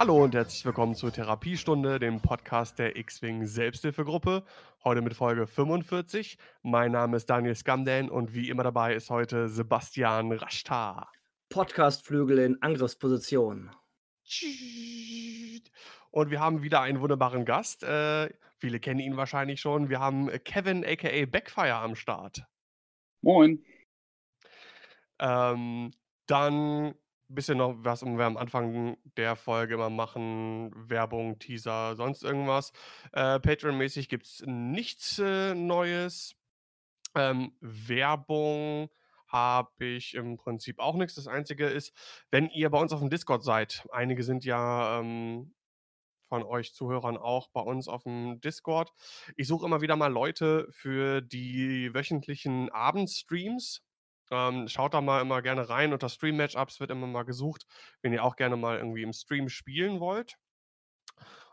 Hallo und herzlich willkommen zur Therapiestunde, dem Podcast der X-Wing Selbsthilfegruppe. Heute mit Folge 45. Mein Name ist Daniel Skamden und wie immer dabei ist heute Sebastian Rashtar. Podcastflügel in Angriffsposition. Und wir haben wieder einen wunderbaren Gast. Äh, viele kennen ihn wahrscheinlich schon. Wir haben Kevin aka Backfire am Start. Moin. Ähm, dann bisschen noch was wir am Anfang der Folge immer machen, Werbung, Teaser, sonst irgendwas. Äh, Patreon-mäßig gibt es nichts äh, Neues. Ähm, Werbung habe ich im Prinzip auch nichts. Das Einzige ist, wenn ihr bei uns auf dem Discord seid, einige sind ja ähm, von euch Zuhörern auch bei uns auf dem Discord. Ich suche immer wieder mal Leute für die wöchentlichen Abendstreams. Ähm, schaut da mal immer gerne rein. Unter Stream-Matchups wird immer mal gesucht, wenn ihr auch gerne mal irgendwie im Stream spielen wollt.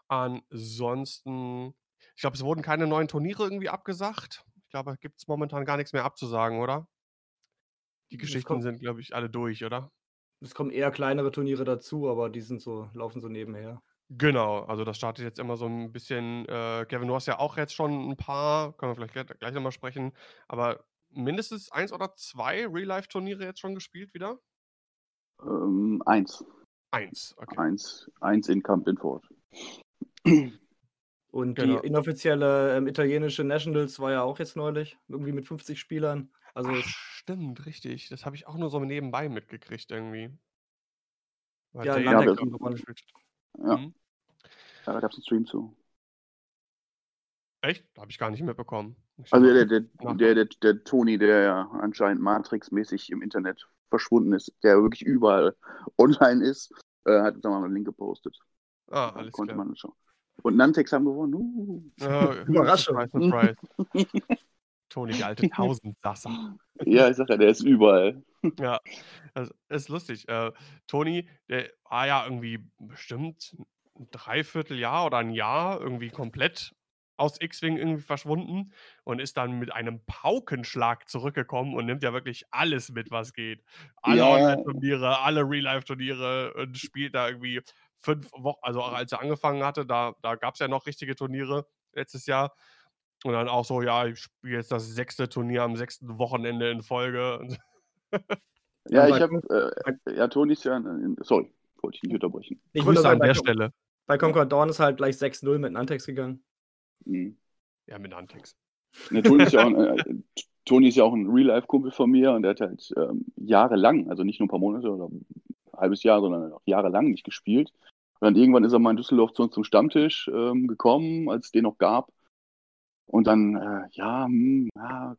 Ansonsten, ich glaube, es wurden keine neuen Turniere irgendwie abgesagt. Ich glaube, da gibt es momentan gar nichts mehr abzusagen, oder? Die Geschichten sind, glaube ich, alle durch, oder? Es kommen eher kleinere Turniere dazu, aber die sind so, laufen so nebenher. Genau, also das startet jetzt immer so ein bisschen. Äh, Kevin, du hast ja auch jetzt schon ein paar, können wir vielleicht gleich nochmal sprechen, aber mindestens eins oder zwei Real-Life-Turniere jetzt schon gespielt wieder? Ähm, eins. Eins, okay. Eins, eins in Camp Infort. Und genau. die inoffizielle ähm, italienische Nationals war ja auch jetzt neulich, irgendwie mit 50 Spielern. Also Ach, stimmt, richtig. Das habe ich auch nur so nebenbei mitgekriegt irgendwie. Weil ja, ja, ja, ja. Mhm. ja, da gab es einen Stream zu. Echt? Habe ich gar nicht mitbekommen. Ich also der, der, der, der, der Toni, der ja anscheinend Matrix-mäßig im Internet verschwunden ist, der wirklich überall online ist, äh, hat uns mal einen Link gepostet. Ah, alles konnte klar. man schon. Und Nantex haben gewonnen. Uh. Ja, Überraschung. Surprise, surprise. Toni, der alte Tausendsasser. Ja, ich sag ja, der ist überall. Ja, das ist lustig. Äh, Toni, der war ja irgendwie bestimmt ein Dreivierteljahr oder ein Jahr irgendwie komplett aus X-Wing irgendwie verschwunden und ist dann mit einem Paukenschlag zurückgekommen und nimmt ja wirklich alles mit, was geht. Alle ja. Online-Turniere, alle Real-Life-Turniere und spielt da irgendwie fünf Wochen, also auch als er angefangen hatte, da, da gab es ja noch richtige Turniere letztes Jahr. Und dann auch so, ja, ich spiele jetzt das sechste Turnier am sechsten Wochenende in Folge. ja, ich habe, äh, ja, Toni ist ja, sorry, wollte ich nicht unterbrechen. Ich Grüße an der Stelle. Bei Concord Dawn ist halt gleich 6-0 mit Nantex gegangen. Mhm. Ja, mit Antex. Ja, Toni, ist ja auch ein, äh, ja ein Real-Life-Kumpel von mir und der hat halt ähm, jahrelang, also nicht nur ein paar Monate oder ein halbes Jahr, sondern auch jahrelang nicht gespielt. Und dann irgendwann ist er mal in Düsseldorf zu uns zum Stammtisch ähm, gekommen, als es den noch gab. Und dann, äh, ja, hm, ja,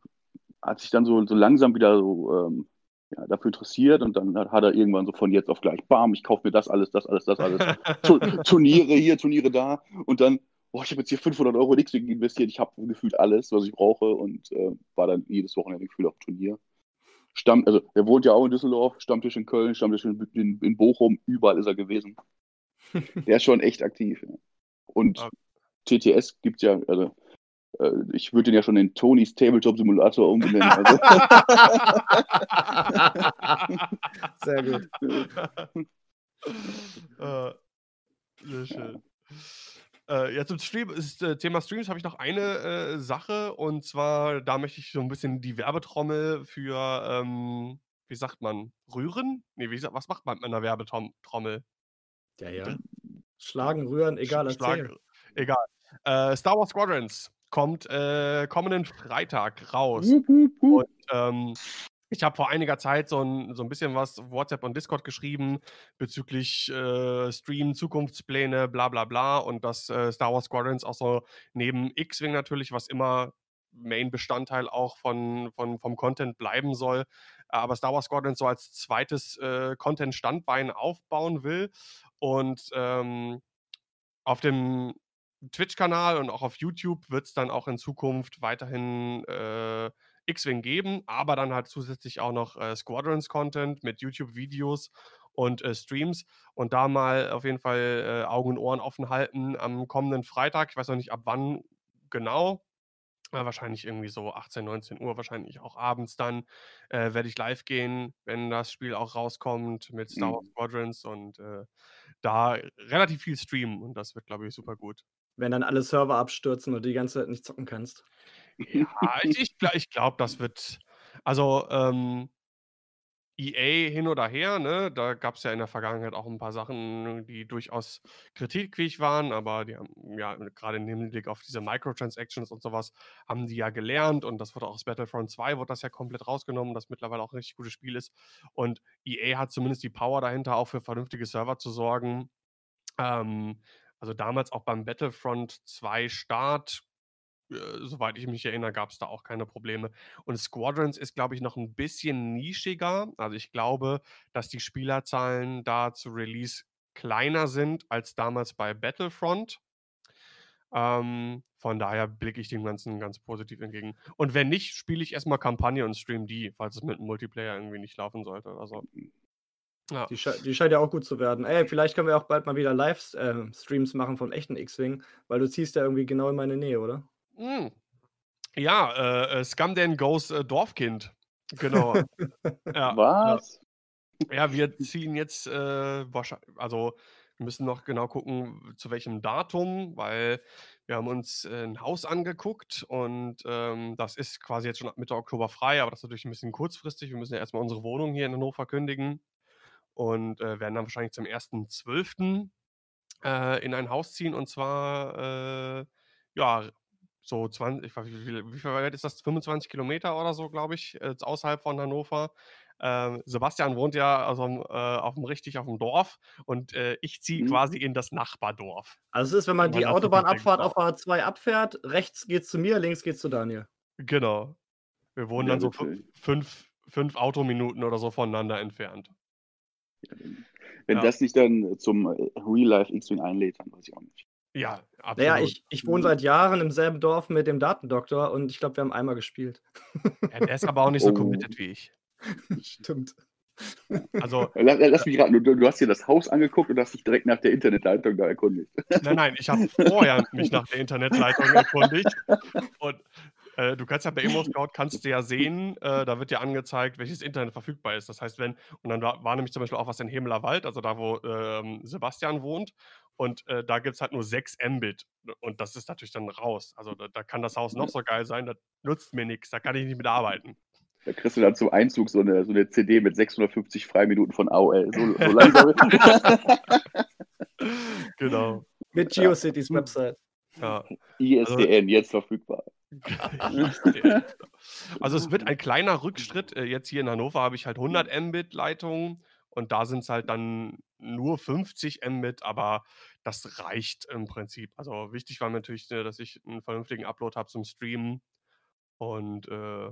hat sich dann so, so langsam wieder so ähm, ja, dafür interessiert und dann hat er irgendwann so von jetzt auf gleich, bam, ich kaufe mir das alles, das alles, das alles. Turniere hier, Turniere da und dann, boah, ich habe jetzt hier 500 Euro in X-Wing investiert, ich habe gefühlt alles, was ich brauche und äh, war dann jedes Wochenende gefühlt auf Turnier. Stamm, also er wohnt ja auch in Düsseldorf, Stammtisch in Köln, Stammtisch in, in, in Bochum, überall ist er gewesen. der ist schon echt aktiv. Ja. Und okay. TTS gibt ja, also äh, ich würde den ja schon in Tonys Tabletop Simulator umbenennen. Also. Sehr gut. uh, sehr schön. Ja. Äh, ja, zum Stream, ist, äh, Thema Streams habe ich noch eine äh, Sache und zwar, da möchte ich so ein bisschen die Werbetrommel für, ähm, wie sagt man, rühren? Nee, wie, was macht man mit einer Werbetrommel? Ja, ja. Schlagen, rühren, egal, Schlag, erzähl. Egal. Äh, Star Wars Squadrons kommt äh, kommenden Freitag raus. und ähm, ich habe vor einiger Zeit so ein, so ein bisschen was WhatsApp und Discord geschrieben bezüglich äh, Stream, Zukunftspläne, bla bla bla und dass äh, Star Wars Squadrons auch so neben X-Wing natürlich, was immer Main-Bestandteil auch von, von, vom Content bleiben soll, aber Star Wars Squadrons so als zweites äh, Content-Standbein aufbauen will und ähm, auf dem Twitch-Kanal und auch auf YouTube wird es dann auch in Zukunft weiterhin äh, X-Wing geben, aber dann halt zusätzlich auch noch äh, Squadrons-Content mit YouTube-Videos und äh, Streams und da mal auf jeden Fall äh, Augen und Ohren offen halten am kommenden Freitag. Ich weiß noch nicht ab wann genau, Äh, wahrscheinlich irgendwie so 18, 19 Uhr, wahrscheinlich auch abends dann, äh, werde ich live gehen, wenn das Spiel auch rauskommt mit Star Wars Mhm. Squadrons und, äh, da relativ viel streamen und das wird, glaube ich, super gut. Wenn dann alle Server abstürzen und du die ganze Zeit nicht zocken kannst. Ja, ich ich gla ich glaube, das wird also, ähm EA hin oder her, ne? Da gab's ja in der Vergangenheit auch 'n paar Sachen, die durchaus kritikfähig waren, aber die haben ja grade im Hinblick auf diese Microtransactions und so was, haben die ja gelernt und das wurde auch aus Battlefront 2 wurde das ja komplett rausgenommen, das mittlerweile auch 'n richtig gutes Spiel ist. Und EA hat zumindest die Power dahinter, auch für vernünftige Server zu sorgen. Ähm, also damals auch beim Battlefront 2 Start äh, soweit ich mich erinnere, gab's da auch keine Probleme. Und Squadrons ist, glaube ich, noch 'n bisschen nischiger. Also, ich glaube, dass die Spielerzahlen da zu Release kleiner sind als damals bei Battlefront. Ähm, von daher blicke ich dem Ganzen ganz positiv entgegen. Und wenn nicht, spiele ich erst mal Kampagne und streame die, falls es mit Multiplayer irgendwie nicht laufen sollte oder so. Ja. Die schei die scheint ja auch gut zu werden. Ey, vielleicht können wir auch bald mal wieder Live ähm, Streams machen von echten X-Wing, weil du ziehst ja irgendwie genau in meine Nähe, oder? Hm. Ja, äh, äh, Scumdan Goes, äh, Dorfkind. Genau. Ja, ja. Was? Ja, wir ziehen jetzt, äh, wahrschei also, wir müssen noch genau gucken, zu welchem Datum, weil wir haben uns, äh, 'n Haus angeguckt und, ähm, das ist quasi jetzt schon Mitte Oktober frei, aber das ist natürlich 'n bisschen kurzfristig. Wir müssen ja erst mal unsere Wohnung hier in Hannover kündigen und, äh, werden dann wahrscheinlich zum 1.12., äh, in ein Haus ziehen und zwar, äh, ja, so zwan ich weiß nicht, wie viel wie viel weit ist das? 25 Kilometer oder so, glaube ich, jetzt außerhalb von Hannover. Ähm, Sebastian wohnt ja also, äh, auf'm richtig auf'm Dorf und, äh, ich ziehe Mhm. quasi in das Nachbardorf. Also, es ist, wenn man In die Autobahnabfahrt Zukünftigen auf Frau. A2 abfährt, rechts geht's zu mir, links geht's zu Daniel. Genau. Wir wohnen Ja, dann so fünf 5 Autominuten oder so voneinander entfernt. Ja, wenn wenn Ja. das nicht dann zum, äh, Real Life X-Wing einlädt, dann weiß ich auch nicht. Ja, absolut. ich ich wohne seit Jahren im selben Dorf mit dem Datendoktor und ich glaube, wir haben einmal gespielt. Ja, der ist aber auch nicht so Oh. committed wie ich. Stimmt. Also, La la lass äh mich raten, du du hast dir das Haus angeguckt und hast dich direkt nach der Internetleitung da erkundigt. Nein, nein, ich habe vorher mich nach der Internetleitung erkundigt und, äh, du kannst ja bei ImmoScout kannst du ja sehen, äh, da wird dir angezeigt, welches Internet verfügbar ist. Das heißt, wenn und dann war war nämlich zum Beispiel auch was in Hemeler Wald, also da, wo, ähm, Sebastian wohnt und, äh, da gibt's halt nur 6 Mbit und das ist natürlich dann raus. Also, da da kann das Haus noch so geil sein, das nutzt mir nix, da kann ich nicht mit arbeiten. Da kriegst du dann zum Einzug so 'ne so 'ne CD mit 650 Freiminuten von AOL. So so langsam Genau. Mit GeoCities Website. Ja. Also ISDN, jetzt verfügbar. Also, es wird ein kleiner Rückschritt. Äh, jetzt hier in Hannover habe ich halt 100 Mbit Leitung und da sind's halt dann nur 50 Mbit, aber das reicht im Prinzip. Also, wichtig war mir natürlich, ne, dass ich 'n vernünftigen Upload habe zum Streamen und, äh,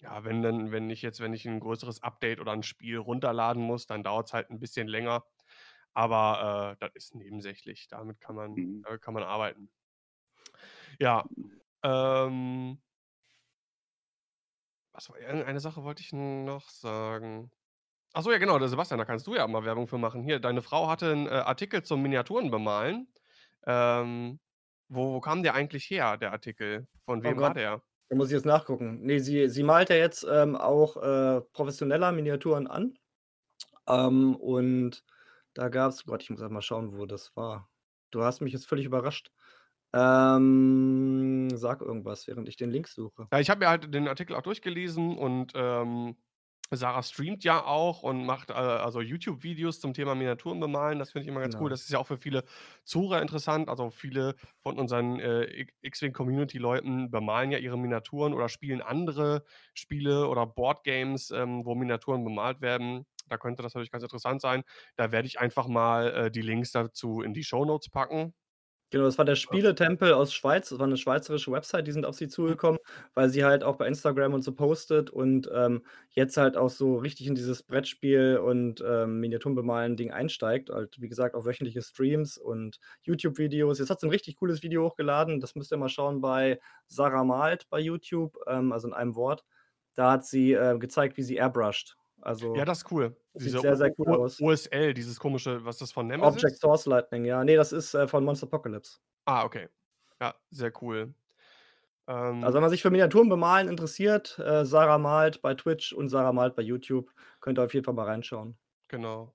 ja, wenn dann wenn ich jetzt wenn ich 'n größeres Update oder 'n Spiel runterladen muss, dann dauert's halt 'n bisschen länger, aber, äh, das ist nebensächlich. Damit kann man Mhm. damit kann man arbeiten. Ja, ähm was war irgendeine Sache wollte ich noch sagen. Ach so, ja genau, Sebastian, da kannst du ja mal Werbung für machen. Hier, deine Frau hatte 'n, äh, Artikel zum Miniaturen bemalen. Ähm, wo wo kam der eigentlich her, der Artikel? Von Oh wem war Gott, der? da muss ich jetzt nachgucken. Ne, sie sie malt ja jetzt, ähm, auch, äh, professioneller Miniaturen an. Ähm, und da gab's Gott, ich muss grad mal schauen, wo das war. Du hast mich jetzt völlig überrascht. Ähm, sag irgendwas, während ich den Link suche. Ja, ich habe mir halt den Artikel auch durchgelesen und, ähm, Sarah streamt ja auch und macht, äh, also YouTube-Videos zum Thema Miniaturen bemalen. Das finde ich immer ganz cool. Genau. Das ist ja auch für viele Zuhörer interessant. Also, viele von unseren, äh, X-Wing-Community-Leuten bemalen ja ihre Miniaturen oder spielen andere Spiele oder Boardgames, ähm, wo Miniaturen bemalt werden. Da könnte das natürlich ganz interessant sein. Da werde ich einfach mal, äh, die Links dazu in die Shownotes packen. Genau, das war der. Spieletempel aus Schweiz. Das war 'ne schweizerische Website, die sind auf sie zugekommen, weil sie halt auch bei Instagram und so postet und, ähm, jetzt halt auch so richtig in dieses Brettspiel und, ähm, Miniaturen-Bemalen-Ding einsteigt. Halt, wie gesagt, auch wöchentliche Streams und YouTube-Videos. Jetzt hat sie 'n richtig cooles Video hochgeladen. Das müsst ihr mal schauen bei Sarah malt bei YouTube, ähm, also in einem Wort. Da hat sie, äh, gezeigt, wie sie airbrushed. Also Ja, das ist cool. sieht Diese sehr, sehr cool aus. OSL, dieses komische was ist das von Object Nemesis? Source Lightning, ja. Ne, das ist, äh, von Monsterpocalypse. Ah, okay. Ja, sehr cool. Ähm, also wenn man sich für Miniaturen bemalen interessiert, äh, Sarah malt bei Twitch und Sarah malt bei YouTube, könnt ihr auf jeden Fall mal reinschauen. Genau.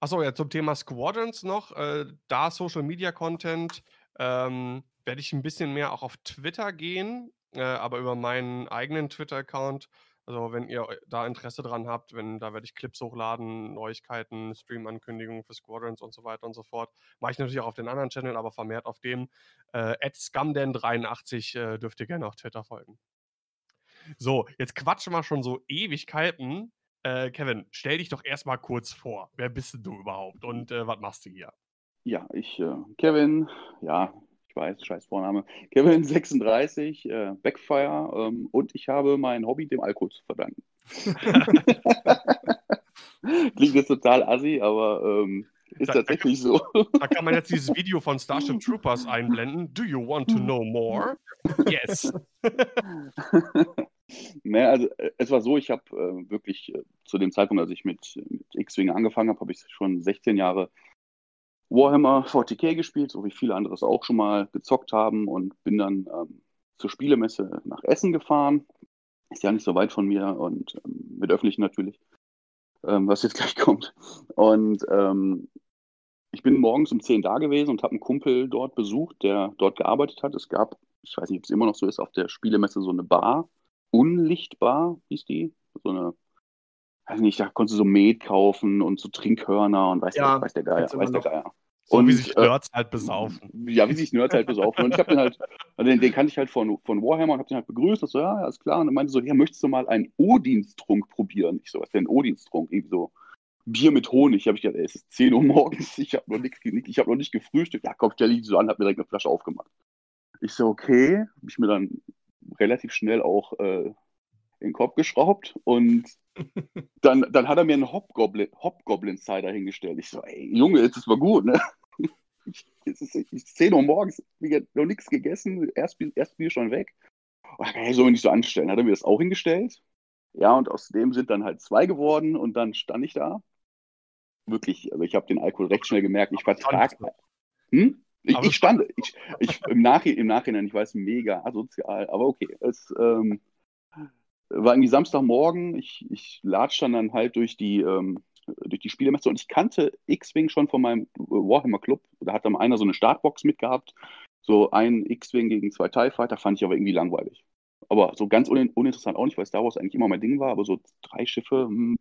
Achso, ja, zum Thema Squadrons noch, äh, da Social Media Content, ähm, werde ich ein bisschen mehr auch auf Twitter gehen, äh, aber über meinen eigenen Twitter-Account. Also wenn ihr da Interesse dran habt, wenn da werde ich Clips hochladen, Neuigkeiten, Stream-Ankündigungen für Squadrons und so weiter und so fort. Mache ich natürlich auch auf den anderen Channel, aber vermehrt auf dem. Äh, scumden83 äh, dürft ihr gerne auf Twitter folgen. So, jetzt quatschen wir schon so Ewigkeiten. Äh, Kevin, stell dich doch erstmal kurz vor. Wer bist du überhaupt und äh, was machst du hier? Ja, ich, äh, Kevin, ja, ich weiß, scheiß Vorname. Kevin 36, äh, Backfire ähm, und ich habe mein Hobby dem Alkohol zu verdanken. Klingt jetzt total assi, aber ähm, ist da, tatsächlich da so. Da kann man jetzt dieses Video von Starship Troopers einblenden. Do you want to know more? Yes. naja, also äh, es war so, ich habe äh, wirklich äh, zu dem Zeitpunkt, als ich mit, mit X-Wing angefangen habe, habe ich schon 16 Jahre Warhammer 40k gespielt, so wie viele andere es auch schon mal gezockt haben und bin dann ähm, zur Spielemesse nach Essen gefahren. Ist ja nicht so weit von mir und ähm, mit öffentlichen natürlich, ähm, was jetzt gleich kommt. Und ähm, ich bin morgens um 10 da gewesen und habe einen Kumpel dort besucht, der dort gearbeitet hat. Es gab, ich weiß nicht, ob es immer noch so ist, auf der Spielemesse so eine Bar, Unlichtbar hieß die, so eine weiß nicht, da konntest du so Met kaufen und so Trinkhörner und weiß, ja, der, weiß der Geier, weiß der Geier. So und, wie sich äh, Nerds äh, halt besaufen. Ja, wie sich Nerds halt besaufen. Und ich habe den halt, also den, den, kannte ich halt von, von Warhammer und habe den halt begrüßt. Und so, ja, alles klar. Und er meinte so, ja, möchtest du mal einen Odinstrunk probieren? Ich so, was ist denn ein Odinstrunk? Irgendwie so Bier mit Honig. Habe ich gedacht, ey, es ist 10 Uhr morgens, ich habe noch nichts, ich habe noch nicht gefrühstückt. Ja, komm, stell dich so an, habe mir direkt eine Flasche aufgemacht. Ich so, okay, habe ich mir dann relativ schnell auch äh, in den Kopf geschraubt und dann, dann hat er mir einen Hobgoblin, Hobgoblin Cider hingestellt. Ich so, ey, Junge, jetzt ist mal gut, ne? es ist, ist 10 Uhr morgens, ich noch nichts gegessen, erst, erst Bier schon weg. Oh, kann ich so nicht so anstellen. Hat er mir das auch hingestellt? Ja, und aus dem sind dann halt zwei geworden und dann stand ich da. Wirklich, also ich habe den Alkohol recht schnell gemerkt. Ich vertrage. Hm? Ich, ich, stand, ich, ich, im, Nachhinein, im Nachhinein, ich weiß, mega asozial, aber okay. Es ähm, war irgendwie Samstagmorgen, ich, ich latsch dann, halt durch die, ähm, durch die Spielemesse und ich kannte X-Wing schon von meinem Warhammer Club. Da hat dann einer so eine Startbox mitgehabt. So ein X-Wing gegen zwei TIE Fighter fand ich aber irgendwie langweilig. Aber so ganz un uninteressant auch nicht, weil Star Wars eigentlich immer mein Ding war, aber so drei Schiffe hm,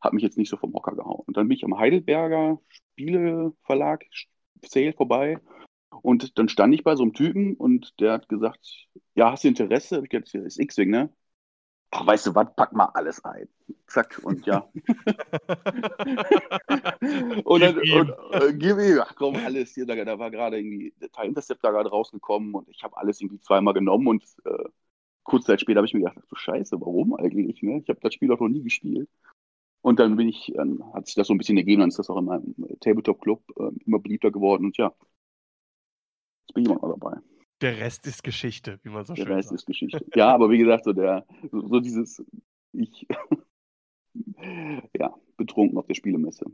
hat mich jetzt nicht so vom Hocker gehauen. Und dann bin ich am Heidelberger Spieleverlag Sale vorbei und dann stand ich bei so einem Typen und der hat gesagt, ja, hast du Interesse? Ich gesagt, das ist X-Wing, ne? Ach, weißt du was, pack mal alles ein. Zack, und ja. und dann, und, äh, gib ihm, ach komm, alles hier, da, da war gerade irgendwie der Teil Interceptor gerade rausgekommen und ich habe alles irgendwie zweimal genommen und äh, kurz Zeit später habe ich mir gedacht, ach du Scheiße, warum eigentlich, ne? Ich habe das Spiel auch noch nie gespielt. Und dann bin ich, dann hat sich das so ein bisschen ergeben, dann ist das auch in meinem Tabletop-Club äh, immer beliebter geworden und ja, jetzt bin ich immer noch dabei. Der Rest ist Geschichte, wie man so der schön Rest sagt. ist Geschichte. Ja, aber wie gesagt, so der, so, so dieses, ich, ja, betrunken auf der Spielemesse.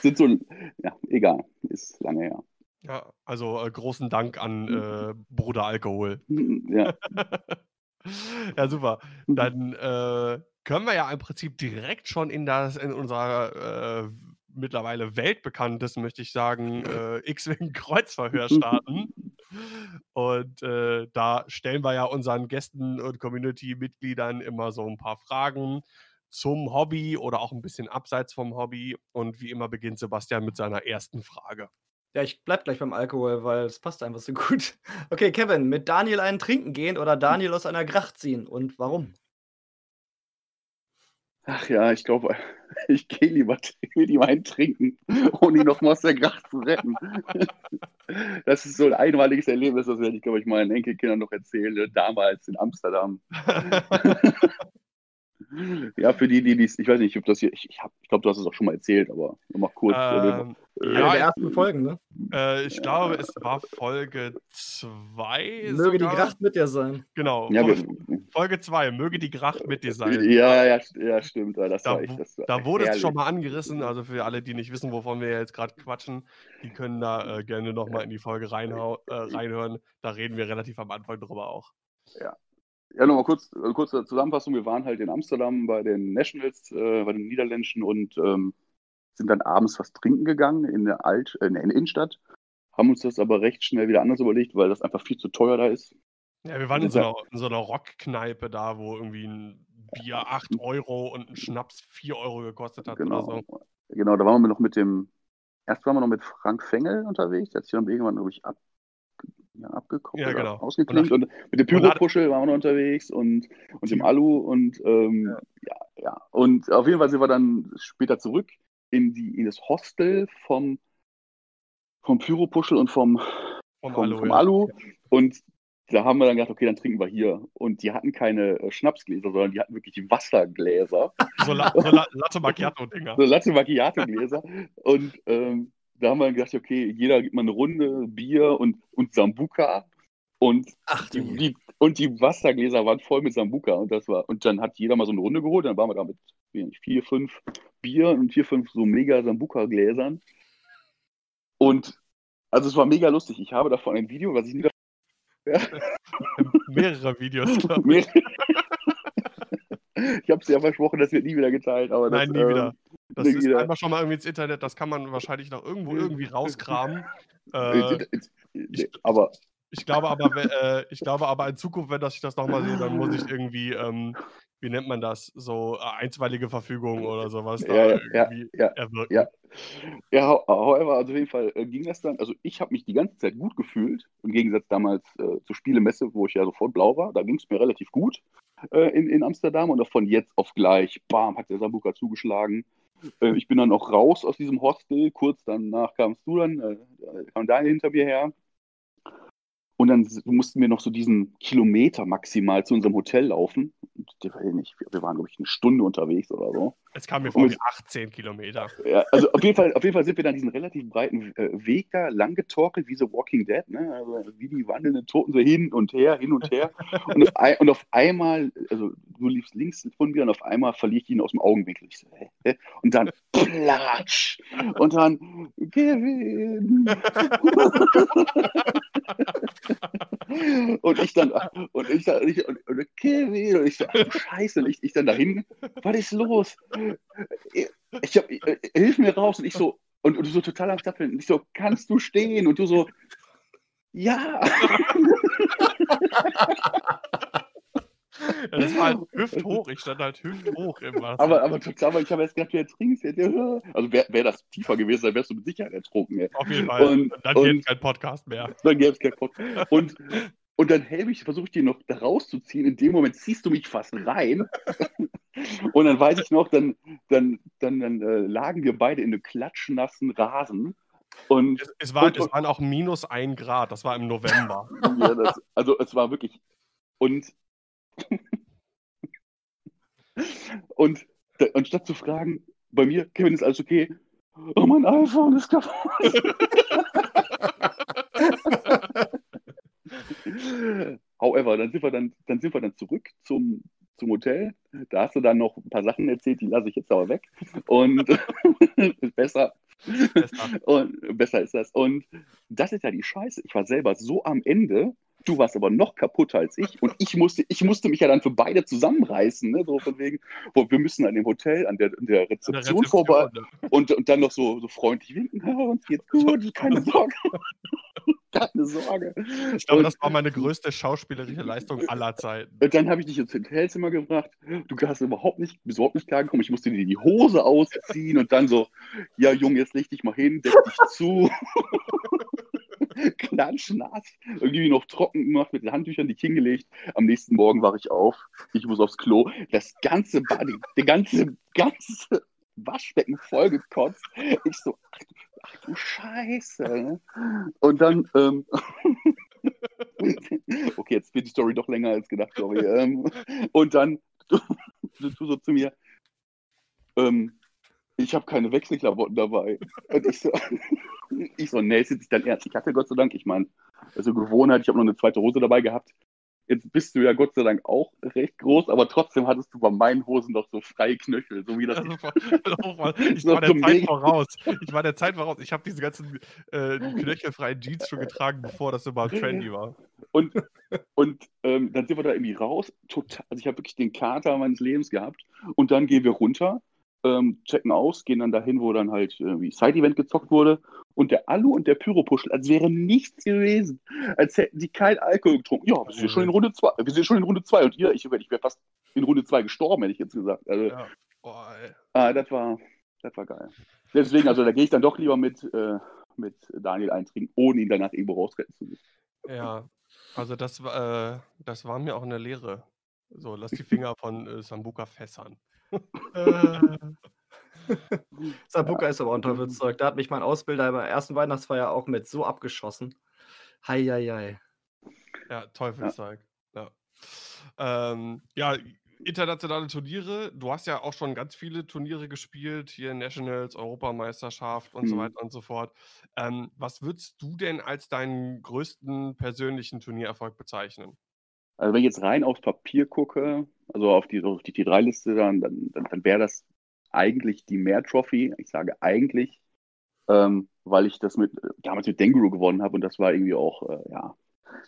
Sind so, ja, egal, ist lange her. Ja, also äh, großen Dank an äh, Bruder Alkohol. Ja. ja, super. Dann äh, können wir ja im Prinzip direkt schon in das, in unser äh, mittlerweile weltbekanntes, möchte ich sagen, äh, X-Wing Kreuzverhör starten. Und äh, da stellen wir ja unseren Gästen und Community-Mitgliedern immer so ein paar Fragen zum Hobby oder auch ein bisschen abseits vom Hobby. Und wie immer beginnt Sebastian mit seiner ersten Frage. Ja, ich bleib gleich beim Alkohol, weil es passt einfach so gut. Okay, Kevin, mit Daniel einen trinken gehen oder Daniel aus einer Gracht ziehen und warum? Ach ja, ich glaube, ich gehe lieber mit ihm einen trinken, ohne ihn noch mal aus der Gracht zu retten. Das ist so ein einmaliges Erlebnis, das werde ich, glaube ich, meinen Enkelkindern noch erzählen, damals in Amsterdam. Ja, für die, die dies, ich weiß nicht, ob das hier, ich, ich, ich glaube, du hast es auch schon mal erzählt, aber nochmal kurz. Ähm, äh, ja, der ersten Folgen, ne? Äh, ich ja. glaube, es war Folge 2. Möge sogar. die Gracht mit dir sein. Genau. Ja, Folge 2, möge die Gracht mit dir sein. Ja, ja, ja stimmt. Das da, war echt, das war da wurde herrlich. es schon mal angerissen, also für alle, die nicht wissen, wovon wir jetzt gerade quatschen, die können da äh, gerne nochmal in die Folge reinhau äh, reinhören. Da reden wir relativ am Anfang drüber auch. Ja. Ja, nochmal kurz, äh, kurze Zusammenfassung. Wir waren halt in Amsterdam bei den Nationals, äh, bei den Niederländischen und ähm, sind dann abends was trinken gegangen in der, Alt, äh, in der Innenstadt. Haben uns das aber recht schnell wieder anders überlegt, weil das einfach viel zu teuer da ist. Ja, wir waren in so einer, in so einer Rockkneipe da, wo irgendwie ein Bier 8 Euro und ein Schnaps 4 Euro gekostet hat Genau. oder so. Genau, da waren wir noch mit dem, erst waren wir noch mit Frank Fengel unterwegs, der hat sich dann irgendwann, glaube ich, ab, ja, abgeguckt Ja, genau. ausgeklinkt. Und, mit dem und Pyropuschel waren wir noch unterwegs und, und dem Alu und ähm, ja. ja, Und auf jeden Fall sind wir dann später zurück in, die, in das Hostel vom, vom Pyropuschel und vom, Vom, vom, Alu. vom ja. Alu. Und da haben wir dann gedacht, okay, dann trinken wir hier. Und die hatten keine äh, Schnapsgläser, sondern die hatten wirklich Wassergläser. So, La so La Latte Macchiato-Dinger. so Latte Macchiato-Gläser. und ähm, da haben wir gedacht, okay, jeder gibt mal eine Runde Bier und, und Sambuka. Und Ach die, die, und die Wassergläser waren voll mit Sambuka. Und, das war, und dann hat jeder mal so eine Runde geholt. Dann waren wir da mit wie nicht, vier, fünf Bier und vier, fünf so mega Sambuka-Gläsern. Und also es war mega lustig. Ich habe davon ein Video, was ich nie Mehrere Videos, glaube ich. Ich habe es ja versprochen, das wird nie wieder geteilt. Aber Nein, das, nie ähm, wieder. Das nie ist wieder. einmal schon mal irgendwie ins Internet, das kann man wahrscheinlich noch irgendwo irgendwie rauskramen. Äh, Äh, äh, aber ich glaube aber, äh, ich glaube aber in Zukunft, wenn das ich das nochmal sehe, dann muss ich irgendwie, ähm, wie nennt man das, so äh, einstweilige Verfügung oder sowas da Ja, ja, ja, irgendwie ja, erwirken. ja. Ja, ho- however, also auf jeden Fall äh, ging das dann. Also ich habe mich die ganze Zeit gut gefühlt, im Gegensatz damals äh, zur Spielemesse, wo ich ja sofort blau war. Da ging es mir relativ gut äh, in, in Amsterdam und von jetzt auf gleich, bam, hat der Sambuka zugeschlagen. Äh, ich bin dann auch raus aus diesem Hostel. Kurz danach kamst du dann, äh, kam Daniel hinter mir her. Und dann mussten wir noch so diesen Kilometer maximal zu unserem Hotel laufen. Und ich weiß nicht, wir waren, glaube ich, eine Stunde unterwegs oder so. Es kam mir vor wie 18 Kilometer. Ja, also auf jeden Fall, auf jeden Fall sind wir dann diesen relativ breiten äh, Weg da lang getorkelt, wie so Walking Dead, ne? Also wie die wandelnden Toten so hin und her, hin und her. Und auf, ein, und auf einmal, also du liefst links von mir und auf einmal verliere ich ihn aus dem Augenwinkel. Ich so, hä? hä? Und dann platsch! Und dann Kevin! und ich dann, und ich dann, ich, und, und Kevin, und ich so, du Scheiße, und ich, ich dann dahin, was ist los? ich hab, äh, hilf mir raus. Und ich so, und, und du so total am Stapeln. Und ich so, kannst du stehen? Und du so, ja. Das war halt hüfthoch. Ich stand halt hüfthoch im Wasser. Aber, aber ich habe jetzt gedacht, du ertrinkst jetzt. Also wäre wär das tiefer gewesen, dann wärst du mit Sicherheit ertrunken. ey. Auf jeden Fall. Und, Dann gäbe es keinen Podcast mehr. dann gäbe es keinen Podcast. Und, und dann helfe ich, versuche ich dir noch da rauszuziehen. In dem Moment ziehst du mich fast rein. Und dann weiß ich noch, dann, dann, dann, dann äh, lagen wir beide in einem klatschnassen Rasen. Und Es, es, war, Und- es waren auch minus ein Grad. Das war im November. Ja, das, also es war wirklich. Und, und da- anstatt zu fragen, bei mir, Kevin, ist alles okay? Oh, mein iPhone ist kaputt. However, dann sind wir dann, dann sind wir dann zurück zum, zum Hotel. Da hast du dann noch ein paar Sachen erzählt, die lasse ich jetzt aber weg. Und besser. Besser. Und besser ist das. Und das ist ja die Scheiße. Ich war selber so am Ende. Du warst aber noch kaputter als ich. Und ich musste, ich musste mich ja dann für beide zusammenreißen. Ne? So von wegen, wo wir müssen an dem Hotel, an der, an der An der Rezeption vorbei. ne? Und, und dann noch so, so freundlich winken. Ja, uns geht's gut, keine Sorge. keine Sorge. Ich glaube, Und- das war meine größte schauspielerische Leistung aller Zeiten. Und dann habe ich dich ins Hotelzimmer gebracht. Du hast überhaupt nicht, bist überhaupt nicht klargekommen. Ich musste dir die Hose ausziehen und dann so, ja, Junge, jetzt leg dich mal hin, deck dich zu. Klatschnass. Irgendwie noch trocken gemacht, mit den Handtüchern dich hingelegt. Am nächsten Morgen war ich auf. Ich muss aufs Klo. Das ganze, Ba- die, die ganze, ganze Waschbecken vollgekotzt. Ich so, ach, du- ach du Scheiße. Und dann, ähm, okay, jetzt wird die Story doch länger als gedacht, sorry. Ähm, und dann, du, du so zu mir, ähm, ich habe keine Wechselklamotten dabei. Und ich so, ich so, nee, ist jetzt nicht dein Ernst. Ich hatte Gott sei Dank, ich meine, also Gewohnheit, ich habe noch eine zweite Hose dabei gehabt. Jetzt bist du ja Gott sei Dank auch recht groß, aber trotzdem hattest du bei meinen Hosen noch so freie Knöchel, so wie das. Also, ich war der Zeit voraus. Ich war der Zeit voraus. Ich habe diese ganzen äh, knöchelfreien Jeans schon getragen, bevor das überhaupt trendy war. Und, und ähm, dann sind wir da irgendwie raus. Total, also ich habe wirklich den Kater meines Lebens gehabt. Und dann gehen wir runter ähm, checken aus, gehen dann dahin, wo dann halt irgendwie Side-Event gezockt wurde. Und der Alu und der Pyropuschel, als wäre nichts gewesen. Als hätten die kein Alkohol getrunken. Ja, wir sind schon in Runde 2. Wir sind schon in Runde 2. Und ihr, ich, ich wäre fast in Runde 2 gestorben, hätte ich jetzt gesagt. Also, ja. Boah, ah, das war, das war geil. Deswegen, also da gehe ich dann doch lieber mit, äh, mit Daniel eintrinken, ohne ihn danach irgendwo rausretten zu müssen. Ja, also das, äh, das war mir auch eine Lehre. So, lass die Finger von äh, Sambuka-Fässern. Äh. Sambuka ist aber auch ein Teufelszeug. Da hat mich mein Ausbilder bei der ersten Weihnachtsfeier auch mit so abgeschossen. Heieiei. Ja, Teufelszeug. Ja. Ja. Ähm, ja, internationale Turniere. Du hast ja auch schon ganz viele Turniere gespielt, hier Nationals, Europameisterschaft und mhm. so weiter und so fort. Ähm, was würdest du denn als deinen größten persönlichen Turniererfolg bezeichnen? Also wenn ich jetzt rein aufs Papier gucke, also auf die, auf die T3-Liste, dann, dann, dann, dann wäre das eigentlich die Mehr Trophy. Ich sage eigentlich, ähm, weil ich das mit damals mit Denguru gewonnen habe und das war irgendwie auch, äh, ja.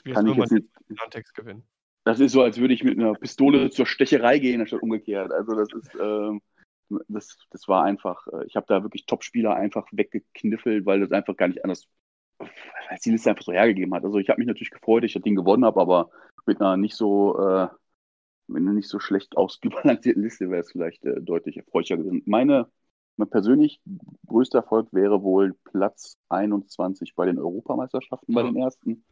Wie kann ich jetzt nicht, Text gewinnen. Das ist so, als würde ich mit einer Pistole zur Stecherei gehen, anstatt umgekehrt. Also das ist, ähm, das, das war einfach, äh, ich habe da wirklich Top-Spieler einfach weggekniffelt, weil das einfach gar nicht anders, weil die Liste einfach so hergegeben hat. Also ich habe mich natürlich gefreut, dass ich das Ding gewonnen habe, aber mit einer nicht so, äh, mit einer nicht so schlecht ausgebalancierten Liste wäre es vielleicht äh, deutlich erfreulicher gewesen. Meine, mein persönlich größter Erfolg wäre wohl Platz 21 bei den Europameisterschaften, ja. bei den ersten.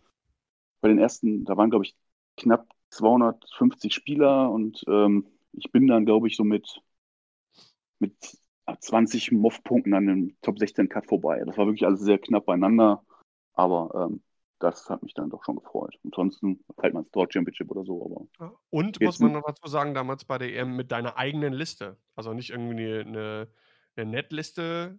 Bei den ersten, da waren, glaube ich, knapp 250 Spieler und ähm, ich bin dann, glaube ich, so mit, mit 20 MOV-Punkten an dem Top 16 Cut vorbei. Das war wirklich alles sehr knapp beieinander, aber ähm, das hat mich dann doch schon gefreut. Ansonsten halt man Store Championship oder so. Aber Und muss man noch dazu sagen, damals bei der EM mit deiner eigenen Liste. Also nicht irgendwie eine, eine Netliste,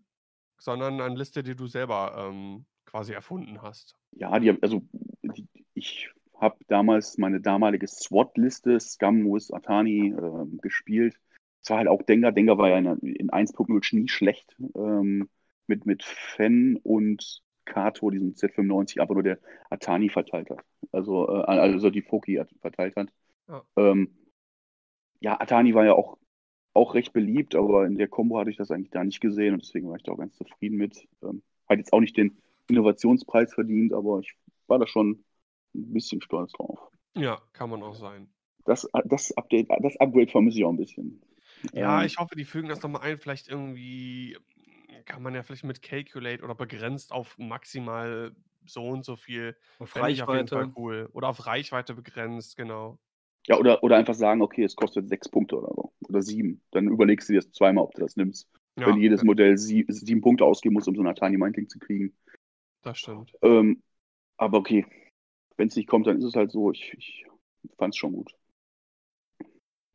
sondern eine Liste, die du selber ähm, quasi erfunden hast. Ja, die, also die, ich habe damals meine damalige SWAT-Liste, Scum with Atani, äh, gespielt. Es war halt auch Denker. Denker war ja in, in 1.0 nie schlecht. Ähm, mit, mit Fan und Kato diesen Z95 einfach nur der Atani verteilt hat. Also, äh, also die Foki verteilt hat. Ja. Ähm, ja, Atani war ja auch, auch recht beliebt, aber in der Combo hatte ich das eigentlich da nicht gesehen und deswegen war ich da auch ganz zufrieden mit. Ähm, hat jetzt auch nicht den Innovationspreis verdient, aber ich war da schon ein bisschen stolz drauf. Ja, kann man auch sein. Das, das Update, das Upgrade vermisse ich auch ein bisschen. Ja, ähm, ich hoffe, die fügen das nochmal ein. Vielleicht irgendwie kann man ja vielleicht mit Calculate oder begrenzt auf maximal so und so viel. Auf Reichweite. cool. Oder auf Reichweite begrenzt, genau. Ja, oder, oder einfach sagen, okay, es kostet sechs Punkte oder so. Oder sieben. Dann überlegst du dir das zweimal, ob du das nimmst. Ja, Wenn jedes Modell sie, sieben Punkte ausgeben muss, um so einen Tiny Mindling zu kriegen. Das stimmt. Ähm, aber okay, wenn es nicht kommt, dann ist es halt so. Ich, ich fand es schon gut.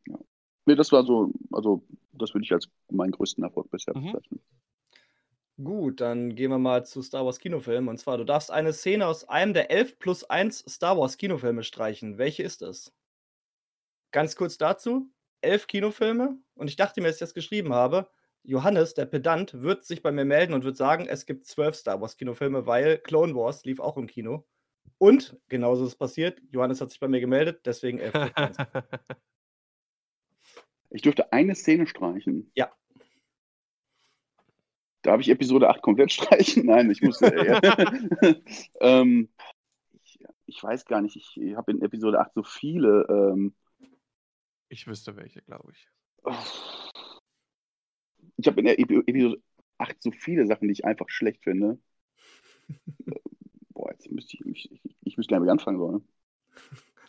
Ja. Nee, das war so, also das würde ich als meinen größten Erfolg bisher mhm. Gut, dann gehen wir mal zu Star Wars Kinofilmen. Und zwar, du darfst eine Szene aus einem der 11 plus 1 Star Wars Kinofilme streichen. Welche ist es? Ganz kurz dazu: elf Kinofilme. Und ich dachte mir, als ich das geschrieben habe, Johannes, der Pedant, wird sich bei mir melden und wird sagen, es gibt zwölf Star Wars Kinofilme, weil Clone Wars lief auch im Kino. Und genauso ist es passiert. Johannes hat sich bei mir gemeldet, deswegen elf. ich dürfte eine Szene streichen. Ja. Darf ich Episode 8 komplett streichen? Nein, ich muss. Äh, ähm, ich, ich, weiß gar nicht, ich habe in Episode 8 so viele. Ähm, ich wüsste welche, glaube ich. Ich habe in der Episode 8 so viele Sachen, die ich einfach schlecht finde. Boah, jetzt müsste ich, ich, ich müsste gar nicht anfangen sollen.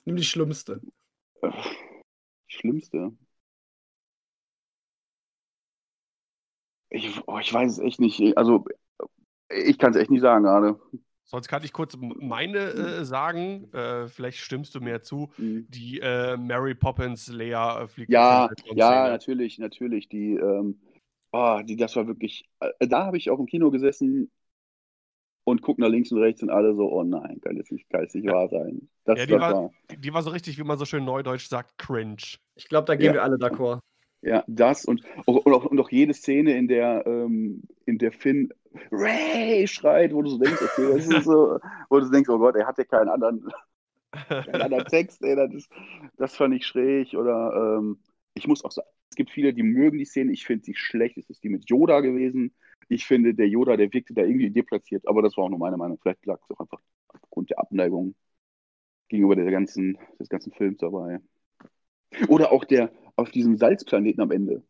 Nimm die schlimmste. Die schlimmste. Ich, oh, ich weiß es echt nicht. Also, ich kann es echt nicht sagen gerade. Sonst kann ich kurz meine äh, sagen, äh, vielleicht stimmst du mir zu, mhm. die äh, Mary Poppins Lea äh, fliegt. Ja, ja, natürlich, natürlich. Die, ähm, oh, die, das war wirklich, äh, da habe ich auch im Kino gesessen und gucken nach links und rechts und alle so, oh nein, kann es nicht, kann es nicht wahr sein. Das, Ja, die das war- war, Die war so richtig, wie man so schön neudeutsch sagt, cringe. Ich glaube, da gehen Ja. wir alle d'accord. Ja, das und, und, auch, und auch jede Szene, in der, ähm, in der Finn Ray schreit, wo du so denkst, okay, das ist so, wo du denkst, oh Gott, er hat ja keinen anderen, keinen anderen Text, ey, das, ist, das fand ich schräg. Oder ähm, ich muss auch sagen, es gibt viele, die mögen die Szene, ich finde sie schlecht. Es ist die mit Yoda gewesen. Ich finde, der Yoda, der wirkte da irgendwie deplatziert, aber das war auch nur meine Meinung. Vielleicht lag es auch einfach aufgrund der Abneigung gegenüber der ganzen, des ganzen Films dabei. Oder auch der auf diesem Salzplaneten am Ende,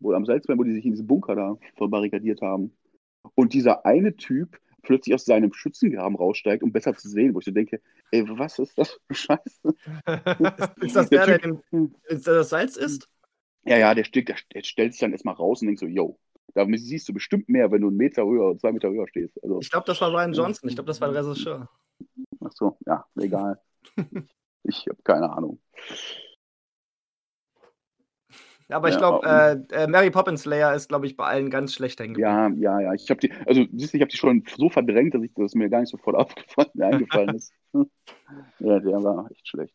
wo am Salzplaneten, wo die sich in diesem Bunker da verbarrikadiert haben. Und dieser eine Typ plötzlich aus seinem Schützengraben raussteigt, um besser zu sehen, wo ich so denke, ey, was ist das für Scheiße? Ist das Der der, der, Typ- dem, ist der das Salz ist? Ja, ja, der, steht, der, der stellt sich dann erstmal raus und denkt so, yo, da siehst du bestimmt mehr, wenn du einen Meter höher, zwei Meter höher stehst. Also, Ich glaube, das war Ryan Johnson. Ich glaube, das war der Regisseur. ach so, ja, egal. ich habe keine Ahnung. Ja, aber ich Ja, glaube, äh, äh, Mary Poppins Layer ist, glaube ich, bei allen ganz schlecht hängen. Ja, ja, ja. Ich habe die, also siehst du, ich habe die schon so verdrängt, dass ich das mir gar nicht sofort aufgefallen, eingefallen ist. ja, der war echt schlecht.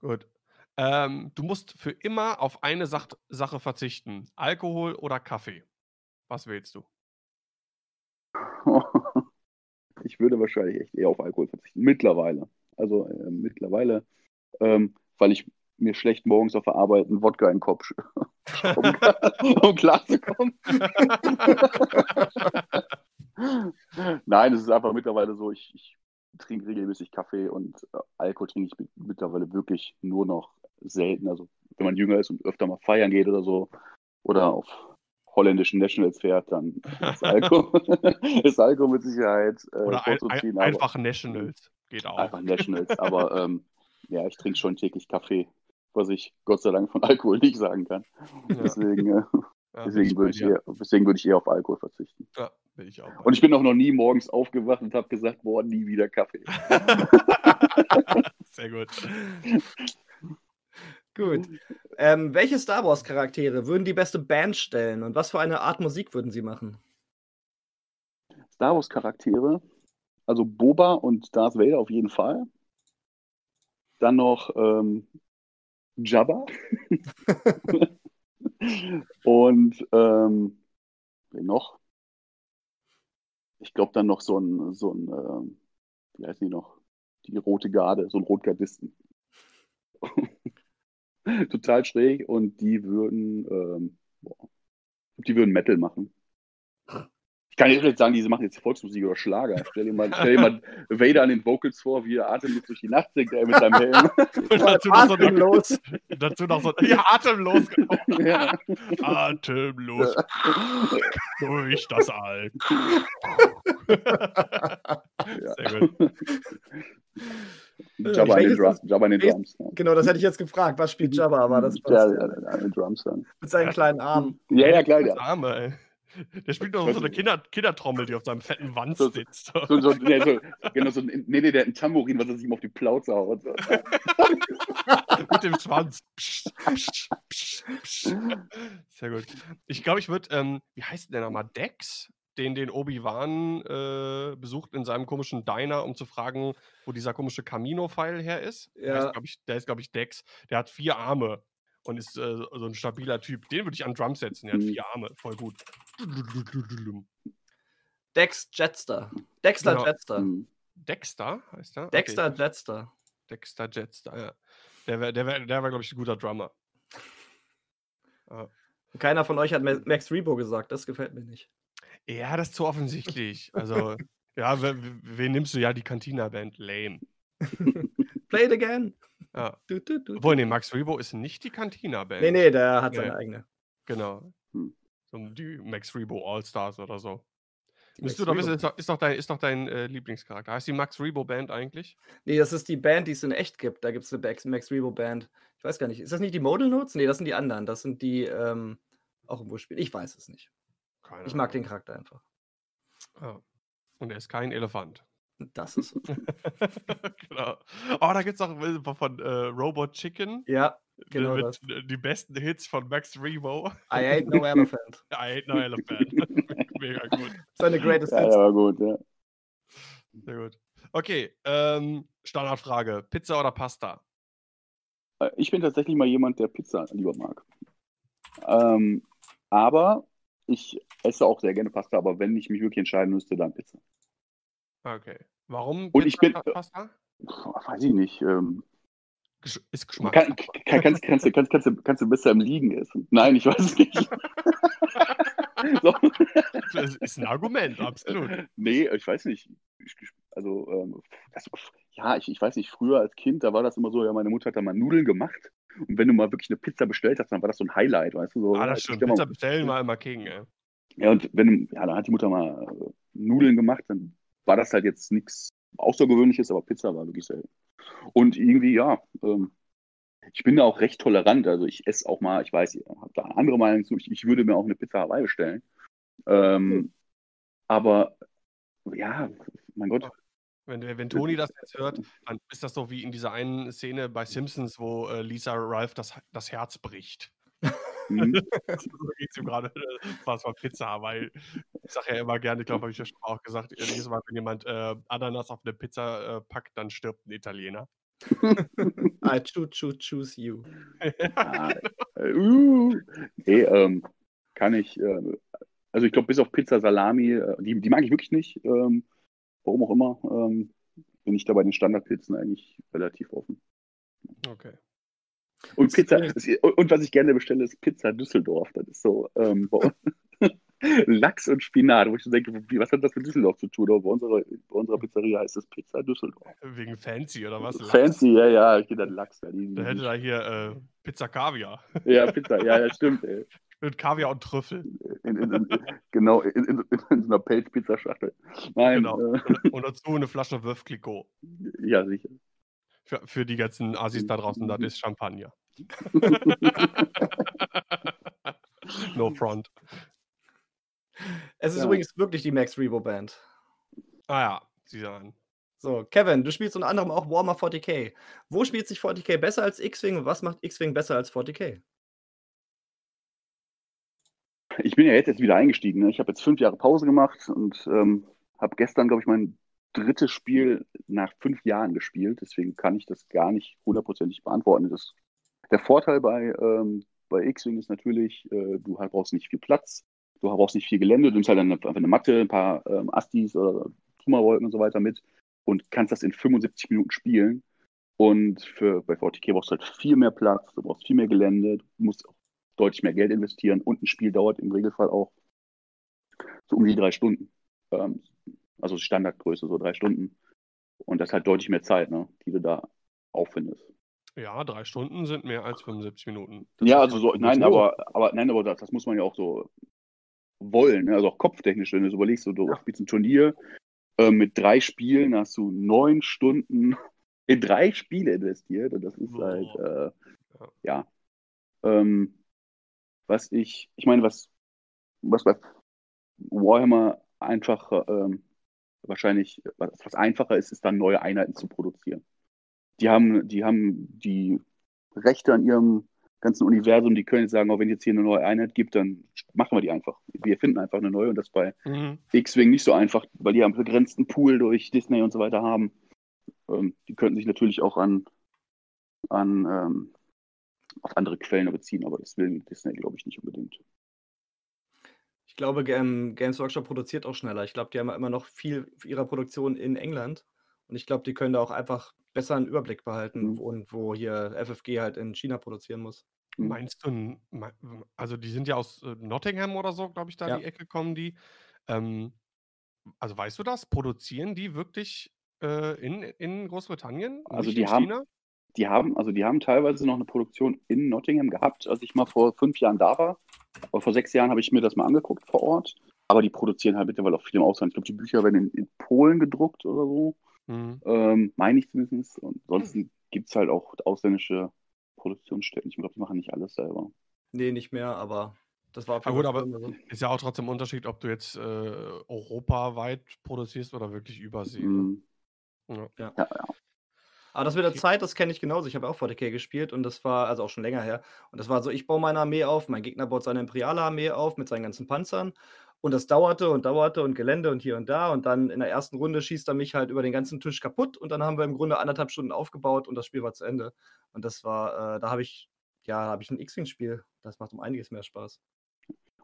Gut. Ähm, du musst für immer auf eine Sach Sache verzichten. Alkohol oder Kaffee? Was wählst du? Ich würde wahrscheinlich echt eher auf Alkohol verzichten. Mittlerweile. Also äh, mittlerweile, ähm, weil ich mir schlecht morgens auf der Arbeit einen Wodka in den Kopf um, um klar zu kommen. Nein, es ist einfach mittlerweile so, ich, ich trinke regelmäßig Kaffee und äh, Alkohol trinke ich mit- mittlerweile wirklich nur noch selten. Also wenn man jünger ist und öfter mal feiern geht oder so oder auf holländischen Nationals fährt, dann ist Alkohol, ist Alkohol mit Sicherheit äh, Oder ein, ein, einfach Nationals? Geht auch. Einfach Nationals. Aber ähm, ja, ich trinke schon täglich Kaffee, was ich Gott sei Dank von Alkohol nicht sagen kann. Ja, Deswegen, äh, ja, deswegen, würde ich eher, deswegen würde ich eher auf Alkohol verzichten. Ja, bin ich auch. Und ich bin auch noch nie morgens aufgewacht und habe gesagt, boah, nie wieder Kaffee. Sehr gut. Gut. Ähm, welche Star Wars Charaktere würden die beste Band stellen und was für eine Art Musik würden sie machen? Star Wars Charaktere, also Boba und Darth Vader auf jeden Fall. Dann noch ähm, Jabba. und ähm, wen noch? Ich glaube dann noch so ein, so ein ähm, wie heißen die noch? Die rote Garde, so ein Rotgardisten. Total schräg und die würden, ähm, boah, die würden Metal machen. Ich kann jetzt nicht sagen, diese machen jetzt Volksmusik oder Schlager. Stell dir mal, stell dir mal Vader an den Vocals vor, wie er atemlos durch die Nacht singt, er mit seinem Helm. Und dazu noch so, Atemlos. dazu noch so ja, atemlos, genau. ja. Atemlos durch das All. Sehr gut. Jabba, an den, Drum, Welches- Jabba an den Drums. Ja. Genau, das hätte ich jetzt gefragt. Was spielt Jabba? Aber das ja, passt. ja, an den Drums dann. Mit seinen kleinen Armen. Ja, ja, klar. Ja. Arme, ey. Der spielt doch so eine Kinder Kindertrommel, die auf seinem fetten Wanst So- sitzt. So, so, nee, so, genau, so, nee, nee, der hat ein Tambourin, was er sich ihm auf die Plauze haut. So. Mit dem Schwanz. Psst, psst, psst, psst. Sehr gut. Ich glaube, ich würde, ähm, wie heißt der nochmal? Dex? Den, den Obi-Wan äh, besucht in seinem komischen Diner, um zu fragen, wo dieser komische Camino-Pfeil her ist. Der Ja. ist, glaub ich, der ist, glaube ich, Dex. Der hat vier Arme und ist äh, so ein stabiler Typ. Den würde ich an Drums setzen. Der hat Mhm. vier Arme. Voll gut. Dex Jetster. Dexter Genau. Jetster. Hm. Dexter heißt er? Okay. Dexter Jetster. Dexter Jetster, ja. Der wäre, der wär, der wär, glaube ich, ein guter Drummer. Keiner von euch hat Ma- Max Rebo gesagt. Das gefällt mir nicht. Ja, das ist zu offensichtlich. Also, ja, wen, wen nimmst du? Ja, die Cantina-Band. Lame. Play it again. Ja. Du, du, du. Obwohl, nee, Max Rebo ist nicht die Cantina-Band. Nee, nee, der hat Nee. seine eigene. Genau. Hm. So die Max Rebo All-Stars oder so. Die Müsst Max du doch Rebo wissen, ist doch, ist doch dein, ist doch dein äh, Lieblingscharakter. Heißt die Max Rebo-Band eigentlich? Nee, das ist die Band, die es in echt gibt. Da gibt es eine Max, Max Rebo Band. Ich weiß gar nicht. Ist das nicht die Modal Notes? Nee, das sind die anderen. Das sind die ähm, auch im spielen. Ich weiß es nicht. Keine Ich mag den Ahnung. Charakter einfach. Ja. Und er ist kein Elefant. Das ist genau. Oh, da gibt es auch äh, von äh, Robot Chicken. ja, Genau mit, das. Die besten Hits von Max Rebo. I ain't no elephant. I hate no elephant. Mega gut. Seine greatest Ja, Hits. war gut, ja. Sehr gut. Okay, ähm, Standardfrage. Pizza oder Pasta? Äh, Ich bin tatsächlich mal jemand, der Pizza lieber mag. Ähm, aber ich esse auch sehr gerne Pasta, aber wenn ich mich wirklich entscheiden müsste, dann Pizza. Okay. Warum Und ich bin- Pa- Pasta? Weiß ich nicht. Ähm, Ist kann, Geschmackssache. kann, kannst, kannst, du- kannst, kannst, kannst du besser im Liegen essen? Nein, ich weiß es nicht. so. Das ist ein Argument, absolut. Nee, ich weiß nicht. Ich, also, ähm, das, ja, ich, ich weiß nicht, früher als Kind, da war das immer so, ja, meine Mutter hat da mal Nudeln gemacht. Und wenn du mal wirklich eine Pizza bestellt hast, dann war das so ein Highlight, weißt du? So, Ah, das stimmt. Pizza bestellen war immer King, ey. Ja, und wenn, ja, dann hat die Mutter mal äh, Nudeln gemacht, dann war das halt jetzt nichts Außergewöhnliches, aber Pizza war wirklich selten. Und irgendwie, ja, ähm, ich bin da auch recht tolerant. Also ich esse auch mal, ich weiß, ihr habt da eine andere Meinung zu, ich, ich würde mir auch eine Pizza Hawaii bestellen. Ähm, Aber ja, mein Gott. Wenn, wenn Toni das jetzt hört, dann ist das so wie in dieser einen Szene bei Simpsons, wo äh, Lisa Ralph das, das Herz bricht. Mhm. so geht es ihm gerade, äh, was war Pizza, weil ich sage ja immer gerne, ich glaube, habe ich ja schon auch gesagt, äh, jedes Mal, wenn jemand äh, Ananas auf eine Pizza äh, packt, dann stirbt ein Italiener. I choose, choose, choose you. Ah, äh, uh, nee, ähm, kann ich, äh, also ich glaube, bis auf Pizza Salami, äh, die, die mag ich wirklich nicht, ähm, warum auch immer, ähm, bin ich da bei den Standardpizzen eigentlich relativ offen. Okay. Und Pizza, und was ich gerne bestelle, ist Pizza Düsseldorf. Das ist so ähm, Lachs und Spinat, wo ich denke, was hat das mit Düsseldorf zu tun? Bei unserer, bei unserer Pizzeria heißt es Pizza Düsseldorf. Wegen Fancy oder was? Fancy, ja, ja, ich gehe dann Lachs. Ja, die, Da hätte da hier äh, Pizza Kaviar. ja, Pizza, ja, ja, stimmt. Ey. Mit Kaviar und Trüffel. In, in, in, genau, in, so einer Pelzpizzaschachtel. Nein, Genau. äh, Und dazu eine Flasche Clicquot. ja, sicher. Für, für die ganzen Assis da draußen, das ist Champagner. no front. Es ist Ja. übrigens wirklich die Max Rebo Band. Ah ja, sie an. So, Kevin, du spielst unter anderem auch Warhammer 40k. Wo spielt sich 40k besser als X-Wing und was macht X-Wing besser als 40k? Ich bin ja jetzt wieder eingestiegen. Ne? Ich habe jetzt fünf Jahre Pause gemacht und ähm, habe gestern, glaube ich, mein drittes Spiel nach fünf Jahren gespielt. Deswegen kann ich das gar nicht hundertprozentig beantworten. Das, der Vorteil bei, ähm, bei X-Wing ist natürlich, äh, du halt brauchst nicht viel Platz, du brauchst nicht viel Gelände, du nimmst halt eine, einfach eine Matte, ein paar ähm, Astis oder Tumorwolken und so weiter mit und kannst das in 75 Minuten spielen. Und für, bei 40k brauchst du halt viel mehr Platz, du brauchst viel mehr Gelände, du musst auch deutlich mehr Geld investieren und ein Spiel dauert im Regelfall auch so um die drei Stunden. Ähm, also Standardgröße, so drei Stunden. Und das ist halt deutlich mehr Zeit, ne, die du da aufwendest. Ja, drei Stunden sind mehr als 75 Minuten. ja, ist also so, nein, aber, aber nein, aber das, das muss man ja auch so wollen, ne? also auch kopftechnisch, wenn du so überlegst, so, du Ja. spielst ein Turnier äh, mit drei Spielen, hast du neun Stunden in drei Spiele investiert und das ist Boah. halt, äh, Ja. ja. Ähm, was ich, ich meine, was, was bei Warhammer einfach ähm, wahrscheinlich, was, einfacher ist, ist dann neue Einheiten zu produzieren. Die haben, die haben die Rechte an ihrem ganzen Universum, die können jetzt sagen, auch wenn jetzt hier eine neue Einheit gibt, dann machen wir die einfach. Wir finden einfach eine neue und das bei Mhm. X-Wing nicht so einfach, weil die einen begrenzten Pool durch Disney und so weiter haben. Ähm, die könnten sich natürlich auch an, an ähm, auf andere Quellen beziehen, aber das will Disney, glaube ich, nicht unbedingt. Ich glaube, ähm, Games Workshop produziert auch schneller. Ich glaube, die haben ja immer noch viel ihrer Produktion in England. Und ich glaube, die können da auch einfach besser einen Überblick behalten, Mhm. wo, und wo hier FFG halt in China produzieren muss. Mhm. Meinst du, also die sind ja aus äh, Nottingham oder so, glaube ich, da Ja. die Ecke kommen die. Ähm, also weißt du das? Produzieren die wirklich äh, in, in Großbritannien? Also die in haben- China? Die haben, also die haben teilweise noch eine Produktion in Nottingham gehabt, als ich mal vor fünf Jahren da war. Aber vor sechs Jahren habe ich mir das mal angeguckt vor Ort. Aber die produzieren halt mittlerweile auch viel im Ausland. Ich glaube, die Bücher werden in, in Polen gedruckt oder so. Mhm. Ähm, meine ich zumindest. Und ansonsten gibt es halt auch ausländische Produktionsstätten. Ich glaube, die machen nicht alles selber. Nee, nicht mehr, aber das war Ja gut, aber so. ist ja auch trotzdem ein Unterschied, ob du jetzt äh, europaweit produzierst oder wirklich Übersee. ne? Mhm. Ja. Ja, ja. Aber das mit der Zeit, das kenne ich genauso. Ich habe auch 40k gespielt und das war also auch schon länger her. Und das war so, ich baue meine Armee auf, mein Gegner baut seine imperiale Armee auf mit seinen ganzen Panzern. Und das dauerte und dauerte und Gelände und hier und da. Und dann in der ersten Runde schießt er mich halt über den ganzen Tisch kaputt. Und dann haben wir im Grunde anderthalb Stunden aufgebaut und das Spiel war zu Ende. Und das war, äh, da habe ich, ja, habe ich ein X-Wing-Spiel. Das macht um einiges mehr Spaß.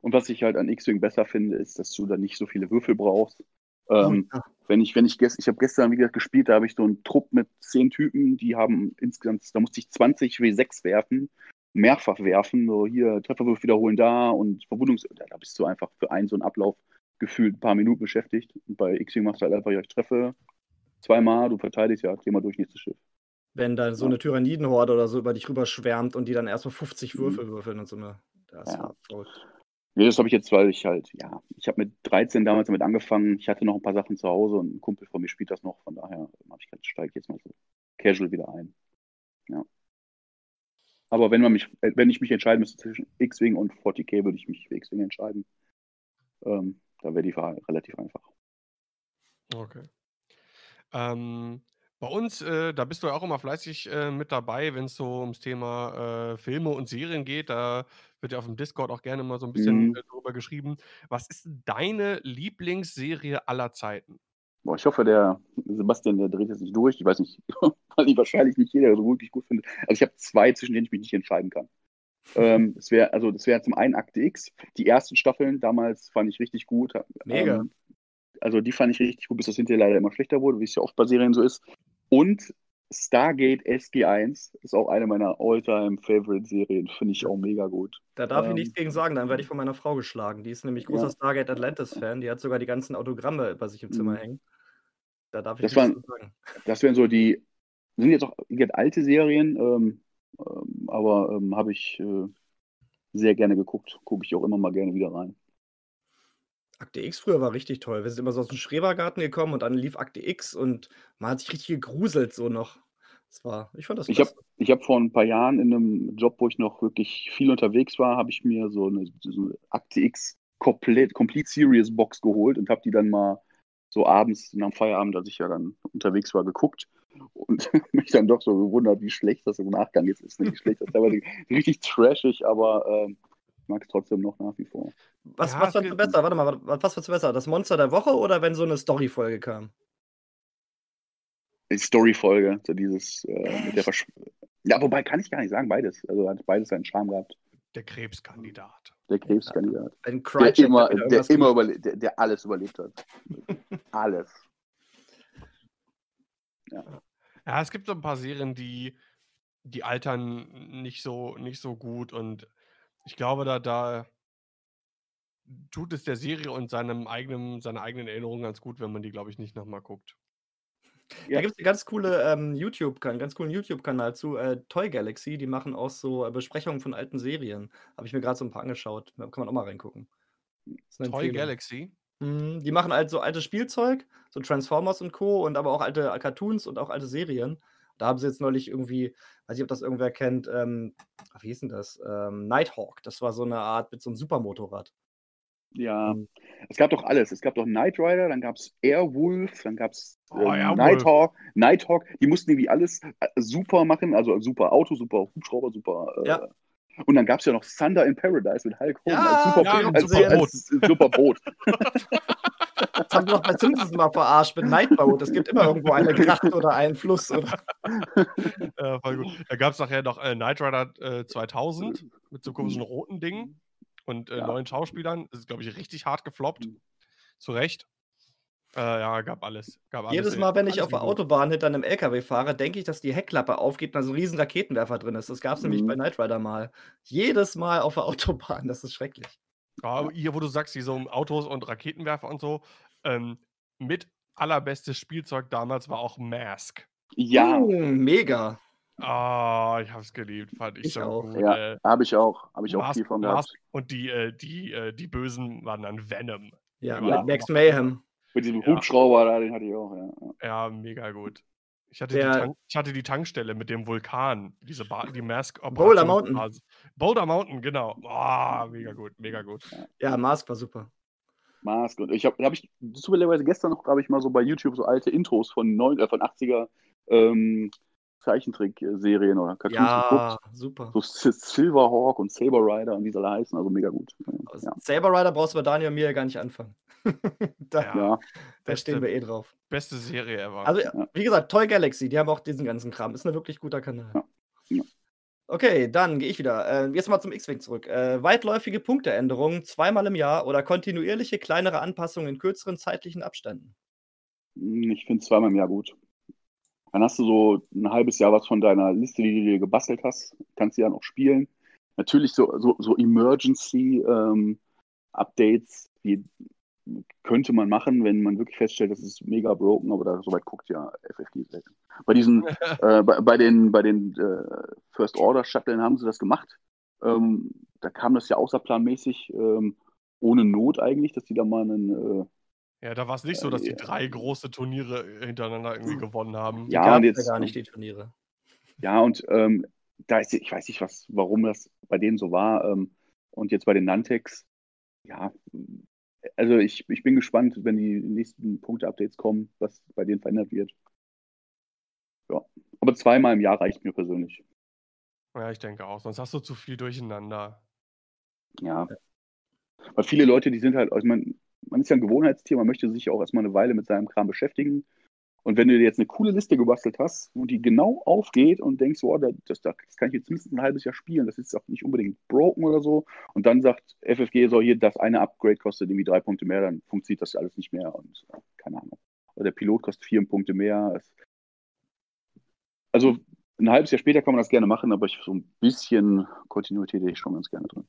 Und was ich halt an X-Wing besser finde, ist, dass du da nicht so viele Würfel brauchst. Ähm, ja. Wenn ich, wenn ich, gest ich habe gestern wieder gespielt, da habe ich so einen Trupp mit zehn Typen, die haben insgesamt, da musste ich 20 W6 werfen, mehrfach werfen, so hier Trefferwürfe wiederholen da und Verwundungs, da bist du einfach für einen so einen Ablauf gefühlt ein paar Minuten beschäftigt. Und bei X-Wing machst du halt einfach, ja, ich treffe zweimal, du verteidigst, ja, geh mal durch, nächstes Schiff. Wenn da so eine Tyrannidenhorde oder so über dich rüberschwärmt und die dann erstmal 50 mhm. Würfel mhm. würfeln und so eine, das ja. war verrückt. Nee, das habe ich jetzt, weil ich halt, ja, ich habe mit 13 damals damit angefangen. Ich hatte noch ein paar Sachen zu Hause und ein Kumpel von mir spielt das noch. Von daher habe ich steige ich jetzt mal so casual wieder ein. Ja. Aber wenn man mich, äh, wenn ich mich entscheiden müsste zwischen X-Wing und 40k, würde ich mich für X-Wing entscheiden. Ähm, da wäre die Frage relativ einfach. Okay. Ähm, bei uns, äh, da bist du ja auch immer fleißig äh, mit dabei, wenn es so ums Thema äh, Filme und Serien geht. Da wird ja auf dem Discord auch gerne mal so ein bisschen Mhm. äh, drüber geschrieben. Was ist deine Lieblingsserie aller Zeiten? Boah, ich hoffe, der Sebastian, der dreht jetzt nicht durch. Ich weiß nicht, weil ich wahrscheinlich nicht jeder so wirklich gut findet. Also ich habe zwei, zwischen denen ich mich nicht entscheiden kann. Ähm, das wäre, also das wäre zum einen Akte X. Die ersten Staffeln damals fand ich richtig gut. Mega. Ähm, also die fand ich richtig gut, bis das hinterher leider immer schlechter wurde, wie es ja oft bei Serien so ist. Und Stargate SG1 ist auch eine meiner All-Time-Favorite-Serien. Finde ich auch mega gut. Da darf ähm, ich nichts gegen sagen, dann werde ich von meiner Frau geschlagen. Die ist nämlich großer ja. Stargate Atlantis-Fan. Die hat sogar die ganzen Autogramme bei sich im Zimmer mhm. hängen. Da darf ich das nichts waren, sagen. Das wären so die, sind jetzt auch alte Serien, ähm, ähm, aber ähm, habe ich äh, sehr gerne geguckt. Gucke ich auch immer mal gerne wieder rein. Akte X früher war richtig toll. Wir sind immer so aus dem Schrebergarten gekommen und dann lief Akte X und man hat sich richtig gegruselt so noch. Das war, ich fand das Ich habe ich hab vor ein paar Jahren in einem Job, wo ich noch wirklich viel unterwegs war, habe ich mir so eine, so eine Akte X komplett, Complete Series Box geholt und habe die dann mal so abends nach dem Feierabend, als ich ja dann unterwegs war, geguckt und mich dann doch so gewundert, wie schlecht das im Nachgang jetzt ist. Nicht wie schlecht das ist, aber richtig trashig, aber ähm, mag es trotzdem noch nach wie vor. Was, ja, was fandst du besser? Warte mal, was fandst du besser? Das Monster der Woche oder wenn so eine Story-Folge kam? Die Story-Folge, so dieses äh, mit der Versch Ja, wobei kann ich gar nicht sagen, beides. Also hat beides seinen Charme gehabt. Der Krebskandidat. Der Krebskandidat. Wenn der immer, der, immer überle der, der alles überlebt hat. alles. Ja. ja, es gibt so ein paar Serien, die, die altern nicht so, nicht so gut und ich glaube, da, da tut es der Serie und seinem eigenen, seiner eigenen Erinnerung ganz gut, wenn man die, glaube ich, nicht nochmal guckt. Ja. Da gibt es eine ganz coole ähm, YouTube-Kanal, ganz coolen YouTube-Kanal zu äh, Toy Galaxy. Die machen auch so äh, Besprechungen von alten Serien. Habe ich mir gerade so ein paar angeschaut. Da kann man auch mal reingucken. Toy Galaxy? Mhm, die machen halt so altes Spielzeug, so Transformers und Co. und aber auch alte Cartoons und auch alte Serien. Da haben sie jetzt neulich irgendwie, weiß ich, ob das irgendwer kennt, ähm, wie hieß denn das? Ähm, Nighthawk. Das war so eine Art mit so einem Supermotorrad. Ja, ähm, es gab doch alles. Es gab doch Knight Rider, dann gab es Airwolf, dann gab es ähm, oh, Nighthawk, Nighthawk. Die mussten irgendwie alles äh, super machen, also super Auto, super Hubschrauber, super. Äh, ja. Und dann gab es ja noch Thunder in Paradise mit Hulk Hogan ja, als, super, ja, als, als, als, super Boot. Das haben wir doch bei Simpsons mal verarscht mit Nightboat. Es gibt immer irgendwo eine Gracht oder einen Fluss. Oder? Ja, voll gut. Da gab es nachher noch äh, Knight Rider äh, 2000 mit so komischen roten Dingen und äh, ja. neuen Schauspielern. Das ist, glaube ich, richtig hart gefloppt. Mhm. Zu Recht. Äh, ja, gab alles. Gab Jedes alles, Mal, wenn ich auf der Autobahn hinter einem LKW fahre, denke ich, dass die Heckklappe aufgeht und da so ein riesen Raketenwerfer drin ist. Das gab es mhm. nämlich bei Knight Rider mal. Jedes Mal auf der Autobahn. Das ist schrecklich. Ja, hier, wo du sagst, diese Autos und Raketenwerfer und so, ähm, mit allerbestes Spielzeug damals war auch Mask. Ja. Mm, mega. Ah, ich hab's geliebt, fand ich, ich so auch. gut. Ja, äh, habe ich auch. Habe ich Mask, auch viel von gehabt. Und die, äh, die, äh, die Bösen waren dann Venom. Ja, ja. Max Mayhem. Mit diesem ja. Hubschrauber da, den hatte ich auch, ja. Ja, mega gut. Ich hatte, der, die Tank, ich hatte die Tankstelle mit dem Vulkan, diese ba die Mask Boulder Mountain. Boulder Mountain, genau. Oh, mega gut, mega gut. Ja, Mask war super. Mask und ich habe hab ich zufälligerweise gestern noch, habe ich mal so bei YouTube so alte Intros von, neun, äh, von 80er ähm, Zeichentrickserien oder Cartoons Ja, super. So Silverhawk und Saber Rider und wie sie alle heißen, also mega gut. Ja. Saber Rider brauchst du bei Daniel und mir ja gar nicht anfangen. da, Ja. Da stehen wir eh drauf. Beste Serie ever. Also, Ja. wie gesagt, Toy Galaxy, die haben auch diesen ganzen Kram. Ist ein wirklich guter Kanal. Ja. Ja. Okay, dann gehe ich wieder. Äh, jetzt mal zum X-Wing zurück. Äh, weitläufige Punkteänderungen zweimal im Jahr oder kontinuierliche kleinere Anpassungen in kürzeren zeitlichen Abständen. Hm, ich finde zweimal im Jahr gut. Dann hast du so ein halbes Jahr was von deiner Liste, die du dir gebastelt hast, kannst du ja noch spielen. Natürlich so, so, so Emergency-Updates, wie könnte man machen, wenn man wirklich feststellt, das ist mega broken, aber da soweit guckt ja FFG selten. Bei diesen, äh, bei, bei den, bei den äh, First Order Shuttle haben sie das gemacht. Ähm, da kam das ja außerplanmäßig, ähm, ohne Not eigentlich, dass die da mal einen, äh, ja, da war es nicht so, dass die Ja. drei große Turniere hintereinander irgendwie gewonnen haben. Ja, Gab's und jetzt- ja gar nicht die Turniere. Ja, und ähm, da ist, ich weiß nicht, was, warum das bei denen so war. Ähm, und jetzt bei den Nantex, ja, also ich, ich bin gespannt, wenn die nächsten Punkte-Updates kommen, was bei denen verändert wird. Ja, aber zweimal im Jahr reicht mir persönlich. Ja, ich denke auch. Sonst hast du zu viel durcheinander. Ja. Weil viele Leute, die sind halt, also man, man ist ja ein Gewohnheitstier, man möchte sich auch erstmal eine Weile mit seinem Kram beschäftigen. Und wenn du dir jetzt eine coole Liste gebastelt hast, wo die genau aufgeht und denkst, oh, das, das, kann ich jetzt mindestens ein halbes Jahr spielen, das ist auch nicht unbedingt broken oder so, und dann sagt FFG, so hier, das eine Upgrade kostet irgendwie drei Punkte mehr, dann funktioniert das alles nicht mehr und ja, keine Ahnung. Oder der Pilot kostet vier Punkte mehr. Also ein halbes Jahr später kann man das gerne machen, aber ich, so ein bisschen Kontinuität hätte ich schon ganz gerne drin.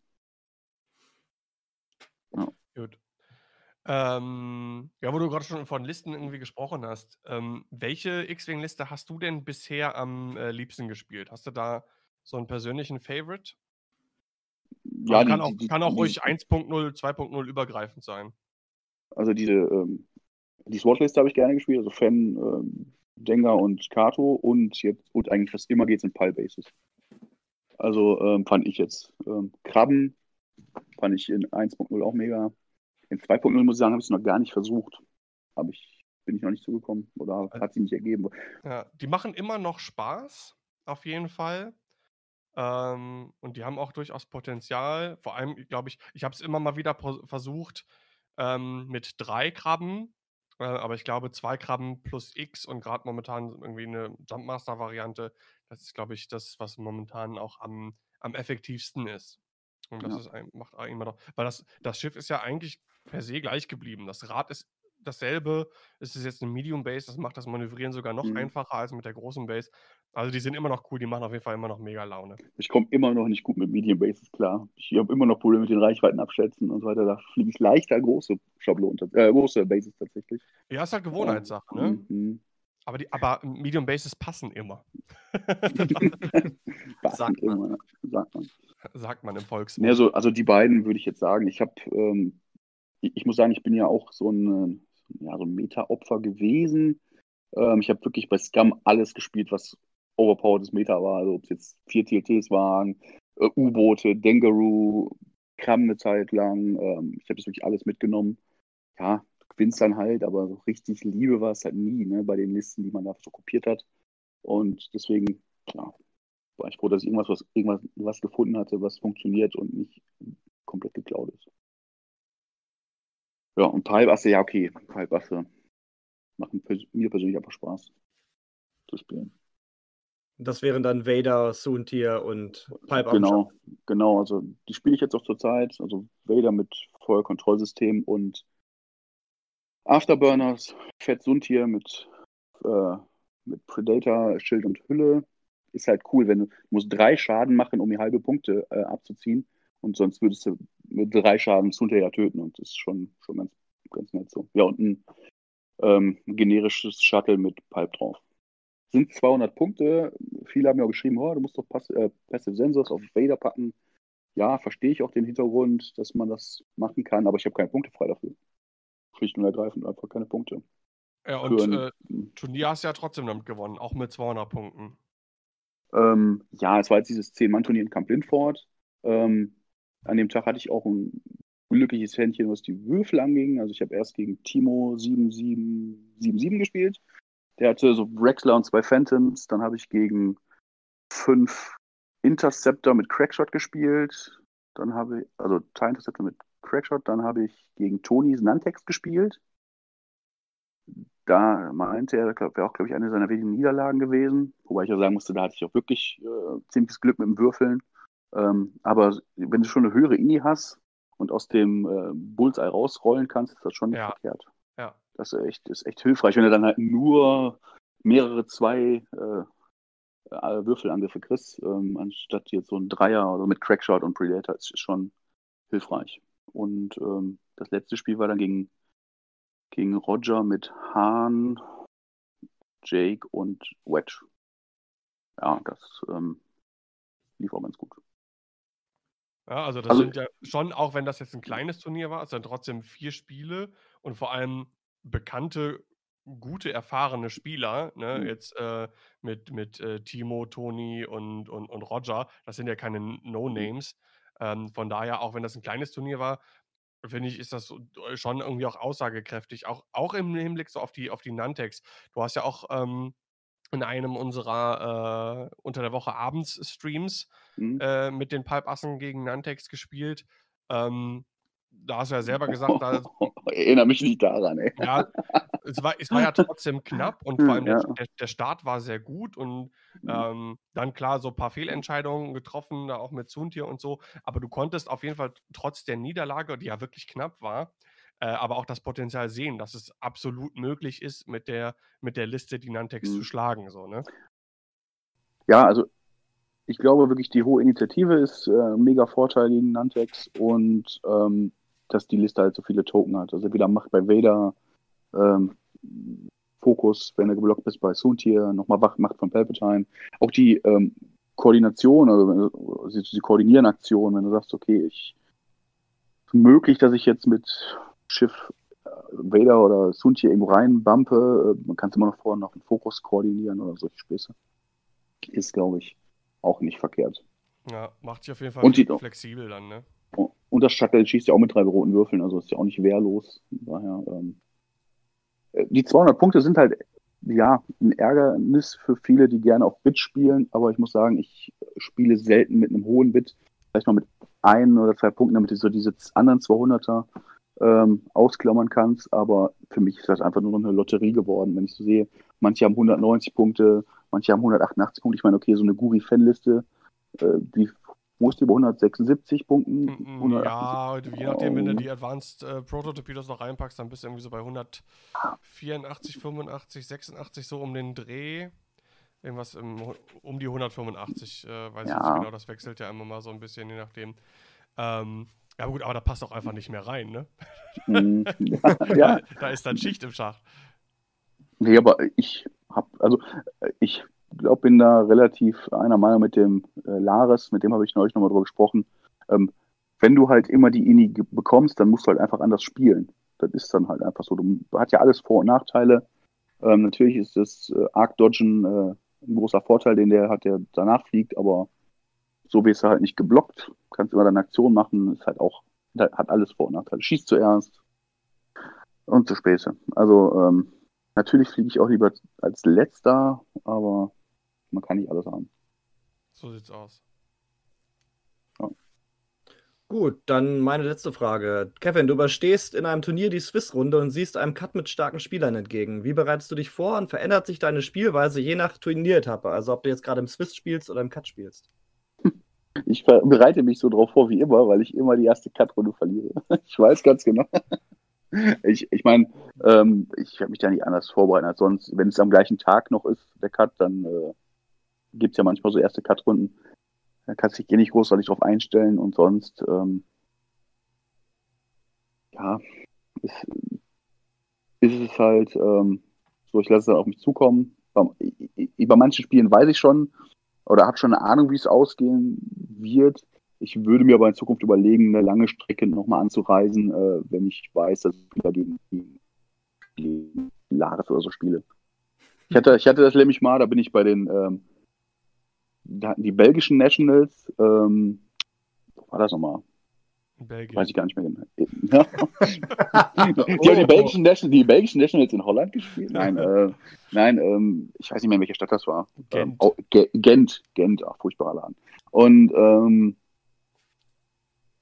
Gut. Ähm, ja, wo du gerade schon von Listen irgendwie gesprochen hast. Ähm, welche X-Wing-Liste hast du denn bisher am äh, liebsten gespielt? Hast du da so einen persönlichen Favorite? Ja, also kann die- auch, die- kann auch die- ruhig 1.0, 2.0 übergreifend sein. Also diese, ähm, die SWAT-Liste habe ich gerne gespielt, also Fan, ähm, Dengar und Kato und jetzt, und eigentlich fast immer geht es in Pile-Bases. Also ähm, fand ich jetzt ähm, Krabben, fand ich in 1.0 auch mega. In 2.0 muss ich sagen, habe ich es noch gar nicht versucht. Habe ich, bin ich noch nicht zugekommen oder hat sie nicht ergeben. Ja, die machen immer noch Spaß, auf jeden Fall. Ähm, und die haben auch durchaus Potenzial. Vor allem, glaube ich, ich habe es immer mal wieder versucht ähm, mit drei Krabben. Äh, aber ich glaube, zwei Krabben plus X und gerade momentan irgendwie eine Jumpmaster-Variante, das ist, glaube ich, das, was momentan auch am, am effektivsten ist. Und das Ja. ist ein, macht immer noch. Weil das, das Schiff ist ja eigentlich per se gleich geblieben. Das Rad ist dasselbe. Es ist jetzt eine Medium Base, das macht das Manövrieren sogar noch Mhm. einfacher als mit der großen Base. Also die sind immer noch cool, die machen auf jeden Fall immer noch mega Laune. Ich komme immer noch nicht gut mit Medium Bases klar. Ich habe immer noch Probleme mit den Reichweitenabschätzen und so weiter. Da fliege ich leichter große Schablonen, äh, große Bases tatsächlich. Ja, ist halt Gewohnheitssache, ne? Mhm. Aber, die, aber Medium Bases passen immer. Passend Sagt man. immer, sagt man. Sagt man im Volksmund. also, also die beiden würde ich jetzt sagen. Ich habe, ähm, ich, muss sagen, ich bin ja auch so ein, äh, ja, so ein Meta-Opfer gewesen. Ähm, ich habe wirklich bei Scum alles gespielt, was overpoweredes Meta war. Also ob es jetzt vier TLTs waren, äh, U-Boote, Dengaroo, Kram eine Zeit lang. Ähm, ich habe das wirklich alles mitgenommen. Ja, du gewinnst dann halt, aber so richtig Liebe war es halt nie, ne, bei den Listen, die man da so kopiert hat. Und deswegen, ja, war ich froh, dass ich irgendwas, was, irgendwas was gefunden hatte, was funktioniert und nicht komplett geklaut ist. Ja, und Palbasse, ja, okay. Palbasse machen mir persönlich einfach Spaß zu spielen. Das wären dann Vader, Soontier und Pipe Genau, genau. Also die spiele ich jetzt auch zur Zeit. Also Vader mit Feuerkontrollsystem und Afterburners, Fett Suntier mit, äh, mit Predator, Schild und Hülle. Ist halt cool, wenn du, du musst drei Schaden machen, um die halbe Punkte äh, abzuziehen. Und sonst würdest du mit drei Schaden ja töten. Und das ist schon, schon ganz, ganz nett so. Ja, und ein, ähm, ein generisches Shuttle mit Pipe drauf. Sind 200 Punkte. Viele haben ja auch geschrieben, oh, du musst doch Pass äh, Passive Sensors auf Vader packen. Ja, verstehe ich auch den Hintergrund, dass man das machen kann, aber ich habe keine Punkte frei dafür. Schlicht und ergreifend einfach keine Punkte. Ja, und ein- äh, Turnier hast du ja trotzdem damit gewonnen, auch mit 200 Punkten. Ähm, ja, es war jetzt dieses 10-Mann-Turnier in Camp Lindford. Ähm, an dem Tag hatte ich auch ein glückliches Händchen, was die Würfel anging. Also ich habe erst gegen Timo 7-7 7-7 gespielt. Der hatte so Wrexler und zwei Phantoms. Dann habe ich gegen fünf Interceptor mit Crackshot gespielt. Dann habe ich, also Tie Interceptor mit Crackshot. Dann habe ich gegen Tonys Nantex gespielt. Da meinte er, wäre auch, glaube ich, eine seiner wenigen Niederlagen gewesen. Wobei ich ja sagen musste, da hatte ich auch wirklich äh, ziemliches Glück mit dem Würfeln. Ähm, aber wenn du schon eine höhere Ini hast und aus dem äh, Bullseye rausrollen kannst, ist das schon nicht Ja. verkehrt. Ja. Das ist echt, ist echt hilfreich, wenn du dann halt nur mehrere zwei äh, äh, Würfelangriffe kriegst, ähm, anstatt jetzt so ein Dreier oder mit Crackshot und Predator, ist ist schon hilfreich. Und ähm, das letzte Spiel war dann gegen, gegen Roger mit Hahn, Jake und Wedge. Ja, das ähm, lief auch ganz gut. Ja, also das Also- sind ja schon, auch wenn das jetzt ein kleines Turnier war, es sind trotzdem vier Spiele und vor allem bekannte, gute, erfahrene Spieler, ne? Mhm. Jetzt äh, mit, mit äh, Timo, Toni und, und, und Roger, das sind ja keine No-Names. Ähm, von daher, auch wenn das ein kleines Turnier war, finde ich, ist das äh, schon irgendwie auch aussagekräftig. Auch, auch im Hinblick so auf die, auf die Nantex. Du hast ja auch ähm, in einem unserer äh, unter der Woche abends Streams Mhm. äh, mit den Palpassen gegen Nantex gespielt. Ähm, da hast du ja selber gesagt, da, Erinnere mich nicht daran, ey. ja, es war, es war ja trotzdem knapp und vor allem der, Ja. der, der Start war sehr gut und Mhm. ähm, dann klar so ein paar Fehlentscheidungen getroffen, da auch mit Zuntier und so, aber du konntest auf jeden Fall trotz der Niederlage, die ja wirklich knapp war, äh, aber auch das Potenzial sehen, dass es absolut möglich ist, mit der, mit der Liste die Nantex zu Mhm. schlagen. So, ne? Ja, also ich glaube wirklich, die hohe Initiative ist äh, ein mega Vorteil gegen Nantex und ähm, dass die Liste halt so viele Token hat. Also wieder Macht bei Vader, ähm, Fokus, wenn du geblockt bist bei Soontier, nochmal Macht von Palpatine. Auch die ähm, Koordination, also die, die Koordinieren-Aktion, wenn du sagst, okay, ich möglich, dass ich jetzt mit Schiff äh, Vader oder Soontier irgendwo reinbumpe, äh, man kann es immer noch vorher noch einen Fokus koordinieren oder solche Späße. Ist, glaube ich, auch nicht verkehrt. Ja, macht sich auf jeden Fall Und die- flexibel dann, ne? Und das Shuttle schießt ja auch mit drei roten Würfeln, also ist ja auch nicht wehrlos. Daher, ähm, äh, die 200 Punkte sind halt, ja, ein Ärgernis für viele, die gerne auf Bit spielen, aber ich muss sagen, ich spiele selten mit einem hohen Bit, vielleicht mal mit ein oder zwei Punkten, damit du so diese anderen 200er ähm, ausklammern kannst, aber für mich ist das einfach nur noch eine Lotterie geworden, wenn ich so sehe, manche haben 190 Punkte, manche haben 188 Punkte, ich meine, okay, so eine Guri-Fan-Liste, äh, die wo ist die bei 176 Punkten? Mm, 178? Ja, je nachdem, wenn du die Advanced äh, Proto-Torpedos noch reinpackst, dann bist du irgendwie so bei 184, 85, 86, so um den Dreh. Irgendwas im, um die 185, äh, weiß ich Ja. nicht genau, das wechselt ja immer mal so ein bisschen, je nachdem. Ähm, ja gut, aber da passt auch einfach nicht mehr rein, ne? Mhm. ja, ja. Da ist dann Schicht im Schacht. Nee, aber ich hab, also ich glaube, bin da relativ einer Meinung mit dem äh, Lares, mit dem habe ich neulich nochmal drüber gesprochen. Ähm, wenn du halt immer die Ini bekommst, dann musst du halt einfach anders spielen. Das ist dann halt einfach so. Du hat ja alles Vor- und Nachteile. Ähm, natürlich ist das äh, Arc-Dodgen äh, ein großer Vorteil, den der hat, der danach fliegt, aber so wirst du halt nicht geblockt, kannst immer deine Aktion machen, ist halt auch, hat alles Vor- und Nachteile. Schießt zuerst und so Späße. Also, ähm, Natürlich fliege ich auch lieber als letzter, aber man kann nicht alles haben. So sieht's aus. Gut, dann meine letzte Frage. Kevin, du überstehst in einem Turnier die Swiss-Runde und siehst einem Cut mit starken Spielern entgegen. Wie bereitest du dich vor und verändert sich deine Spielweise je nach Turnieretappe? Also ob du jetzt gerade im Swiss spielst oder im Cut spielst? Ich bereite mich so drauf vor wie immer, weil ich immer die erste Cut-Runde verliere. Ich weiß ganz genau. Ich, ich meine, ähm, ich habe mich da nicht anders vorbereiten als sonst. Wenn es am gleichen Tag noch ist, der Cut, dann äh, gibt es ja manchmal so erste Cut-Runden. Da kannst du dich eh nicht großartig drauf einstellen und sonst, ähm, ja, ist, ist es halt ähm, so, ich lasse es dann auf mich zukommen. Bei, bei manchen Spielen weiß ich schon oder habe schon eine Ahnung, wie es ausgehen wird. Ich würde mir aber in Zukunft überlegen, eine lange Strecke nochmal anzureisen, äh, wenn ich weiß, dass ich wieder gegen, gegen, Lares oder so spiele. Ich hatte, ich hatte das nämlich mal, da bin ich bei den, ähm, die belgischen Nationals, ähm, war das nochmal? Belgien. Weiß ich gar nicht mehr genau. die haben die oh. belgischen, National, die belgischen Nationals in Holland gespielt? Nein, äh, nein ähm, ich weiß nicht mehr, in welcher Stadt das war. Gent. Ähm, oh, Gent, Gent, ach, furchtbarer Laden. Und ähm,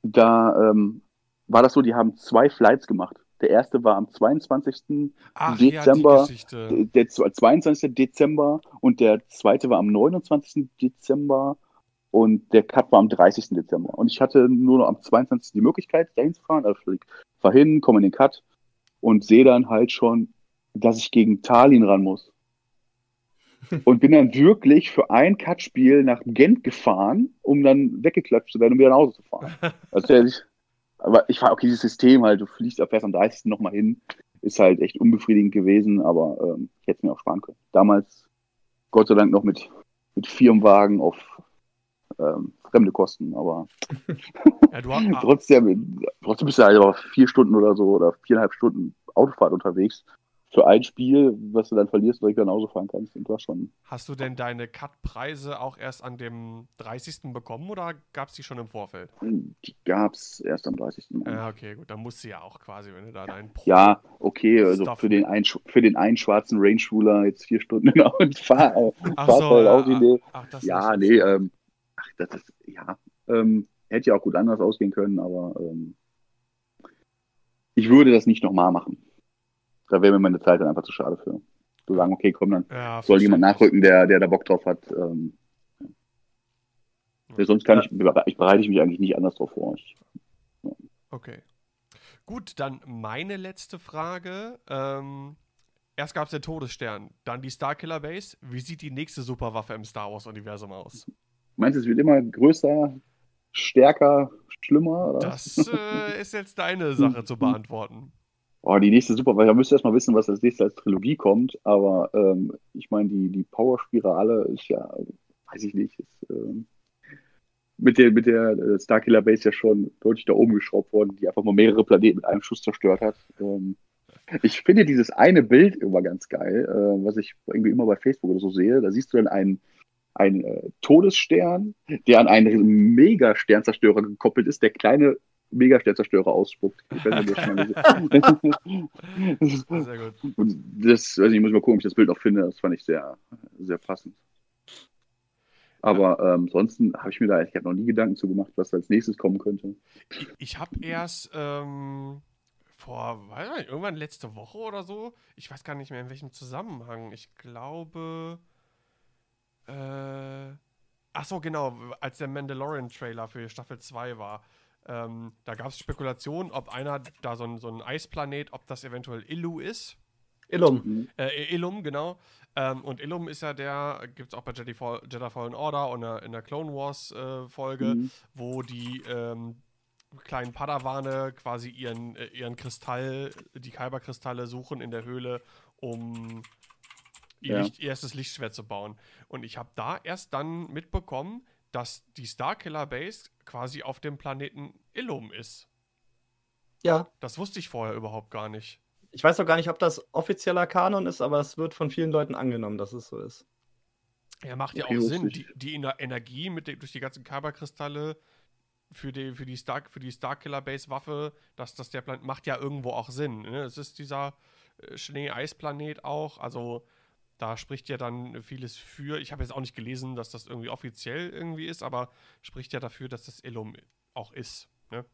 da ähm, war das so, die haben zwei Flights gemacht. Der erste war am 22. Ach, Dezember, ja, der 22. Dezember und der zweite war am 29. Dezember und der Cut war am 30. Dezember. Und ich hatte nur noch am 22. die Möglichkeit, dahin zu fahren. Also ich fahre hin, komme in den Cut und sehe dann halt schon, dass ich gegen Tallinn ran muss. und bin dann wirklich für ein Cut-Spiel nach Gent gefahren, um dann weggeklatscht zu werden, um wieder nach Hause zu fahren. Also, aber ich war, okay, dieses System halt, du fliegst ab erst am 30. nochmal hin, ist halt echt unbefriedigend gewesen, aber ähm, ich hätte es mir auch sparen können. Damals, Gott sei Dank, noch mit, mit Firmenwagen auf ähm, fremde Kosten, aber ja, hast, trotzdem, trotzdem bist du halt aber vier Stunden oder so oder viereinhalb Stunden Autofahrt unterwegs für ein Spiel, was du dann verlierst, direkt nach Hause fahren kannst. Und das schon. Hast du denn deine Cut-Preise auch erst an dem 30. bekommen oder gab es die schon im Vorfeld? Die gab es erst am 30. Ja, okay, gut. Dann musst du ja auch quasi, wenn du da deinen Pro Ja, okay, also für den, einen, für den einen schwarzen Range-Ruler jetzt vier Stunden in und fahr, äh, ach so, voll ja, Idee. Ach, ja, nee, ähm, ach, das ist, ja, ähm, hätte ja auch gut anders ausgehen können, aber ähm, ich würde das nicht nochmal machen. Da wäre mir meine Zeit dann einfach zu schade für. Zu sagen, okay, komm, dann ja, soll jemand nachrücken, der, der da Bock drauf hat. Ähm, ja. Sonst kann ich, ich bereite ich mich eigentlich nicht anders drauf vor. Ich, ja. Okay. Gut, dann meine letzte Frage. Ähm, erst gab es den Todesstern, dann die Starkiller Base. Wie sieht die nächste Superwaffe im Star Wars-Universum aus? Meinst du, es wird immer größer, stärker, schlimmer? Oder? Das äh, ist jetzt deine Sache zu beantworten. Oh, die nächste super, weil da müsst ihr erstmal wissen, was als nächstes als Trilogie kommt. Aber ähm, ich meine, die, die Power-Spirale ist ja, weiß ich nicht, ist ähm, mit der, mit der äh, Starkiller Base ja schon deutlich da oben geschraubt worden, die einfach mal mehrere Planeten mit einem Schuss zerstört hat. Ähm, ich finde dieses eine Bild immer ganz geil, äh, was ich irgendwie immer bei Facebook oder so sehe. Da siehst du dann einen, einen äh, Todesstern, der an einen Mega-Sternzerstörer gekoppelt ist, der kleine Megasternzerstörer ausspuckt. Ich weiß nicht, sehr gut. Und das, weiß ich, muss mal gucken, ob ich das Bild noch finde. Das fand ich sehr, sehr passend. Aber ähm, ansonsten habe ich mir da, ich habe noch nie Gedanken zu gemacht, was als nächstes kommen könnte. Ich, ich habe erst ähm, vor, weiß nicht, irgendwann letzte Woche oder so, ich weiß gar nicht mehr in welchem Zusammenhang. Ich glaube, äh, ach so, genau, als der Mandalorian-Trailer für Staffel 2 war. Ähm, da gab es Spekulationen, ob einer da so ein, so ein Eisplanet, ob das eventuell Illu ist. Illum. Äh, Illum, genau. Ähm, und Illum ist ja der, gibt es auch bei Jedi, Fall, Jedi Fallen Order und in der Clone Wars äh, Folge, mhm. wo die ähm, kleinen Padawane quasi ihren, äh, ihren Kristall, die Kyberkristalle suchen in der Höhle, um ja. Licht, ihr erstes Lichtschwert zu bauen. Und ich habe da erst dann mitbekommen, dass die Starkiller Base quasi auf dem Planeten Illum ist. Ja. Das wusste ich vorher überhaupt gar nicht. Ich weiß auch gar nicht, ob das offizieller Kanon ist, aber es wird von vielen Leuten angenommen, dass es so ist. Ja, macht ja auch Sinn. Die, die Energie mit durch die ganzen Kyberkristalle für die, für die, Star, für die Starkiller-Base-Waffe, dass das der Planet macht ja irgendwo auch Sinn. Ne? Es ist dieser äh, Schnee-Eis-Planet auch. Also da spricht ja dann vieles für. Ich habe jetzt auch nicht gelesen, dass das irgendwie offiziell irgendwie ist, aber spricht ja dafür, dass das Illum auch ist. Ne?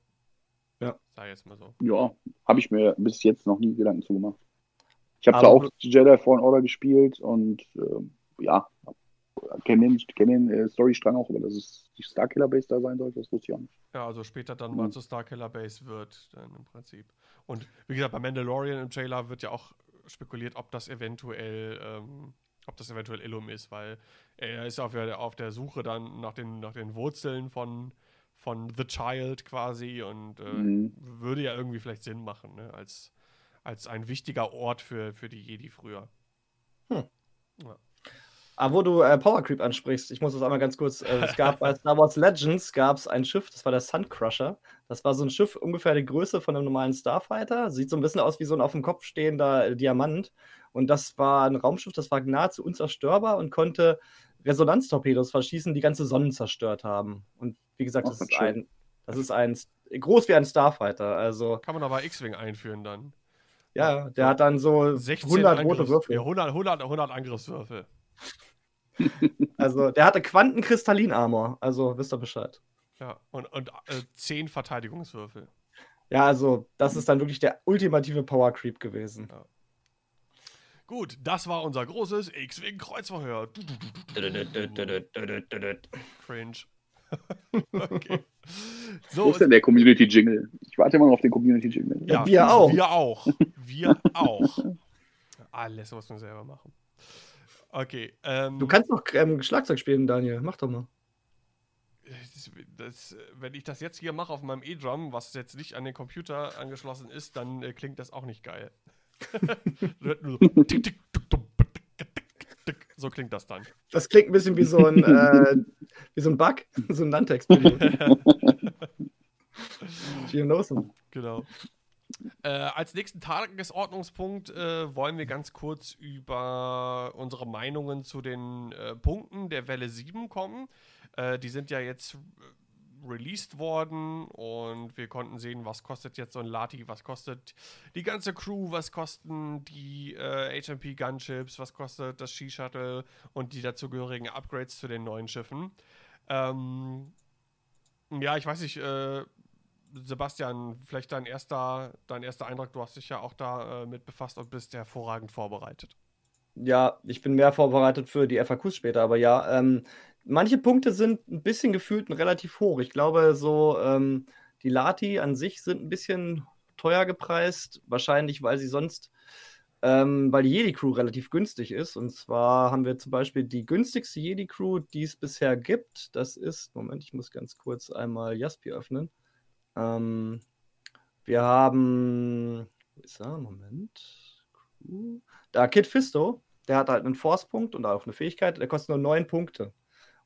Ja. Sei jetzt mal so. Ja, habe ich mir bis jetzt noch nie Gedanken zu gemacht. Ich habe da auch Jedi Fallen Order gespielt und äh, ja, kenne den, kenn den äh, Storystrang auch, aber dass es die Starkiller Base da sein sollte, das wusste ich auch nicht. Ja, also später dann mhm. mal zur Starkiller Base wird, dann im Prinzip. Und wie gesagt, bei Mandalorian im Trailer wird ja auch spekuliert, ob das eventuell, ähm, ob das eventuell Illum ist, weil er ist auf der, auf der Suche dann nach den, nach den Wurzeln von, von The Child quasi und äh, mhm. würde ja irgendwie vielleicht Sinn machen, ne? als, als ein wichtiger Ort für, für die Jedi früher. Hm. Ja. Aber wo du äh, Power Creep ansprichst, ich muss das einmal ganz kurz. Äh, es gab bei Star Wars Legends gab es ein Schiff, das war der Sun Crusher. Das war so ein Schiff ungefähr die Größe von einem normalen Starfighter. Sieht so ein bisschen aus wie so ein auf dem Kopf stehender äh, Diamant. Und das war ein Raumschiff, das war nahezu unzerstörbar und konnte Resonanztorpedos verschießen, die ganze Sonnen zerstört haben. Und wie gesagt, oh, das, ist ein, Das ist ein groß wie ein Starfighter. Also Kann man aber X-Wing einführen dann. ja, der hat dann so 16 100 rote Würfel. Ja, 100, 100, 100 Angriffswürfel. Also der hatte Quantenkristallin-Armor. Also wisst ihr Bescheid. Ja, und, und äh, 10 Verteidigungswürfel. Ja, also das ist dann wirklich der ultimative Power Creep gewesen. Gut, das war unser großes du, du. Cringe. okay. Wo So, ist denn der Community-Jingle? Ich warte immer noch auf den Community-Jingle. Ja, wir auch. Wir auch. Wir auch. Alles muss man selber machen. Okay. Ähm, Du kannst noch ähm, Schlagzeug spielen, Daniel. Mach doch mal. das, das, wenn ich das jetzt hier mache auf meinem E-Drum, was jetzt nicht an den Computer angeschlossen ist, dann äh, klingt das auch nicht geil. So klingt das dann. Das klingt ein bisschen wie so ein, äh, wie so ein Bug, so ein. Geonosen. Genau. Äh, als nächsten Tagesordnungspunkt äh, wollen wir ganz kurz über unsere Meinungen zu den äh, Punkten der Welle 7 kommen. Äh, die sind ja jetzt äh, released worden und wir konnten sehen, was kostet jetzt so ein Lati, was kostet die ganze Crew, was kosten die äh, HMP Gunships, was kostet das Ski-Shuttle und die dazugehörigen Upgrades zu den neuen Schiffen. Ähm, ja, ich weiß nicht, äh, Sebastian, vielleicht dein erster, dein erster Eindruck, du hast dich ja auch da äh, mit befasst und bist hervorragend vorbereitet. Ja, ich bin mehr vorbereitet für die FAQs später, aber ja, ähm, manche Punkte sind ein bisschen gefühlt und relativ hoch. Ich glaube, so ähm, die Lati an sich sind ein bisschen teuer gepreist, wahrscheinlich, weil sie sonst, ähm, weil die Jedi-Crew relativ günstig ist. Und zwar haben wir zum Beispiel die günstigste Jedi-Crew, die es bisher gibt. Das ist, Moment, ich muss ganz kurz einmal Jaspi öffnen. Ähm, wir haben, wo ist er? Moment. Da Kid Fisto, der hat halt einen Force-Punkt und auch eine Fähigkeit, der kostet nur 9 Punkte.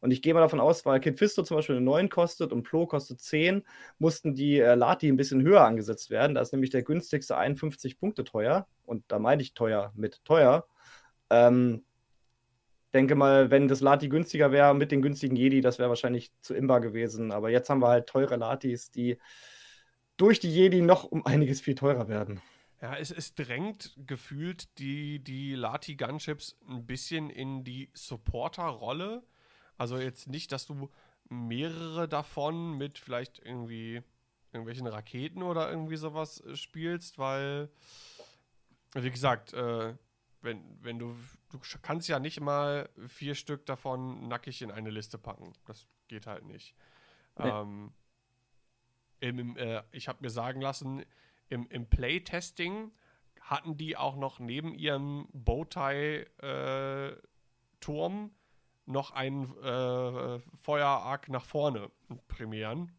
Und ich gehe mal davon aus, weil Kid Fisto zum Beispiel eine 9 kostet und Plo kostet 10, mussten die äh, Lati ein bisschen höher angesetzt werden. Da ist nämlich der günstigste 51 Punkte teuer. Und da meine ich teuer mit teuer. Ähm, denke mal, wenn das Lati günstiger wäre mit den günstigen Jedi, das wäre wahrscheinlich zu imbar gewesen. Aber jetzt haben wir halt teure Latis, die durch die Jedi noch um einiges viel teurer werden. Ja, es, es drängt gefühlt die, die Lati Gunships ein bisschen in die Supporter-Rolle. Also jetzt nicht, dass du mehrere davon mit vielleicht irgendwie irgendwelchen Raketen oder irgendwie sowas äh, spielst, weil, wie gesagt, äh, wenn, wenn du, du kannst ja nicht mal vier Stück davon nackig in eine Liste packen. Das geht halt nicht. Nee. Ähm, im, äh, ich habe mir sagen lassen, im, im Playtesting hatten die auch noch neben ihrem Bowtie-Turm noch einen äh, Feuerarc nach vorne prämieren.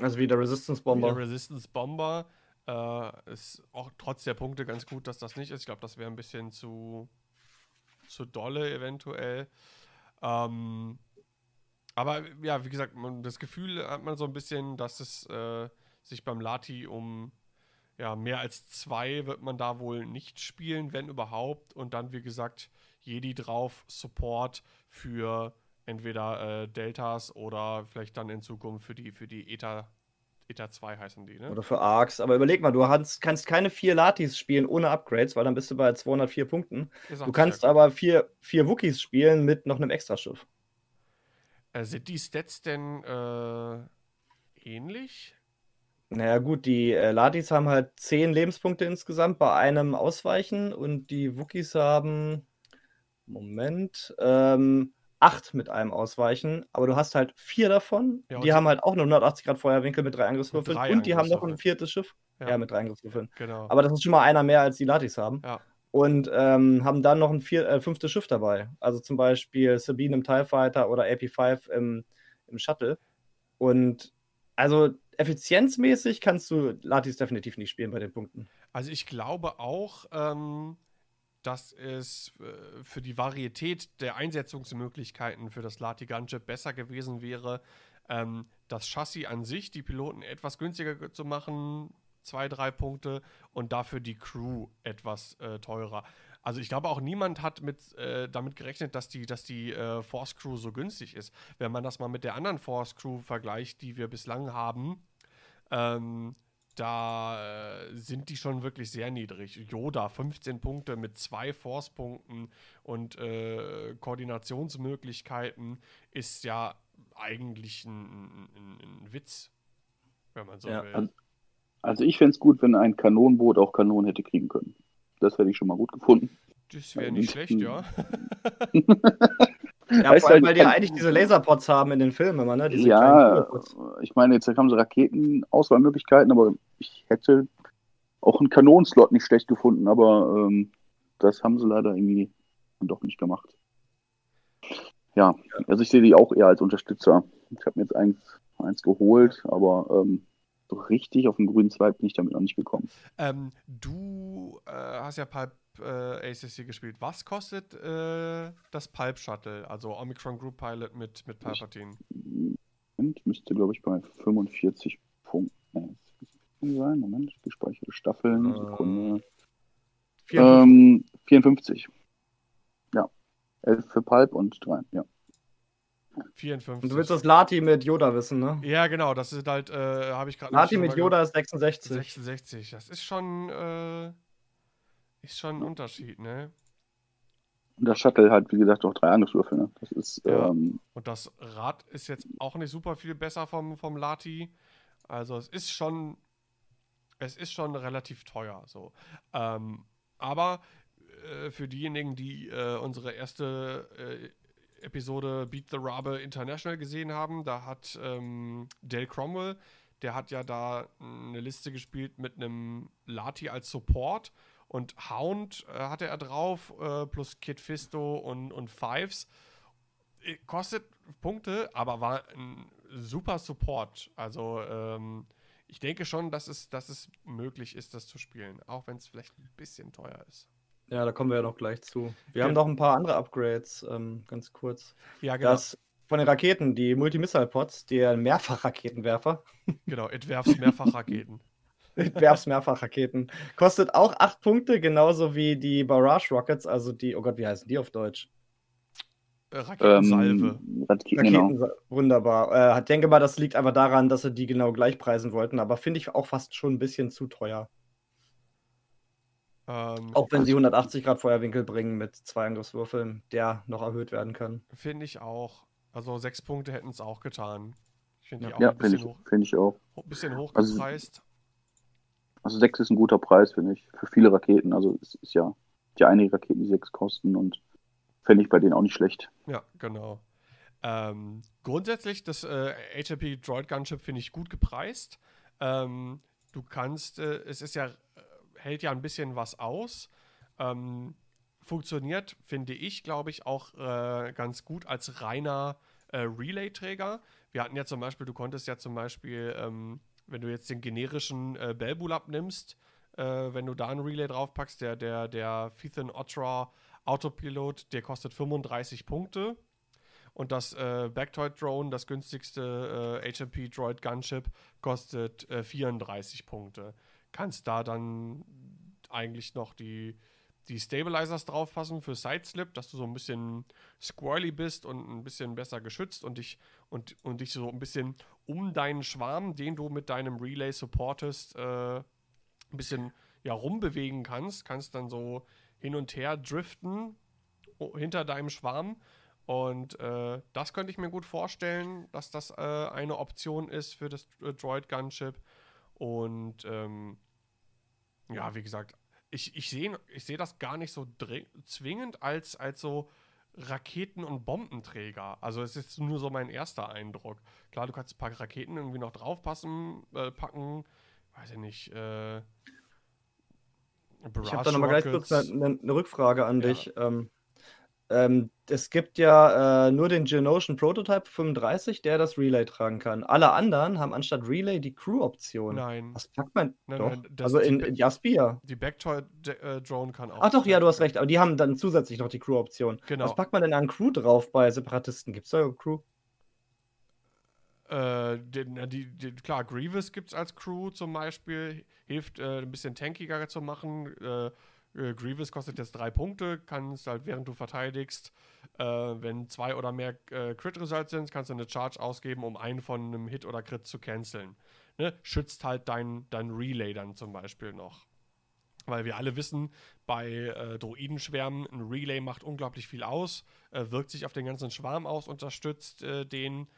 Also wie der Resistance Der Bomber. Resistance Bomber äh, ist auch trotz der Punkte ganz gut, dass das nicht ist. Ich glaube, das wäre ein bisschen zu, zu dolle eventuell. Ähm, aber ja, wie gesagt, man, das Gefühl hat man so ein bisschen, dass es äh, sich beim Lati um ja, mehr als zwei wird man da wohl nicht spielen, wenn überhaupt. Und dann, wie gesagt, Jedi drauf, Support für entweder äh, Deltas oder vielleicht dann in Zukunft für die, für die Eta, Eta 2 heißen die, ne? Oder für Arcs. Aber überleg mal, du hast, kannst keine vier Latis spielen ohne Upgrades, weil dann bist du bei 204 Punkten. Du kannst aber vier, vier Wookies spielen mit noch einem Extraschiff. Äh, sind die Stats denn äh, ähnlich? Naja, gut, die äh, Latis haben halt 10 Lebenspunkte insgesamt bei einem Ausweichen und die Wookies haben, Moment, ähm, 8 mit einem Ausweichen, aber du hast halt vier davon. Ja, die haben halt auch einen 180 Grad Feuerwinkel mit drei Angriffswürfeln drei und die haben noch ein viertes Schiff. Ja. Ja, mit drei Angriffswürfeln. Genau. Aber das ist schon mal einer mehr, als die Latis haben. Ja. Und ähm, haben dann noch ein vier, äh, fünftes Schiff dabei. Also zum Beispiel Sabine im TIE Fighter oder AP5 im, im Shuttle. Und also effizienzmäßig kannst du Latis definitiv nicht spielen bei den Punkten. Also ich glaube auch, ähm, dass es äh, für die Varietät der Einsetzungsmöglichkeiten für das Lati Gunship besser gewesen wäre, ähm, das Chassis an sich, die Piloten etwas günstiger ge- zu machen, zwei, drei Punkte und dafür die Crew etwas äh, teurer. Also ich glaube auch niemand hat mit, äh, damit gerechnet, dass die, dass die äh, Force Crew so günstig ist. Wenn man das mal mit der anderen Force Crew vergleicht, die wir bislang haben, ähm, da äh, sind die schon wirklich sehr niedrig. Yoda 15 Punkte mit zwei Force-Punkten und äh, Koordinationsmöglichkeiten ist ja eigentlich ein, ein, ein Witz, wenn man so Ja, will. also, ich fände es gut, wenn ein Kanonenboot auch Kanonen hätte kriegen können. Das hätte ich schon mal gut gefunden. Das wäre nicht schlecht, ja. Ja, Heißt vor allem, halt, weil die ja kann- eigentlich diese Laserpods haben in den Filmen immer, ne? Diese ja, ich meine, jetzt haben sie Raketenauswahlmöglichkeiten, aber ich hätte auch einen Kanonenslot nicht schlecht gefunden, aber ähm, das haben sie leider irgendwie dann doch nicht gemacht. Ja, also ich sehe die auch eher als Unterstützer. Ich habe mir jetzt eins, eins geholt, aber ähm, so richtig auf den grünen Zweig bin ich damit noch nicht gekommen. Ähm, du äh, hast ja Pulp äh, ACC gespielt. Was kostet äh, das Pulp Shuttle, also Omicron Group Pilot mit, mit Palpatine? Moment, müsste, glaube ich, bei 45 Punkten äh, sein. Moment, gespeicherte Staffeln, Äh, Sekunde. 54. Ähm, 54. Ja. 11 für Pulp und 3, ja. 54. Und du willst das Lati mit Yoda wissen, ne? ja, genau, das ist halt, äh, habe ich gerade Lati mit Yoda ist ge- 66. 66. Das ist schon, äh, ist schon ein Unterschied, ne? Und das Shuttle hat, wie gesagt, auch drei Angriffswürfel. Ne? Das ist, Ja. ähm, Und das Rad ist jetzt auch nicht super viel besser vom, vom Lati. Also es ist schon, es ist schon relativ teuer. So. Ähm, aber äh, für diejenigen, die äh, unsere erste äh, Episode Beat the Rabe International gesehen haben, da hat ähm, Dale Cromwell, der hat ja da eine Liste gespielt mit einem Lati als Support und Hound äh, hatte er drauf, äh, plus Kid Fisto und, und Fives. Äh, Kostet Punkte, aber war ein super Support. Also ähm, ich denke schon, dass es, dass es möglich ist, das zu spielen, auch wenn es vielleicht ein bisschen teuer ist. Ja, da kommen wir ja noch gleich zu. Wir Ja. haben noch ein paar andere Upgrades, ähm, ganz kurz. Ja, genau. Das von den Raketen, die Multimissile-Pods, der Mehrfachraketenwerfer, Genau, entwerfst Mehrfachraketen. Werfs Mehrfachraketen, kostet auch 8 Punkte, genauso wie die Barrage Rockets, also die, oh Gott, wie heißen die auf Deutsch? Äh, Raketensalve. ähm, Raketen, genau. Wunderbar. Äh, ich denke mal, das liegt einfach daran, dass sie die genau gleich preisen wollten, aber finde ich auch fast schon ein bisschen zu teuer. Ähm, Auch wenn sie 180 Grad Feuerwinkel bringen mit zwei Angriffswürfeln, der noch erhöht werden kann. Finde ich auch. Also sechs Punkte hätten es auch getan. Finde Ja. auch Ja, ein finde bisschen, ich, hoch, find ich auch. ein bisschen Also- hochgepreist. Also 6 ist ein guter Preis, finde ich, für viele Raketen. Also es ist ja, ja einige Raketen, die 6 kosten und fände ich bei denen auch nicht schlecht. Ja, genau. Ähm, grundsätzlich, das äh, HLP Droid Gunship finde ich gut gepreist. Ähm, du kannst, äh, es ist ja, hält ja ein bisschen was aus. Ähm, funktioniert, finde ich, glaube ich, auch äh, ganz gut als reiner äh, Relay-Träger. Wir hatten ja zum Beispiel, du konntest ja zum Beispiel, ähm, wenn du jetzt den generischen äh, Belbulab nimmst, äh, wenn du da ein Relay draufpackst, der, der, der Fethan Otra Autopilot, der kostet 35 Punkte. Und das äh, Backtoid Drone, das günstigste äh, HMP Droid Gunship, kostet äh, 34 Punkte. Kannst da dann eigentlich noch die, die Stabilizers draufpassen für Sideslip, dass du so ein bisschen squirrely bist und ein bisschen besser geschützt und dich, und, und dich so ein bisschen um deinen Schwarm, den du mit deinem Relay supportest, äh, ein bisschen ja, rumbewegen kannst. Kannst dann so hin und her driften hinter deinem Schwarm. Und äh, das könnte ich mir gut vorstellen, dass das äh, eine Option ist für das äh, Droid Gunship. Und ähm, ja, wie gesagt, ich, ich sehe ich seh das gar nicht so zwingend als, als so Raketen- und Bombenträger. Also es ist nur so mein erster Eindruck. Klar, du kannst ein paar Raketen irgendwie noch draufpassen, äh, packen, weiß ich nicht, äh, Ich habe da nochmal gleich kurz eine, eine Rückfrage an Ja. dich. Ähm, ähm, es gibt ja äh, nur den Genotion Prototype 35, der das Relay tragen kann. Alle anderen haben anstatt Relay die Crew-Option. Nein, Was packt man Nein, doch? nein, also die in, in Jaspi ja. die Backtoy-Drone kann auch. Ach doch, ja, du hast recht. Aber die haben dann zusätzlich noch die Crew-Option. Genau. Was packt man denn an Crew drauf bei Separatisten? Gibt es da Crew? Äh, na, die, die, klar, Grievous gibt es als Crew zum Beispiel, hilft äh, ein bisschen tankiger zu machen. Äh, äh, Grievous kostet jetzt drei Punkte, kannst halt während du verteidigst, äh, wenn zwei oder mehr äh, Crit Results sind, kannst du eine Charge ausgeben, um einen von einem Hit oder Crit zu canceln. ne, schützt halt dein, dein Relay dann zum Beispiel noch. Weil wir alle wissen, bei äh, Droidenschwärmen, ein Relay macht unglaublich viel aus, äh, wirkt sich auf den ganzen Schwarm aus, unterstützt äh, den.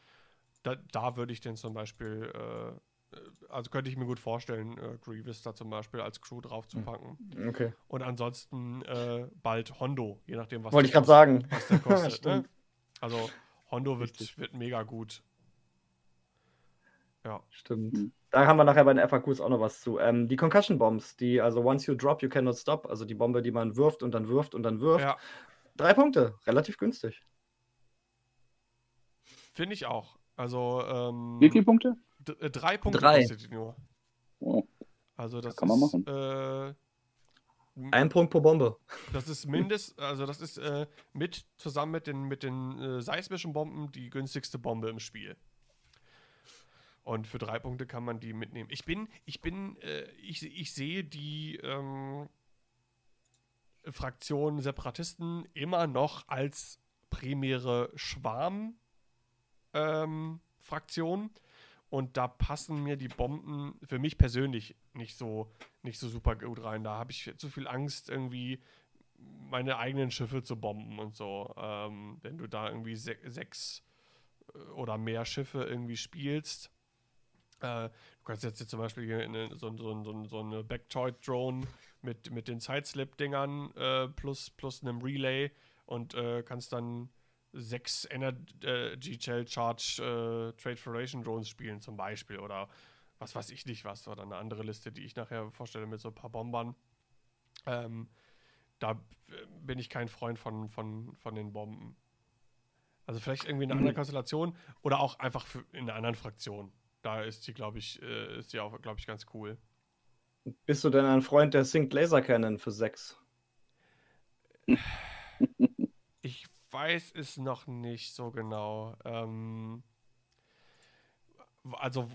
Da, da würde ich den zum Beispiel, äh, also könnte ich mir gut vorstellen, äh, Grievous da zum Beispiel als Crew draufzupacken. Okay. Und ansonsten äh, bald Hondo, je nachdem, was Wollte ich gerade sagen. Was der kostet, ne? Also Hondo wird, Richtig. wird mega gut. Ja. Stimmt. Mhm. Da haben wir nachher bei den FAQs auch noch was zu. Ähm, die Concussion Bombs, die, also once you drop, you cannot stop, also die Bombe, die man wirft und dann wirft und dann wirft. ja, Drei Punkte, relativ günstig. finde ich auch. Also ähm, Wie viele Punkte? D- äh, drei Punkte Drei. kostet die nur. Oh, Also das Kann man ist, machen. Äh, Ein Punkt pro Bombe. das ist mindest, also das ist äh, mit zusammen mit den mit den äh, seismischen Bomben die günstigste Bombe im Spiel. Und für drei Punkte kann man die mitnehmen. Ich bin, ich bin, äh, ich, ich sehe die ähm, Fraktion Separatisten immer noch als primäre Schwarm ähm, Fraktion. Und da passen mir die Bomben für mich persönlich nicht so, nicht so super gut rein. Da habe ich zu viel Angst, irgendwie meine eigenen Schiffe zu bomben und so. Ähm, wenn du da irgendwie se sechs äh, oder mehr Schiffe irgendwie spielst. Äh, du kannst jetzt hier zum Beispiel eine, so, so, so, so eine Backtoid-Drone mit, mit den Sideslip-Dingern äh, plus, plus einem Relay und äh, kannst dann sechs Energy Shell Charge äh, Trade Federation Drones spielen zum Beispiel oder was weiß ich nicht was oder eine andere Liste, die ich nachher vorstelle mit so ein paar Bombern. Ähm, da bin ich kein Freund von, von, von den Bomben. Also vielleicht irgendwie eine andere Mhm. Konstellation oder auch einfach für, in einer anderen Fraktion. Da ist die, glaube ich, äh, ist die auch, glaube ich, ganz cool. Bist du denn ein Freund der Synced Laser Cannon für 6? Ich weiß es noch nicht so genau. Ähm, also,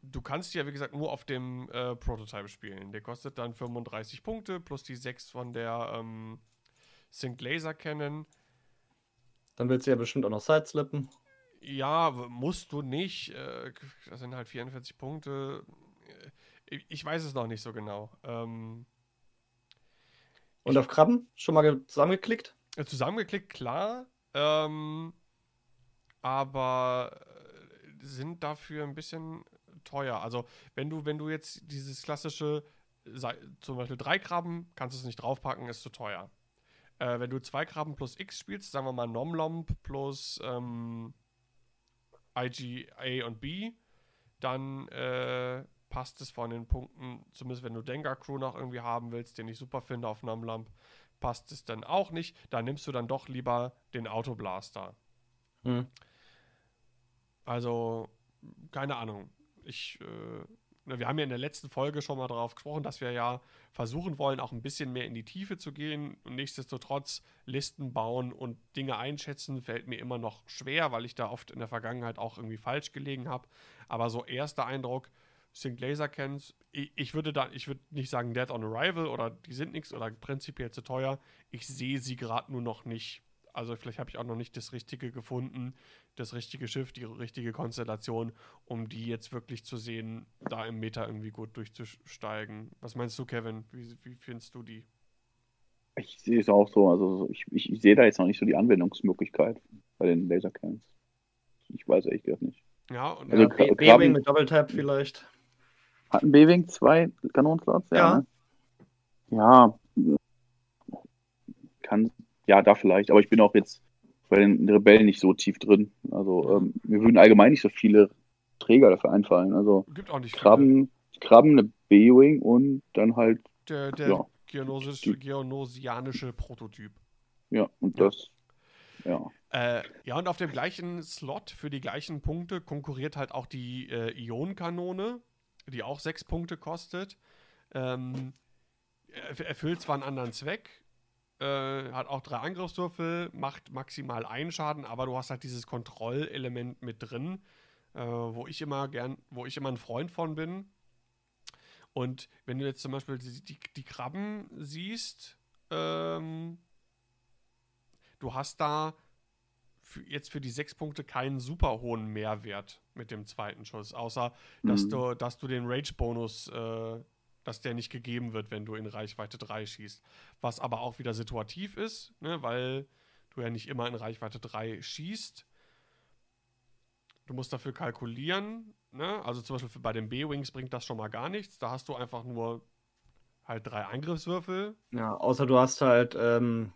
du kannst ja, wie gesagt, nur auf dem äh, Prototype spielen. Der kostet dann 35 Punkte plus die 6 von der ähm, Sync Laser Cannon. Dann willst du ja bestimmt auch noch Sideslippen. Ja, musst du nicht. Äh, das sind halt 44 Punkte. Äh, Ich, ich weiß es noch nicht so genau. Ähm, Und auf Krabben? Schon mal ge- zusammengeklickt? Äh, Zusammengeklickt, klar. Ähm, aber äh, sind dafür ein bisschen teuer. Also, wenn du, wenn du jetzt dieses klassische, zum Beispiel drei Krabben, kannst du es nicht draufpacken, ist zu teuer. Äh, wenn du zwei Krabben plus X spielst, sagen wir mal Nomlomp plus ähm, A und B, dann äh, passt es von den Punkten, zumindest wenn du Dengar Crew noch irgendwie haben willst, den ich super finde auf Nomlomp, passt es dann auch nicht. Da nimmst du dann doch lieber den Autoblaster. Hm. Also, keine Ahnung. Ich, äh, na, wir haben ja in der letzten Folge schon mal darauf gesprochen, dass wir ja versuchen wollen, auch ein bisschen mehr in die Tiefe zu gehen. Und nichtsdestotrotz Listen bauen und Dinge einschätzen, fällt mir immer noch schwer, weil ich da oft in der Vergangenheit auch irgendwie falsch gelegen habe. Aber so erster Eindruck, Sync Laser Cans, ich, ich würde da, ich würde nicht sagen Dead on Arrival oder die sind nichts oder prinzipiell zu teuer. Ich sehe sie gerade nur noch nicht. Also vielleicht habe ich auch noch nicht das Richtige gefunden, das richtige Schiff, die richtige Konstellation, um die jetzt wirklich zu sehen, da im Meta irgendwie gut durchzusteigen. Was meinst du, Kevin? Wie, wie findest du die? Ich sehe es auch so. Also ich, ich, ich sehe da jetzt noch nicht so die Anwendungsmöglichkeit bei den Lasercans. Ich weiß ehrlich gesagt nicht. Ja, und Also ja, Krabben- mit Double Tap vielleicht. Hatten B-Wing zwei Kanonenslots? Ja. ne? Ja. Kann, ja, da vielleicht. Aber ich bin auch jetzt bei den Rebellen nicht so tief drin. Also ähm, mir würden allgemein nicht so viele Träger dafür einfallen. Also gibt auch nicht viele. Krabben, Krabben, eine B-Wing und dann halt, Der, der ja. geonosianische Prototyp. ja, und Ja. das, ja. Äh, ja, und auf dem gleichen Slot für die gleichen Punkte konkurriert halt auch die äh, Ionenkanone, die auch sechs Punkte kostet. Ähm, erf- erfüllt zwar einen anderen Zweck, äh, hat auch drei Angriffswürfel, macht maximal einen Schaden, aber du hast halt dieses Kontrollelement mit drin, äh, wo ich immer gern, wo ich immer ein Freund von bin. Und wenn du jetzt zum Beispiel die, die, die Krabben siehst, ähm, du hast da für, jetzt für die sechs Punkte keinen super hohen Mehrwert mit dem zweiten Schuss, außer dass, Mhm. du, dass du den Rage-Bonus, äh, dass der nicht gegeben wird, wenn du in Reichweite 3 schießt. Was aber auch wieder situativ ist, ne, weil du ja nicht immer in Reichweite 3 schießt. Du musst dafür kalkulieren, ne? Also zum Beispiel bei den B-Wings bringt das schon mal gar nichts. Da hast du einfach nur halt drei Angriffswürfel. Ja, außer du hast halt ähm,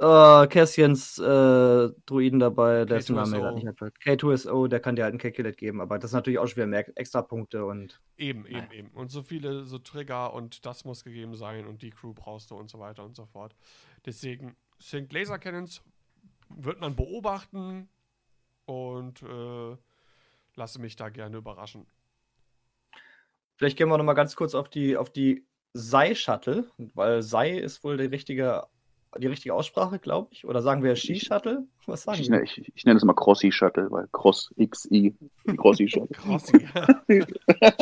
äh, Cassians äh, Druiden dabei, dessen Name mir K2SO. gerade nicht einfällt. K2SO, der kann dir halt einen Calculate geben, aber das ist natürlich auch schon wieder mehr extra Punkte und Eben, eben, Naja. eben. Und so viele so Trigger und das muss gegeben sein und die Crew brauchst du und so weiter und so fort. Deswegen Sync Laser Cannons wird man beobachten und äh, lasse mich da gerne überraschen. vielleicht gehen wir noch mal ganz kurz auf die auf die Sei-Shuttle, weil Sei ist wohl die richtige die richtige Aussprache, glaube ich. Oder sagen wir Ski-Shuttle? Was sagen Ich, wir? ich, ich nenne es mal Crossy Shuttle, weil Cross XI, Crossy Shuttle. Crossi.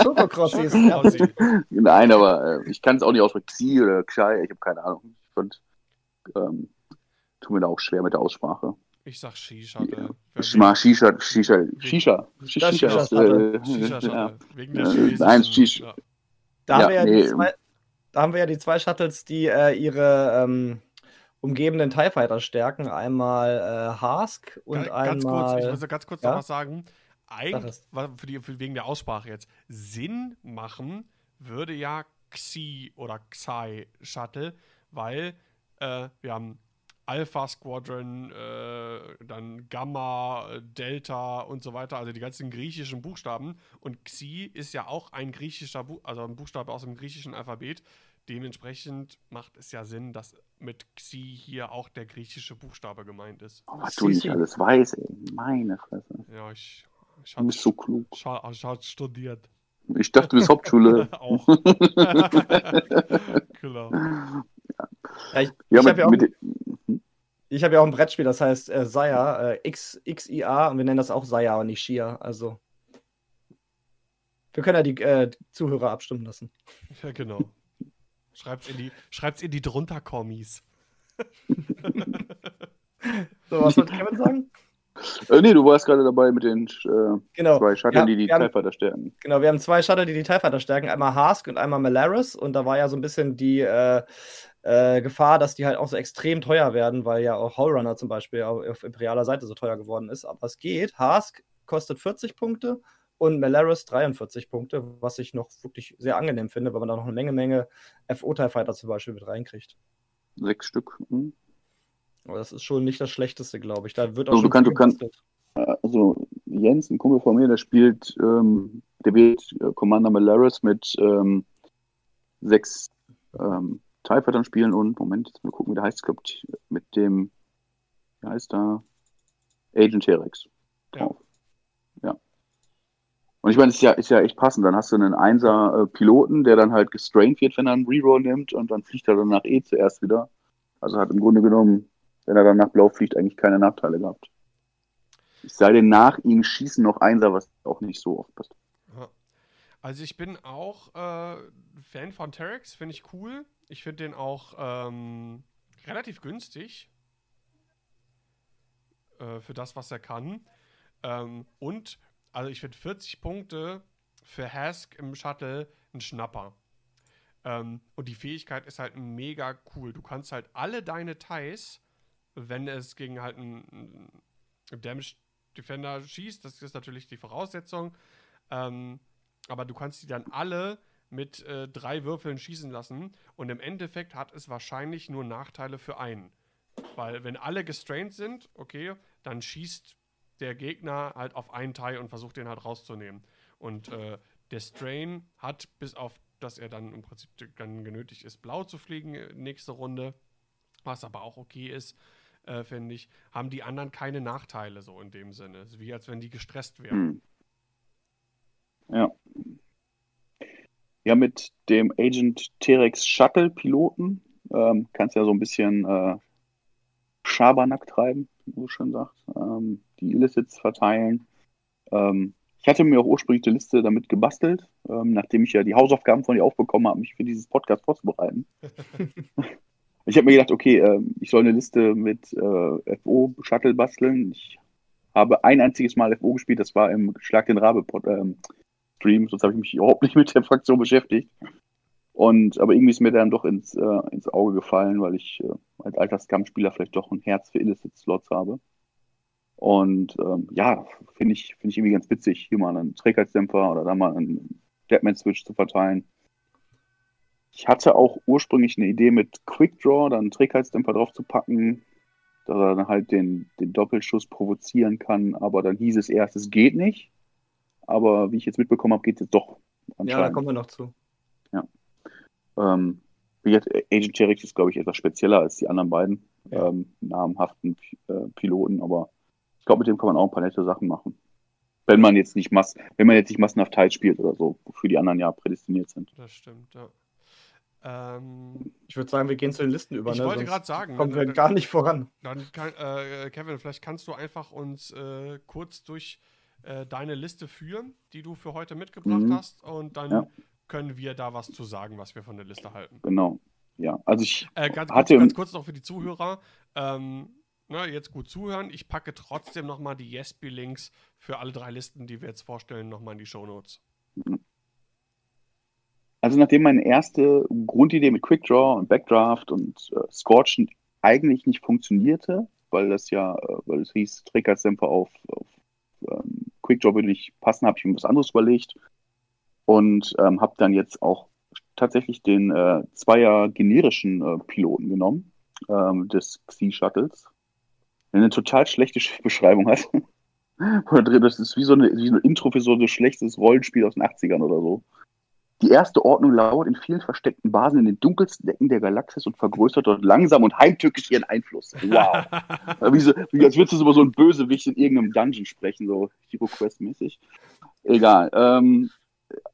Schokocrossis. ja. Crossi. Nein, aber äh, ich kann es auch nicht aussprechen. Xi oder Xai, ich habe keine Ahnung. Ich fand, ähm, tut mir da auch schwer mit der Aussprache. Ich sag Ski-Shuttle. Ich mag Shisha, Shisha, Shisha. Shisha Shisha ist, äh, ja. Wegen der Ja, nein, Shish- ja. Da, Ja, haben wir ja nee, die zwei, da haben wir ja die zwei Shuttles, die äh, ihre ähm, umgebenden TIE Fighter stärken. Einmal äh, Hask und Ga- ganz kurz, einmal. ich muss ganz kurz Ja? noch was sagen. Sag Eigentlich, für die, für, wegen der Aussprache jetzt, Sinn machen würde ja Xi oder Xi Shuttle, weil äh, wir haben Alpha Squadron, äh, dann Gamma, Delta und so weiter, also die ganzen griechischen Buchstaben. Und Xi ist ja auch ein griechischer, Bu also ein Buchstabe aus dem griechischen Alphabet. Dementsprechend macht es ja Sinn, dass mit Xi hier auch der griechische Buchstabe gemeint ist. Oh, was du nicht alles weißt, ey. Meine Fresse. Ja, ich, ich Du bist so klug. Scha ich hab studiert. Ich dachte, du bist Hauptschule. Auch. genau. Ja, ich Ja, ich habe ja, ich hab ja auch ein Brettspiel, das heißt äh, Saya, äh, X, XIA, und wir nennen das auch Saya und nicht Shia. Also. Wir können ja die äh, Zuhörer abstimmen lassen. Ja, genau. Schreibt's in die, schreibt's in die drunter Kommis. So, was wollte Kevin sagen? äh, nee, du warst gerade dabei mit den äh, Genau. zwei Shuttle, Ja, die die wir haben- TIE stärken. Genau, wir haben zwei Shuttle, die die TIE stärken. Einmal Hask und einmal Malaris. Und da war ja so ein bisschen die äh, äh, Gefahr, dass die halt auch so extrem teuer werden, weil ja auch Hallrunner zum Beispiel auf, auf imperialer Seite so teuer geworden ist. Aber es geht. Hask kostet 40 Punkte und Malaris 43 Punkte, was ich noch wirklich sehr angenehm finde, weil man da noch eine Menge, Menge FO-TIE Fighter zum Beispiel mit reinkriegt. Sechs Stück. Hm. Aber das ist schon nicht das Schlechteste, glaube ich. Da wird auch Also, du schon kannst- du kannst-. Also, Jens, ein Kumpel von mir, der spielt, ähm, der wählt äh, Commander Malaris mit ähm, sechs ähm, TIE Fightern spielen und, Moment, jetzt mal gucken, wie der heißt, ich glaub, mit dem, wie heißt da? Agent Terex drauf. Und ich meine, ist ja, ist ja echt passend. Dann hast du einen Einser-Piloten, der dann halt gestrained wird, wenn er einen Reroll nimmt und dann fliegt er danach eh zuerst wieder. Also hat im Grunde genommen, wenn er dann nach Blau fliegt, eigentlich keine Nachteile gehabt. Es sei denn, nach ihm schießen noch Einser, was auch nicht so oft passt. Also ich bin auch äh, Fan von Terex, finde ich cool. Ich finde den auch ähm, relativ günstig äh, für das, was er kann. Ähm, und, also ich finde 40 Punkte für Hask im Shuttle ein Schnapper. Ähm, und die Fähigkeit ist halt mega cool. Du kannst halt alle deine Ties, wenn es gegen halt einen, Damage Defender schießt, das ist natürlich die Voraussetzung, ähm, aber du kannst die dann alle mit äh, drei Würfeln schießen lassen und im Endeffekt hat es wahrscheinlich nur Nachteile für einen. Weil wenn alle gestrained sind, okay, dann schießt der Gegner halt auf einen Teil und versucht den halt rauszunehmen. Und äh, der Strain hat bis auf, dass er dann im Prinzip dann genötigt ist, blau zu fliegen äh, nächste Runde, was aber auch okay ist, äh, finde ich, haben die anderen keine Nachteile so in dem Sinne. Es ist wie als wenn die gestresst wären. Hm. Ja. Ja, mit dem Agent Terex Shuttle Piloten ähm, kannst ja so ein bisschen äh, Schabernack treiben, wie man so schön sagt. Ähm, die Illicits verteilen. Ähm, ich hatte mir auch ursprünglich eine Liste damit gebastelt, ähm, nachdem ich ja die Hausaufgaben von dir auch bekommen habe, mich für dieses Podcast vorzubereiten. Ich habe mir gedacht, okay, äh, ich soll eine Liste mit äh, FO-Shuttle basteln. Ich habe ein einziges Mal FO gespielt, das war im Schlag den Rabe ähm, Stream, sonst habe ich mich überhaupt nicht mit der Fraktion beschäftigt. Und aber irgendwie ist mir dann doch ins, äh, ins Auge gefallen, weil ich äh, als alter Scum-Spieler vielleicht doch ein Herz für Illicit-Slots habe. Und ähm, ja, finde ich, finde ich irgendwie ganz witzig, hier mal einen Trägheitsdämpfer oder da mal einen Deadman-Switch zu verteilen. Ich hatte auch ursprünglich eine Idee mit Quickdraw, dann einen Trägheitsdämpfer drauf zu packen, dass er dann halt den, den Doppelschuss provozieren kann, aber dann hieß es erst, es geht nicht. Aber wie ich jetzt mitbekommen habe, geht es doch. Ja, da kommen wir noch zu. Ja. Ähm, Agent Cherix ist, glaube ich, etwas spezieller als die anderen beiden ja. ähm, namhaften äh, Piloten, aber glaube, mit dem kann man auch ein paar nette Sachen machen. Wenn man jetzt nicht mass wenn man jetzt nicht massenhaft Teil spielt oder so, wofür die anderen ja prädestiniert sind. Das stimmt, ja. Ähm, ich würde sagen, wir gehen zu den Listen über. Ich ne? wollte gerade sagen. Kommen wir dann, gar nicht voran. Dann kann, äh, Kevin, vielleicht kannst du einfach uns äh, kurz durch äh, deine Liste führen, die du für heute mitgebracht mhm. hast, und dann ja. können wir da was zu sagen, was wir von der Liste halten. Genau. Ja, also ich äh, ganz, hatte kurz, ganz kurz noch für die Zuhörer. Ähm, ne, jetzt gut zuhören. Ich packe trotzdem nochmal die Yesby-Links für alle drei Listen, die wir jetzt vorstellen, nochmal in die Shownotes. Also nachdem meine erste Grundidee mit Quickdraw und Backdraft und äh, Scorchen eigentlich nicht funktionierte, weil das ja, äh, weil es hieß, Trägheitsdämpfer auf, auf ähm, Quickdraw würde nicht passen, habe ich mir was anderes überlegt und ähm, habe dann jetzt auch tatsächlich den äh, Zweier generischen äh, Piloten genommen ähm, des Xi-Shuttles eine total schlechte Beschreibung hat. das ist wie so, eine, wie ein Intro für so ein schlechtes Rollenspiel aus den 80ern oder so. Die erste Ordnung lauert in vielen versteckten Basen in den dunkelsten Ecken der Galaxis und vergrößert dort langsam und heimtückisch ihren Einfluss. Wow. wie so, wie, als würdest du über so einen Bösewicht in irgendeinem Dungeon sprechen, so Hero Quest-mäßig. Egal. Ähm,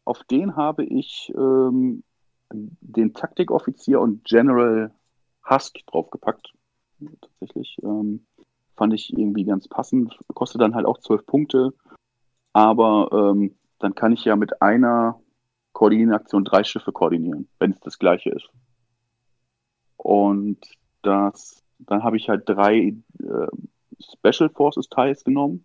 auf den habe ich ähm, den Taktikoffizier und General Husk draufgepackt. Tatsächlich. Ähm, Fand ich irgendwie ganz passend. Kostet dann halt auch zwölf Punkte. Aber ähm, dann kann ich ja mit einer Koordination drei Schiffe koordinieren, wenn es das gleiche ist. Und das, dann habe ich halt drei äh, Special Forces Teils genommen.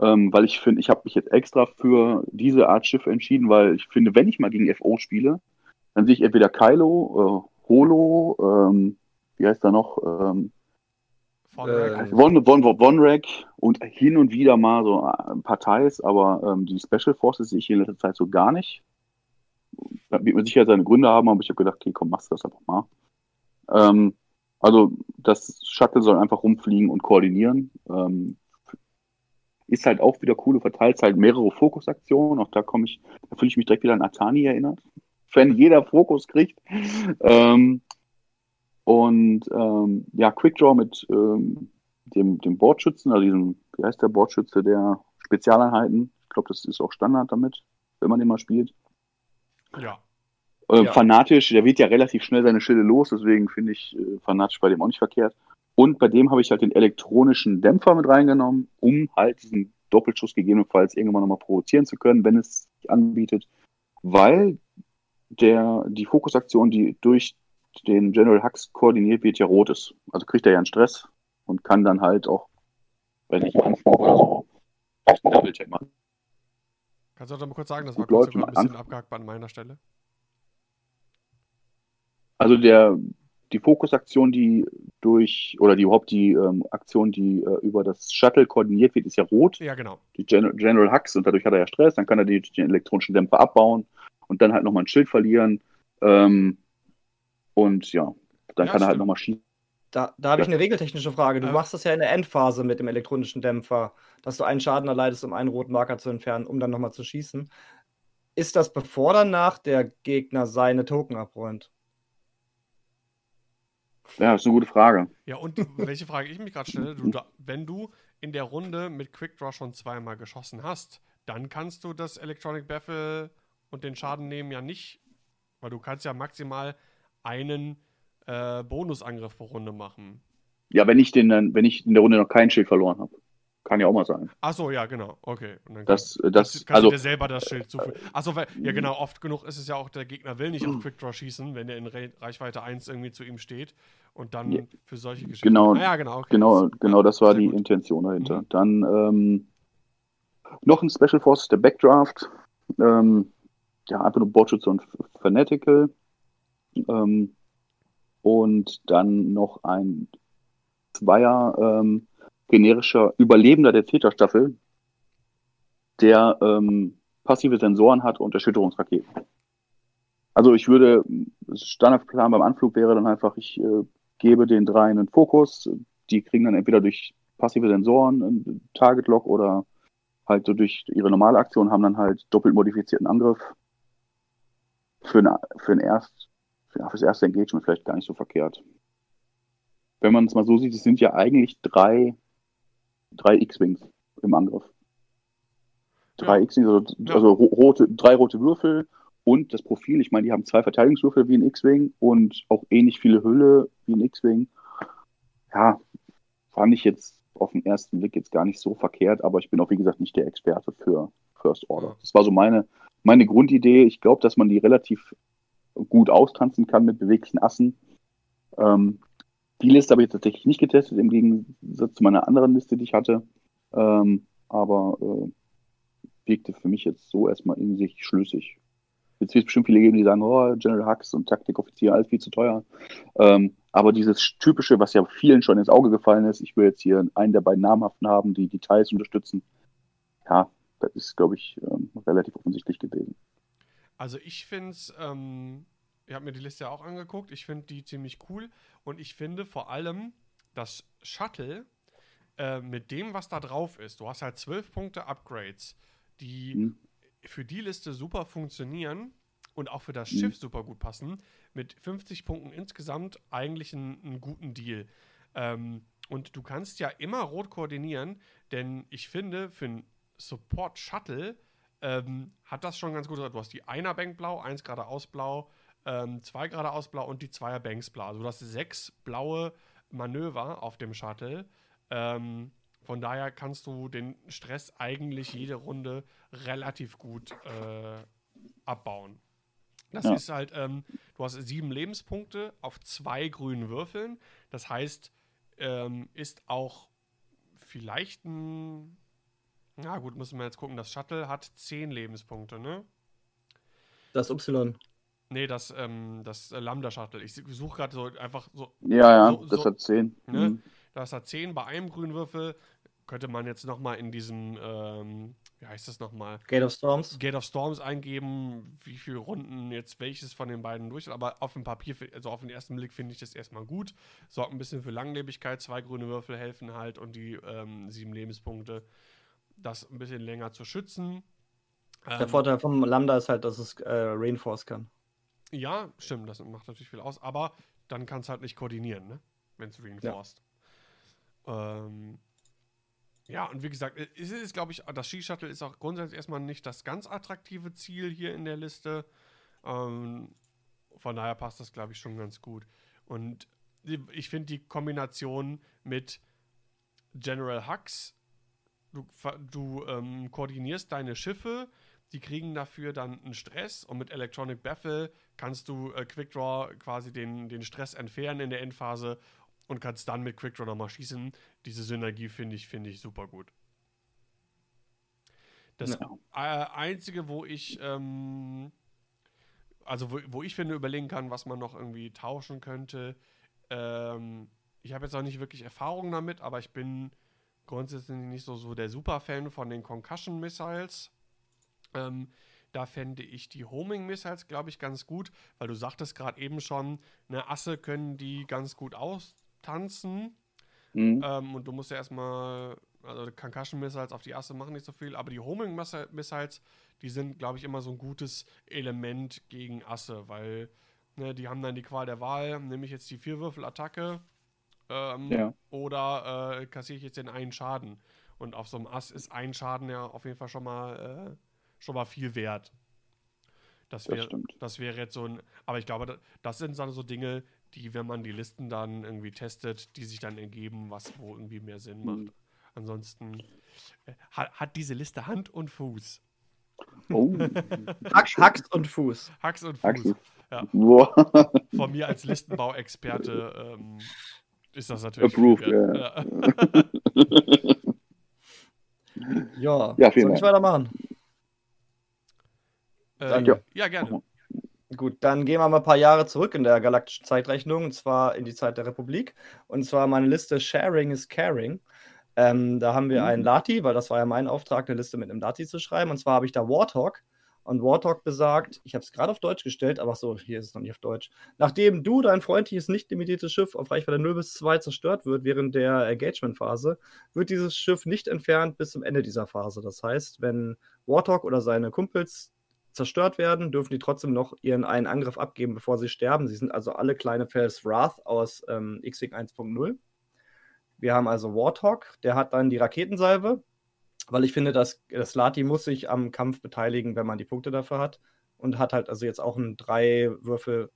Ähm, weil ich finde, ich habe mich jetzt extra für diese Art Schiffe entschieden, weil ich finde, wenn ich mal gegen FO spiele, dann sehe ich entweder Kylo, äh, Holo, ähm, wie heißt er noch, ähm, äh, Von, von, von Rack und hin und wieder mal so ein paar Teils, aber ähm, die Special Forces sehe ich in letzter Zeit so gar nicht. Da wird man sicher seine Gründe haben, aber ich habe gedacht, okay, komm, machst du das einfach mal. Ähm, also das Shuttle soll einfach rumfliegen und koordinieren. Ähm, ist halt auch wieder cool, du verteilst halt mehrere Fokusaktionen. Auch da komme ich, da fühle ich mich direkt wieder an Atani erinnert. Wenn jeder Fokus kriegt. Ähm, und ähm, ja, Quickdraw mit ähm, dem, dem Bordschützen, also diesem, wie heißt der Bordschütze der Spezialeinheiten? Ich glaube, das ist auch Standard damit, wenn man den mal spielt. Ja. Äh, ja. Fanatisch, der wird ja relativ schnell seine Schilde los, deswegen finde ich äh, fanatisch bei dem auch nicht verkehrt. Und bei dem habe ich halt den elektronischen Dämpfer mit reingenommen, um halt diesen Doppelschuss gegebenenfalls irgendwann nochmal provozieren zu können, wenn es sich anbietet. Weil der, die Fokusaktion, die durch den General Hux koordiniert wird, ja rot ist. Also kriegt er ja einen Stress und kann dann halt auch, wenn ich Anflug oder so, vielleicht einen Double-Check machen. Kannst du auch noch mal kurz sagen, das war kurz ein bisschen abgehakt an meiner Stelle. Also der, die Fokusaktion, die durch, oder die überhaupt die ähm, Aktion, die äh, über das Shuttle koordiniert wird, ist ja rot. Ja, genau. Die Gen General Hux und dadurch hat er ja Stress, dann kann er die, den elektronischen Dämpfer abbauen und dann halt nochmal ein Schild verlieren. Ähm, und ja, dann ja, kann er halt nochmal schießen. Da, da habe ich eine regeltechnische Frage. Du ja. machst das ja in der Endphase mit dem elektronischen Dämpfer, dass du einen Schaden erleidest, um einen roten Marker zu entfernen, um dann nochmal zu schießen. Ist das bevor oder nach der Gegner seine Token abräumt? Ja, das ist eine gute Frage. Ja, und welche Frage ich mich gerade stelle, du, wenn du in der Runde mit Quickdraw schon zweimal geschossen hast, dann kannst du das Electronic Baffle und den Schaden nehmen ja nicht, weil du kannst ja maximal einen äh, Bonusangriff pro Runde machen. Ja, wenn ich den wenn ich in der Runde noch kein Schild verloren habe. Kann ja auch mal sein. Achso, ja, genau. Okay. Und dann das, kann, das, kannst, kannst also, du dir selber das Schild zufügen. Achso, weil, ja genau, oft genug ist es ja auch, der Gegner will nicht auf Quickdraw schießen, wenn er in Reichweite 1 irgendwie zu ihm steht und dann ja. für solche Geschichten. Genau, ah, ja, genau, okay. genau, genau, das war die gut. Intention dahinter. Mhm. Dann ähm, noch ein Special Forces, der Backdraft. Ähm, ja, einfach nur Botschütze und Fanatical. Ähm, und dann noch ein Zweier ähm, generischer Überlebender der Täterstaffel, der ähm, passive Sensoren hat und Erschütterungsraketen. Also ich würde, Standardplan beim Anflug wäre dann einfach, ich äh, gebe den drei einen Fokus, die kriegen dann entweder durch passive Sensoren einen Target Lock oder halt so durch ihre normale Aktion haben dann halt doppelt modifizierten Angriff. Für, eine, für ein erst, für, das erste Engagement vielleicht gar nicht so verkehrt. Wenn man es mal so sieht, es sind ja eigentlich drei, drei X-Wings im Angriff. Drei ja. X-Wings, also, ja. also rote, drei rote Würfel und das Profil. Ich meine, die haben zwei Verteidigungswürfel wie ein X-Wing und auch ähnlich viele Hülle wie ein X-Wing. Ja, fand ich jetzt auf den ersten Blick jetzt gar nicht so verkehrt, aber ich bin auch, wie gesagt, nicht der Experte für First Order. Das war so meine, meine Grundidee. Ich glaube, dass man die relativ gut austanzen kann mit beweglichen Assen. Ähm, die Liste habe ich tatsächlich nicht getestet, im Gegensatz zu meiner anderen Liste, die ich hatte. Ähm, aber äh, wirkte für mich jetzt so erstmal in sich schlüssig. Jetzt wird es bestimmt viele geben, die sagen, oh, General Hux und Taktikoffizier, alles viel zu teuer. Ähm, aber dieses typische, was ja vielen schon ins Auge gefallen ist, ich will jetzt hier einen der beiden namhaften haben, die Details unterstützen. Ja, das ist, glaube ich, ähm, relativ offensichtlich gewesen. Also ich finde es, ähm, ich habe mir die Liste ja auch angeguckt, ich finde die ziemlich cool und ich finde vor allem das Shuttle äh, mit dem, was da drauf ist, du hast halt zwölf Punkte Upgrades, die mhm. für die Liste super funktionieren und auch für das mhm. Schiff super gut passen, mit 50 Punkten insgesamt eigentlich einen, einen guten Deal. Ähm, und du kannst ja immer rot koordinieren, denn ich finde, für ein Support Shuttle ähm, hat das schon ganz gut. Du hast die einer Bank blau, eins geradeaus blau, ähm, zwei geradeaus blau und die Zweier Banks blau. Also du hast sechs blaue Manöver auf dem Shuttle. Ähm, von daher kannst du den Stress eigentlich jede Runde relativ gut äh, abbauen. Das ja. ist halt, ähm, du hast sieben Lebenspunkte auf zwei grünen Würfeln. Das heißt, ähm, ist auch vielleicht ein. Na gut, müssen wir jetzt gucken. Das Shuttle hat zehn Lebenspunkte, ne? Das Y. Nee, das, ähm, das Lambda-Shuttle. Ich suche gerade so einfach so. Ja, ja, so, das so, hat zehn. Ne? Mhm. Das hat zehn bei einem grünen Würfel. Könnte man jetzt nochmal in diesem ähm, wie heißt das nochmal? Gate of Storms. Gate of Storms eingeben, wie viele Runden jetzt welches von den beiden durch. Aber auf dem Papier, also auf den ersten Blick finde ich das erstmal gut. Sorgt ein bisschen für Langlebigkeit. Zwei grüne Würfel helfen halt und die ähm, sieben Lebenspunkte, das ein bisschen länger zu schützen. Der ähm, Vorteil vom Lambda ist halt, dass es äh, Rainforce kann. Ja, stimmt, das macht natürlich viel aus, aber dann kann es halt nicht koordinieren, ne? Wenn es Reinforced. Ja. Ähm, ja, und wie gesagt, es ist, glaube ich, das Ski-Shuttle ist auch grundsätzlich erstmal nicht das ganz attraktive Ziel hier in der Liste. Ähm, von daher passt das, glaube ich, schon ganz gut. Und ich finde die Kombination mit General Hux, du, du ähm, koordinierst deine Schiffe, die kriegen dafür dann einen Stress und mit Electronic Baffle kannst du äh, Quickdraw quasi den, den Stress entfernen in der Endphase und kannst dann mit Quickdraw nochmal schießen. Diese Synergie finde ich, finde ich super gut. Das äh, Einzige, wo ich, ähm, also wo, wo, ich finde, überlegen kann, was man noch irgendwie tauschen könnte, ähm, ich habe jetzt auch nicht wirklich Erfahrung damit, aber ich bin grundsätzlich nicht so, so der Superfan von den Concussion Missiles. Ähm, da fände ich die Homing Missiles, glaube ich, ganz gut, weil du sagtest gerade eben schon, eine Asse können die ganz gut aus tanzen. Mhm. Ähm, und du musst ja erstmal, also Concussion Missiles auf die Asse machen nicht so viel, aber die Homing Missiles, die sind, glaube ich, immer so ein gutes Element gegen Asse, weil ne, die haben dann die Qual der Wahl, nehme ich jetzt die Vierwürfel-Attacke ähm, ja. oder äh, kassiere ich jetzt den einen Schaden. Und auf so einem Ass ist ein Schaden ja auf jeden Fall schon mal, äh, schon mal viel wert. Das, wär, das, das wäre jetzt so ein, aber ich glaube, das sind dann so Dinge, die, wenn man die Listen dann irgendwie testet, die sich dann ergeben, was wo irgendwie mehr Sinn macht. Mhm. Ansonsten äh, hat, hat diese Liste Hand und Fuß. Oh. Hack, Hacks und Fuß. Hacks und Fuß. Axel. Ja. Von mir als Listenbauexperte ähm, ist das natürlich. Approved, viel wert. Ja, Ja, vielen soll ich Dank. weitermachen? Äh, Dann- ja. ja, gerne. Gut, dann gehen wir mal ein paar Jahre zurück in der galaktischen Zeitrechnung, und zwar in die Zeit der Republik. Und zwar meine Liste Sharing is Caring. Ähm, da haben wir einen Lati, weil das war ja mein Auftrag, eine Liste mit einem Lati zu schreiben. Und zwar habe ich da Warthog. Und Warthog besagt, ich habe es gerade auf Deutsch gestellt, aber so, hier ist es noch nicht auf Deutsch. Nachdem du dein freundliches, nicht limitiertes Schiff auf Reichweite 0 bis 2 zerstört wird während der Engagement-Phase, wird dieses Schiff nicht entfernt bis zum Ende dieser Phase. Das heißt, wenn Warthog oder seine Kumpels zerstört werden, dürfen die trotzdem noch ihren einen Angriff abgeben, bevor sie sterben. Sie sind also alle kleine Fells Wrath aus ähm, X-Wing 1.0. Wir haben also Warthog, der hat dann die Raketensalve, weil ich finde, dass das Lati muss sich am Kampf beteiligen, wenn man die Punkte dafür hat. Und hat halt also jetzt auch einen drei Würfel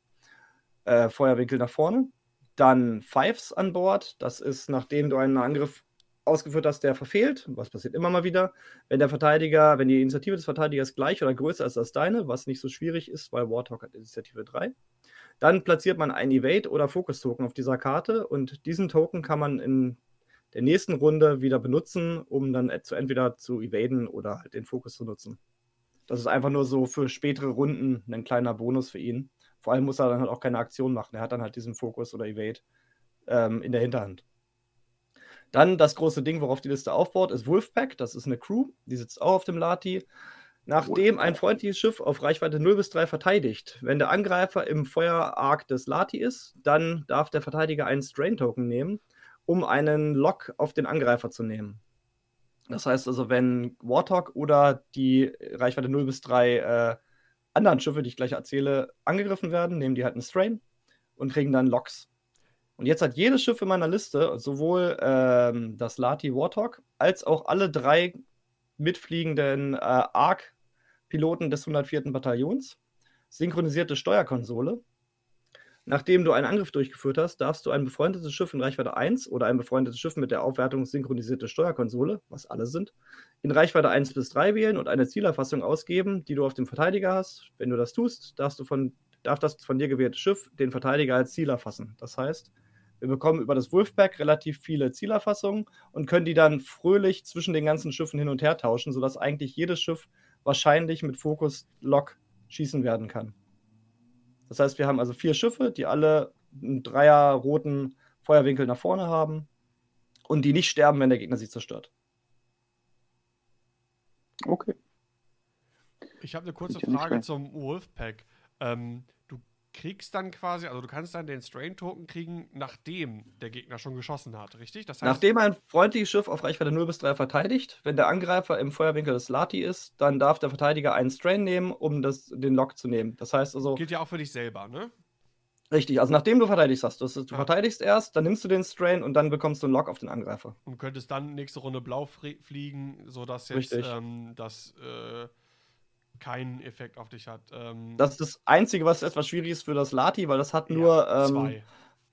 äh, Feuerwinkel nach vorne. Dann Fives an Bord. Das ist, nachdem du einen Angriff ausgeführt hast, der verfehlt. Was passiert immer mal wieder. Wenn der Verteidiger, wenn die Initiative des Verteidigers gleich oder größer ist als deine, was nicht so schwierig ist, weil Warthog hat Initiative 3, dann platziert man einen Evade- oder Focus-Token auf dieser Karte und diesen Token kann man in der nächsten Runde wieder benutzen, um dann zu entweder zu evaden oder halt den Fokus zu nutzen. Das ist einfach nur so für spätere Runden ein kleiner Bonus für ihn. Vor allem muss er dann halt auch keine Aktion machen. Er hat dann halt diesen Fokus oder Evade ähm, in der Hinterhand. Dann das große Ding, worauf die Liste aufbaut, ist Wolfpack. Das ist eine Crew, die sitzt auch auf dem Lati. Nachdem ein freundliches Schiff auf Reichweite 0 bis 3 verteidigt, wenn der Angreifer im Feuerarg des Lati ist, dann darf der Verteidiger einen Strain-Token nehmen, um einen Lock auf den Angreifer zu nehmen. Das heißt also, wenn Warthog oder die Reichweite 0 bis 3 äh, anderen Schiffe, die ich gleich erzähle, angegriffen werden, nehmen die halt einen Strain und kriegen dann Locks. Und jetzt hat jedes Schiff in meiner Liste, sowohl ähm, das Lati Warthog, als auch alle drei mitfliegenden äh, ARC-Piloten des 104. Bataillons, synchronisierte Steuerkonsole. Nachdem du einen Angriff durchgeführt hast, darfst du ein befreundetes Schiff in Reichweite 1 oder ein befreundetes Schiff mit der Aufwertung synchronisierte Steuerkonsole, was alle sind, in Reichweite 1 bis 3 wählen und eine Zielerfassung ausgeben, die du auf dem Verteidiger hast. Wenn du das tust, darfst du von, darf das von dir gewählte Schiff den Verteidiger als Ziel erfassen. Das heißt, wir bekommen über das Wolfpack relativ viele Zielerfassungen und können die dann fröhlich zwischen den ganzen Schiffen hin und her tauschen, sodass eigentlich jedes Schiff wahrscheinlich mit Fokus Lock schießen werden kann. Das heißt, wir haben also vier Schiffe, die alle einen Dreier roten Feuerwinkel nach vorne haben und die nicht sterben, wenn der Gegner sie zerstört. Okay. Ich habe eine kurze Frage zum Wolfpack. Ähm, kriegst dann quasi, also du kannst dann den Strain-Token kriegen, nachdem der Gegner schon geschossen hat, richtig? Das heißt, Nachdem ein freundliches Schiff auf Reichweite 0 bis 3 verteidigt, wenn der Angreifer im Feuerwinkel des Lati ist, dann darf der Verteidiger einen Strain nehmen, um das, den Lock zu nehmen. Das heißt also, gilt ja auch für dich selber, ne? richtig, also nachdem du verteidigst hast, du, du Ja. verteidigst erst, dann nimmst du den Strain und dann bekommst du einen Lock auf den Angreifer. Und könntest dann nächste Runde blau fliegen, sodass jetzt Richtig. ähm, das äh, keinen Effekt auf dich hat. Ähm, Das ist das Einzige, was etwas schwierig ist für das Lati, weil das hat nur ja, ähm, zwei.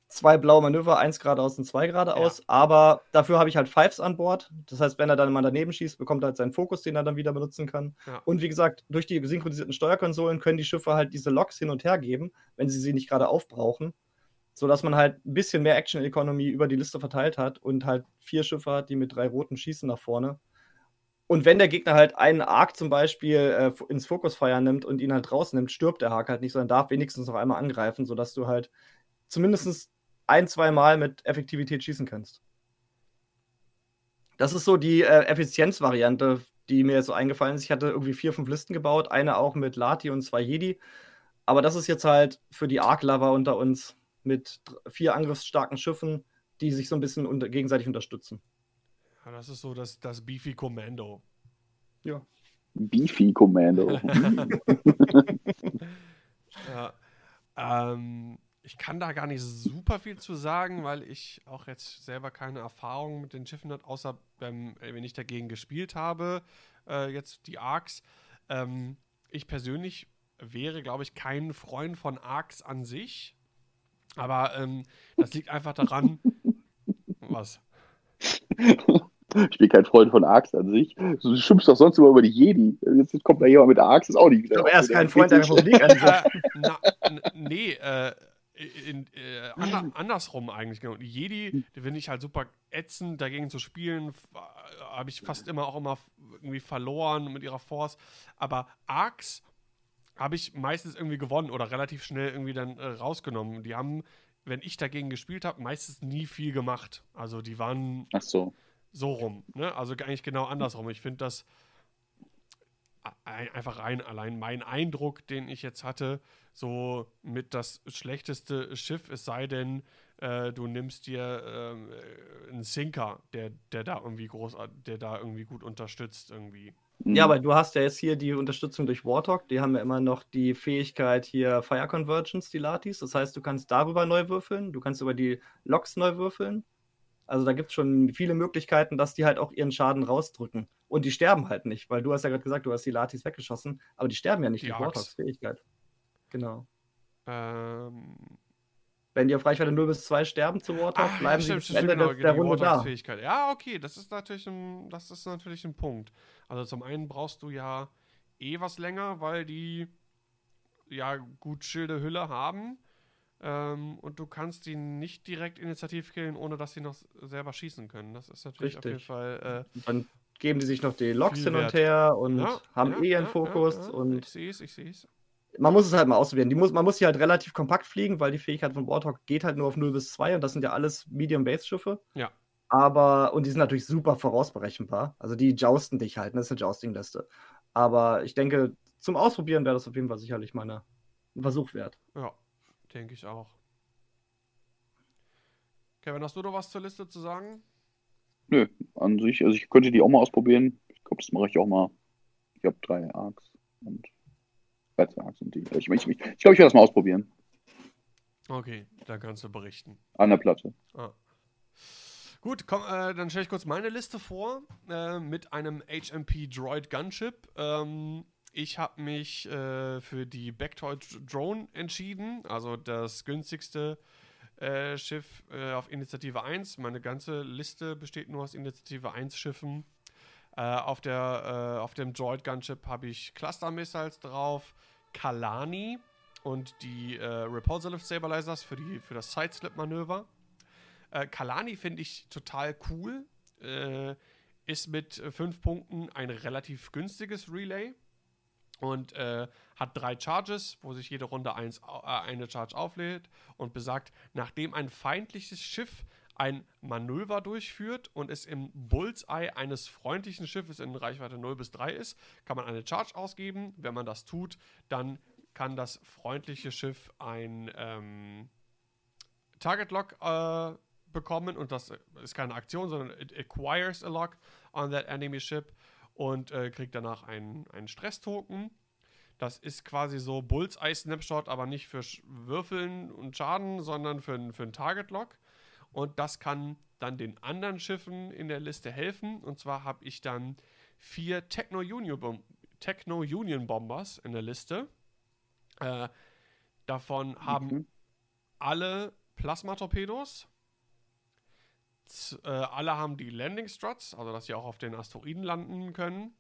zwei blaue Manöver, eins geradeaus und zwei geradeaus. Aber dafür habe ich halt Fives an Bord. Das heißt, wenn er dann mal daneben schießt, bekommt er halt seinen Fokus, den er dann wieder benutzen kann. Ja. Und wie gesagt, durch die synchronisierten Steuerkonsolen können die Schiffe halt diese Loks hin und her geben, wenn sie sie nicht gerade aufbrauchen. Sodass man halt ein bisschen mehr Action Economy über die Liste verteilt hat und halt vier Schiffe hat, die mit drei roten schießen nach vorne. Und wenn der Gegner halt einen Arc zum Beispiel äh, ins Fokusfeuer nimmt und ihn halt rausnimmt, stirbt der Arc halt nicht, sondern darf wenigstens noch einmal angreifen, sodass du halt zumindest ein, zwei Mal mit Effektivität schießen kannst. Das ist so die äh, Effizienzvariante, die mir jetzt so eingefallen ist. Ich hatte irgendwie vier, fünf Listen gebaut, eine auch mit Lati und zwei Jedi. Aber das ist jetzt halt für die Arc-Lover unter uns mit vier angriffsstarken Schiffen, die sich so ein bisschen unter gegenseitig unterstützen. Ja, das ist so das, das Beefy Commando. Beefy Commando. Ja. Ähm, ich kann da gar nicht super viel zu sagen, weil ich auch jetzt selber keine Erfahrung mit den Schiffen habe, außer beim, äh, wenn ich dagegen gespielt habe, äh, jetzt die Arcs. Ähm, ich persönlich wäre, glaube ich, kein Freund von Arcs an sich. Aber ähm, das liegt einfach daran. was? Ich bin kein Freund von Arx an sich. Du schimpfst doch sonst immer über die Jedi. Jetzt kommt da jemand mit Arx, ist auch nicht wieder. Aber er ist kein Freund der Republik an sich. Äh, na, nee, äh, in, äh, ander, andersrum eigentlich, genau. Die Jedi, die finde ich halt super ätzend, dagegen zu spielen, habe ich fast immer auch immer irgendwie verloren mit ihrer Force. Aber Arx habe ich meistens irgendwie gewonnen oder relativ schnell irgendwie dann äh, rausgenommen. Die haben, wenn ich dagegen gespielt habe, meistens nie viel gemacht. Also die waren so. so rum. Ne? Also eigentlich genau andersrum. Ich finde das einfach rein allein mein Eindruck, den ich jetzt hatte, so mit das schlechteste Schiff, es sei denn, äh, du nimmst dir äh, einen Sinker, der, der da irgendwie groß, der da irgendwie gut unterstützt irgendwie. Ja, aber du hast ja jetzt hier die Unterstützung durch Warthog. Die haben ja immer noch die Fähigkeit hier Fire Convergence, die Latis. Das heißt, du kannst darüber neu würfeln, du kannst über die Loks neu würfeln. Also da gibt es schon viele Möglichkeiten, dass die halt auch ihren Schaden rausdrücken. Und die sterben halt nicht, weil du hast ja gerade gesagt, du hast die Latis weggeschossen, aber die sterben ja nicht die durch Warthogs Fähigkeit. Genau. Ähm, wenn die auf Reichweite 0 bis 2 sterben zu Warthog, ah, bleiben ja, sie bis Ende genau, der Runde da. Ja, okay, das ist, natürlich ein, das ist natürlich ein Punkt. Also zum einen brauchst du ja eh was länger, weil die ja gut Schilde Hülle haben. Ähm, und du kannst die nicht direkt initiativ killen, ohne dass sie noch selber schießen können. Das ist natürlich Richtig. auf jeden Fall. Äh, Dann geben die sich noch die Loks hin und her und ja, haben ja, eh ihren ja, Fokus. und ich sehe es, ich sehe es. Man muss es halt mal ausprobieren. Die muss, man muss hier halt relativ kompakt fliegen, weil die Fähigkeit von Warthog geht halt nur auf 0 bis 2 und das sind ja alles Medium-Base-Schiffe. Ja. Aber, und die sind natürlich super vorausberechenbar. Also die jousten dich halt, ne? das ist eine Jousting-Liste. Aber ich denke, zum Ausprobieren wäre das auf jeden Fall sicherlich mal ein Versuch wert. Ja, denke ich auch. Kevin, hast du noch was zur Liste zu sagen? Nö, an sich, also ich könnte die auch mal ausprobieren. Ich glaube, das mache ich auch mal. Ich habe drei Arcs und 13 Arcs sind die. Ich glaube, ich, ich, ich, glaub, ich werde das mal ausprobieren. Okay, dann kannst du berichten. An der Platte. Ah. Gut, komm, äh, dann stelle ich kurz meine Liste vor äh, mit einem HMP Droid Gunship. Ähm, ich habe mich äh, für die Backtoy Drone entschieden, also das günstigste äh, Schiff äh, auf Initiative 1. Meine ganze Liste besteht nur aus Initiative 1 Schiffen. Äh, auf, der, äh, auf dem Droid Gunship habe ich Cluster Missiles drauf, Kalani und die äh, Repulsor Stabilizers für, die, für das Sideslip-Manöver. Äh, Kalani finde ich total cool. ist mit 5 Punkten ein relativ günstiges Relay und äh, hat drei Charges, wo sich jede Runde eins, äh, eine Charge auflädt und besagt, nachdem ein feindliches Schiff ein Manöver durchführt und es im Bullseye eines freundlichen Schiffes in Reichweite 0 bis 3 ist, kann man eine Charge ausgeben. Wenn man das tut, dann kann das freundliche Schiff ein ähm, Target Lock äh, bekommen und das ist keine Aktion, sondern it acquires a lock on that enemy ship und äh, kriegt danach einen, einen Stress-Token. Das ist quasi so Bullseye-Snapshot, aber nicht für Würfeln und Schaden, sondern für, für einen Target-Lock. Und das kann dann den anderen Schiffen in der Liste helfen. Und zwar habe ich dann vier Techno-Union Techno Bombers in der Liste. Äh, davon haben mhm. alle Plasma-Torpedos. Äh, alle haben die Landing Struts, also dass sie auch auf den Asteroiden landen können.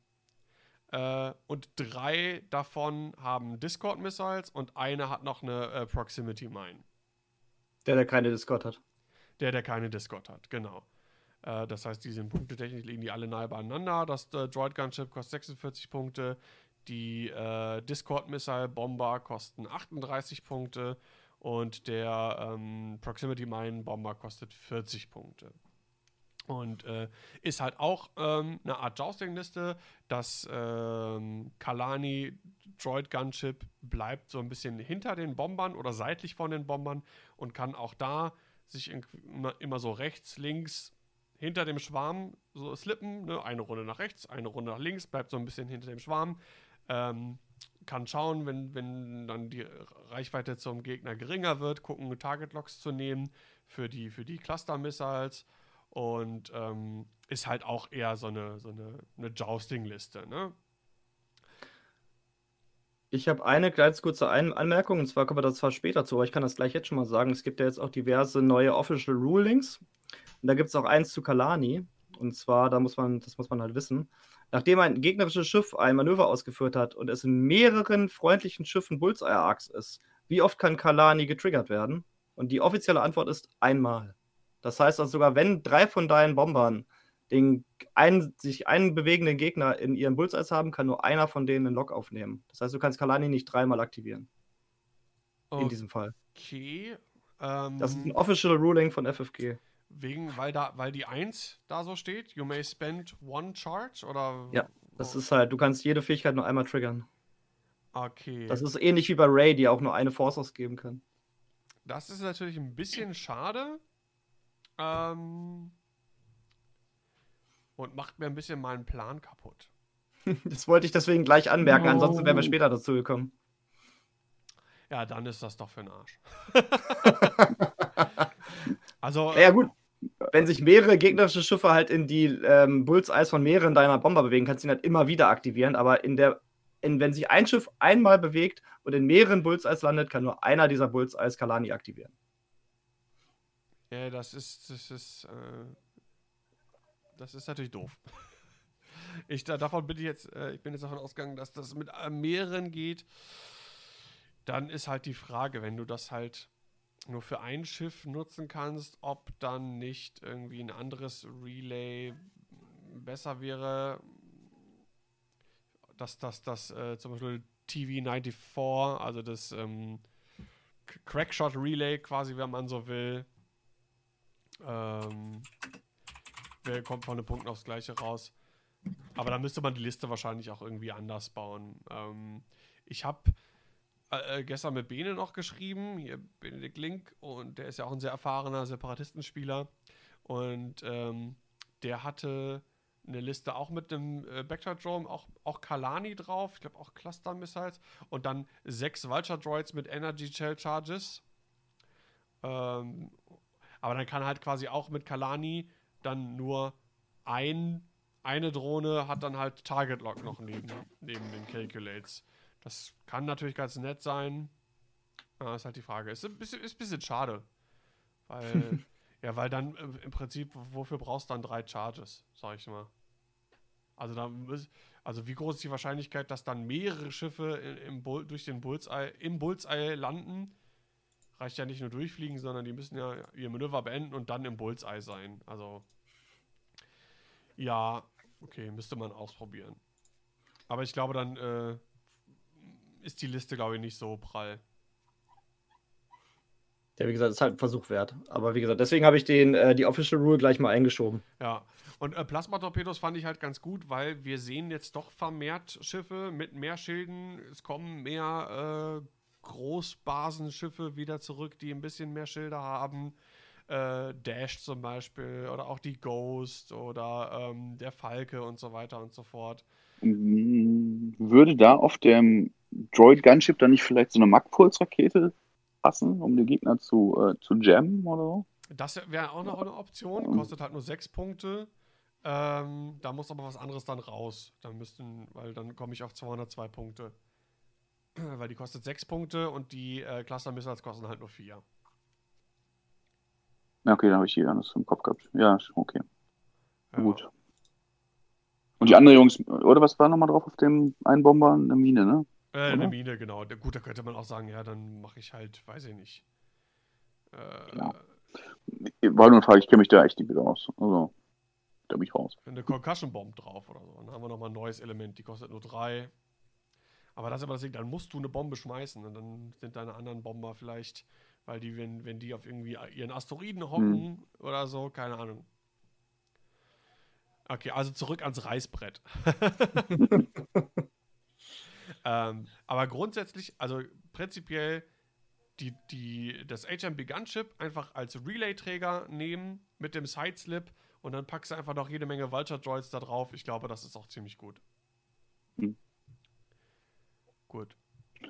Äh, und drei davon haben Discord Missiles und eine hat noch eine äh, Proximity Mine. Der, der keine Discord hat. Der, der keine Discord hat, genau. Äh, das heißt, die sind punktetechnisch, liegen die alle nahe beieinander. Das äh, Droid Gunship kostet 46 Punkte. Die äh, Discord Missile Bomber kosten 38 Punkte und der ähm, Proximity Mine Bomber kostet 40 Punkte. Und äh, ist halt auch ähm, eine Art Jousting-Liste. Das ähm, Kalani Droid Gunship bleibt so ein bisschen hinter den Bombern oder seitlich von den Bombern und kann auch da sich immer, so rechts, links hinter dem Schwarm so slippen. Ne? Eine Runde nach rechts, eine Runde nach links, bleibt so ein bisschen hinter dem Schwarm. Ähm, kann schauen, wenn, wenn dann die Reichweite zum Gegner geringer wird, gucken, Target Locks zu nehmen für die, für die Cluster Missiles und ähm, ist halt auch eher so eine, so eine, eine Jousting-Liste. Ne? Ich habe eine ganz kurze Ein Anmerkung, und zwar kommen wir das zwar später zu, aber ich kann das gleich jetzt schon mal sagen. Es gibt ja jetzt auch diverse neue Official Rulings. Und da gibt es auch eins zu Kalani. Und zwar, da muss man, das muss man halt wissen, nachdem ein gegnerisches Schiff ein Manöver ausgeführt hat und es in mehreren freundlichen Schiffen Bullseye-Arcs ist, wie oft kann Kalani getriggert werden? Und die offizielle Antwort ist einmal. Das heißt also sogar, wenn drei von deinen Bombern den einen, sich einen bewegenden Gegner in ihren Bullseyes haben, kann nur einer von denen einen Lock aufnehmen. Das heißt, du kannst Kalani nicht dreimal aktivieren. Okay. In diesem Fall. Okay. Ähm, das ist ein Official Ruling von FFG. Wegen, weil da, weil die 1 da so steht, you may spend one charge oder. Ja, das oh. ist halt, du kannst jede Fähigkeit nur einmal triggern. Okay. Das ist ähnlich wie bei Ray, die auch nur eine Force ausgeben kann. Das ist natürlich ein bisschen schade. Ähm, und macht mir ein bisschen meinen Plan kaputt. das wollte ich deswegen gleich anmerken, no. ansonsten wären wir später dazu gekommen. Ja, dann ist das doch für den Arsch. also. Ja, gut. Wenn sich mehrere gegnerische Schiffe halt in die ähm, Bullseyes von mehreren deiner Bomber bewegen, kannst du ihn halt immer wieder aktivieren. Aber in der, in, wenn sich ein Schiff einmal bewegt und in mehreren Bullseyes landet, kann nur einer dieser Bullseyes Kalani aktivieren. Ja, das ist, das ist, äh, das ist natürlich doof. Ich, davon bin ich jetzt, äh, ich bin jetzt davon ausgegangen, dass das mit mehreren geht dann ist halt die Frage, wenn du das halt nur für ein Schiff nutzen kannst, ob dann nicht irgendwie ein anderes Relay besser Dass das, das äh, zum Beispiel TV94, also das ähm, Crackshot Relay quasi, wenn man so will, ähm, kommt von den Punkten aufs Gleiche raus. Aber da müsste man die Liste wahrscheinlich auch irgendwie anders bauen. Ähm, ich habe äh, gestern mit Bene noch geschrieben, hier Benedikt Link, und der ist ja auch ein sehr erfahrener Separatistenspieler. Und ähm, der hatte eine Liste auch mit einem äh, Drome, auch, auch Kalani drauf, ich glaube auch Cluster Missiles und dann sechs Vulture Droids mit Energy Shell Charges. Ähm, aber dann kann halt quasi auch mit Kalani dann nur ein, eine Drohne hat dann halt Target Lock noch neben, neben den Calculates. Das kann natürlich ganz nett sein. Ja, ist halt die Frage. Ist ein bisschen, ist ein bisschen schade. Weil, ja, weil dann im Prinzip, wofür brauchst du dann drei Charges, sag ich mal. Also, da, also wie groß ist die Wahrscheinlichkeit, dass dann mehrere Schiffe im Bull, durch den Bullseye, im Bullseye landen? Reicht ja nicht nur durchfliegen, sondern die müssen ja ihr Manöver beenden und dann im Bullseye sein. Also, ja, okay, müsste man ausprobieren. Aber ich glaube, dann äh, ist die Liste, glaube ich, nicht so prall. Ja, wie gesagt, ist halt ein Versuch wert. Aber wie gesagt, deswegen habe ich den, äh, die Official Rule gleich mal eingeschoben. Ja, und äh, Plasmatorpedos fand ich halt ganz gut, weil wir sehen jetzt doch vermehrt Schiffe mit mehr Schilden. Es kommen mehr äh, Großbasenschiffe wieder zurück, die ein bisschen mehr Schilder haben. Äh, Dash zum Beispiel oder auch die Ghost oder ähm, der Falke und so weiter und so fort. Würde da auf dem Droid Gunship dann nicht vielleicht so eine Magpulse-Rakete passen, um den Gegner zu, äh, zu jammen oder so? Das wäre auch noch eine Option, kostet halt nur sechs Punkte. Ähm, da muss aber was anderes dann raus. Dann müssten, weil dann komme ich auf 202 Punkte. Weil die kostet sechs Punkte und die äh, Cluster Missiles kosten halt nur vier. Ja, okay, dann habe ich hier alles im Kopf gehabt. Ja, okay. Ja. Gut. Und die anderen Jungs, oder was war nochmal drauf auf dem einen Bomber? Eine Mine, ne? Äh, eine Mine, genau. Gut, da könnte man auch sagen, ja, dann mache ich halt, weiß ich nicht. Äh, ja. War nur eine Frage, ich kenne mich da echt nicht wieder aus. Also, da bin ich raus. Eine Concussion Bomb drauf oder so. Dann haben wir nochmal ein neues Element, die kostet nur drei. Aber das ist aber das Ding, dann musst du eine Bombe schmeißen und dann sind deine anderen Bomber vielleicht, weil die, wenn, wenn die auf irgendwie ihren Asteroiden hocken hm. oder so, keine Ahnung. Okay, also zurück ans Reißbrett. Ähm, aber grundsätzlich, also prinzipiell die, die, das HMB Gunship einfach als Relay-Träger nehmen mit dem Sideslip und dann packst du einfach noch jede Menge Vulture Droids da drauf. Ich glaube, das ist auch ziemlich gut. Hm. Gut.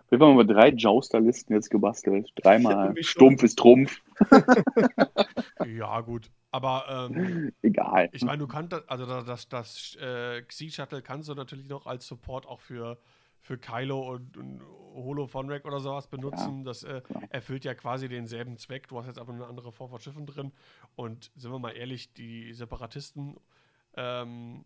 Wir haben mal drei Jouster-Listen jetzt gebastelt. Dreimal Stumpf ist Trumpf. ja, gut. Aber ähm, egal. Ich meine, du kannst also das, das, das äh, Xi-Shuttle kannst du natürlich noch als Support auch für für Kylo und, und Holo von Rack oder sowas benutzen. Ja, das äh, erfüllt ja quasi denselben Zweck. Du hast jetzt aber eine andere Form von Schiffen drin. Und sind wir mal ehrlich, die Separatisten ähm,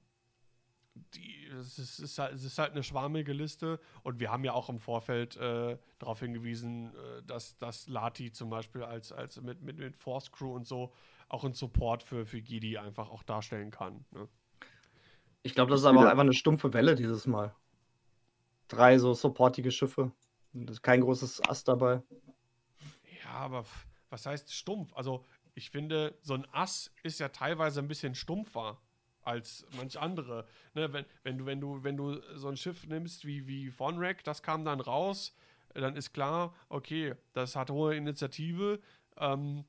die, es, ist, ist halt, es ist halt eine schwarmige Liste und wir haben ja auch im Vorfeld äh, darauf hingewiesen, äh, dass, dass Lati zum Beispiel als, als mit, mit, mit Force Crew und so auch einen Support für, für Gidi einfach auch darstellen kann. Ne? Ich glaube, das ist aber auch einfach eine stumpfe Welle dieses Mal. Drei so supportige Schiffe. Kein großes Ass dabei. Ja, aber was heißt stumpf? Also, ich finde, so ein Ass ist ja teilweise ein bisschen stumpfer als manch andere. Ne, wenn, wenn, du, wenn, du, wenn du so ein Schiff nimmst wie, wie Vonrek, das kam dann raus, dann ist klar, okay, das hat hohe Initiative, ähm,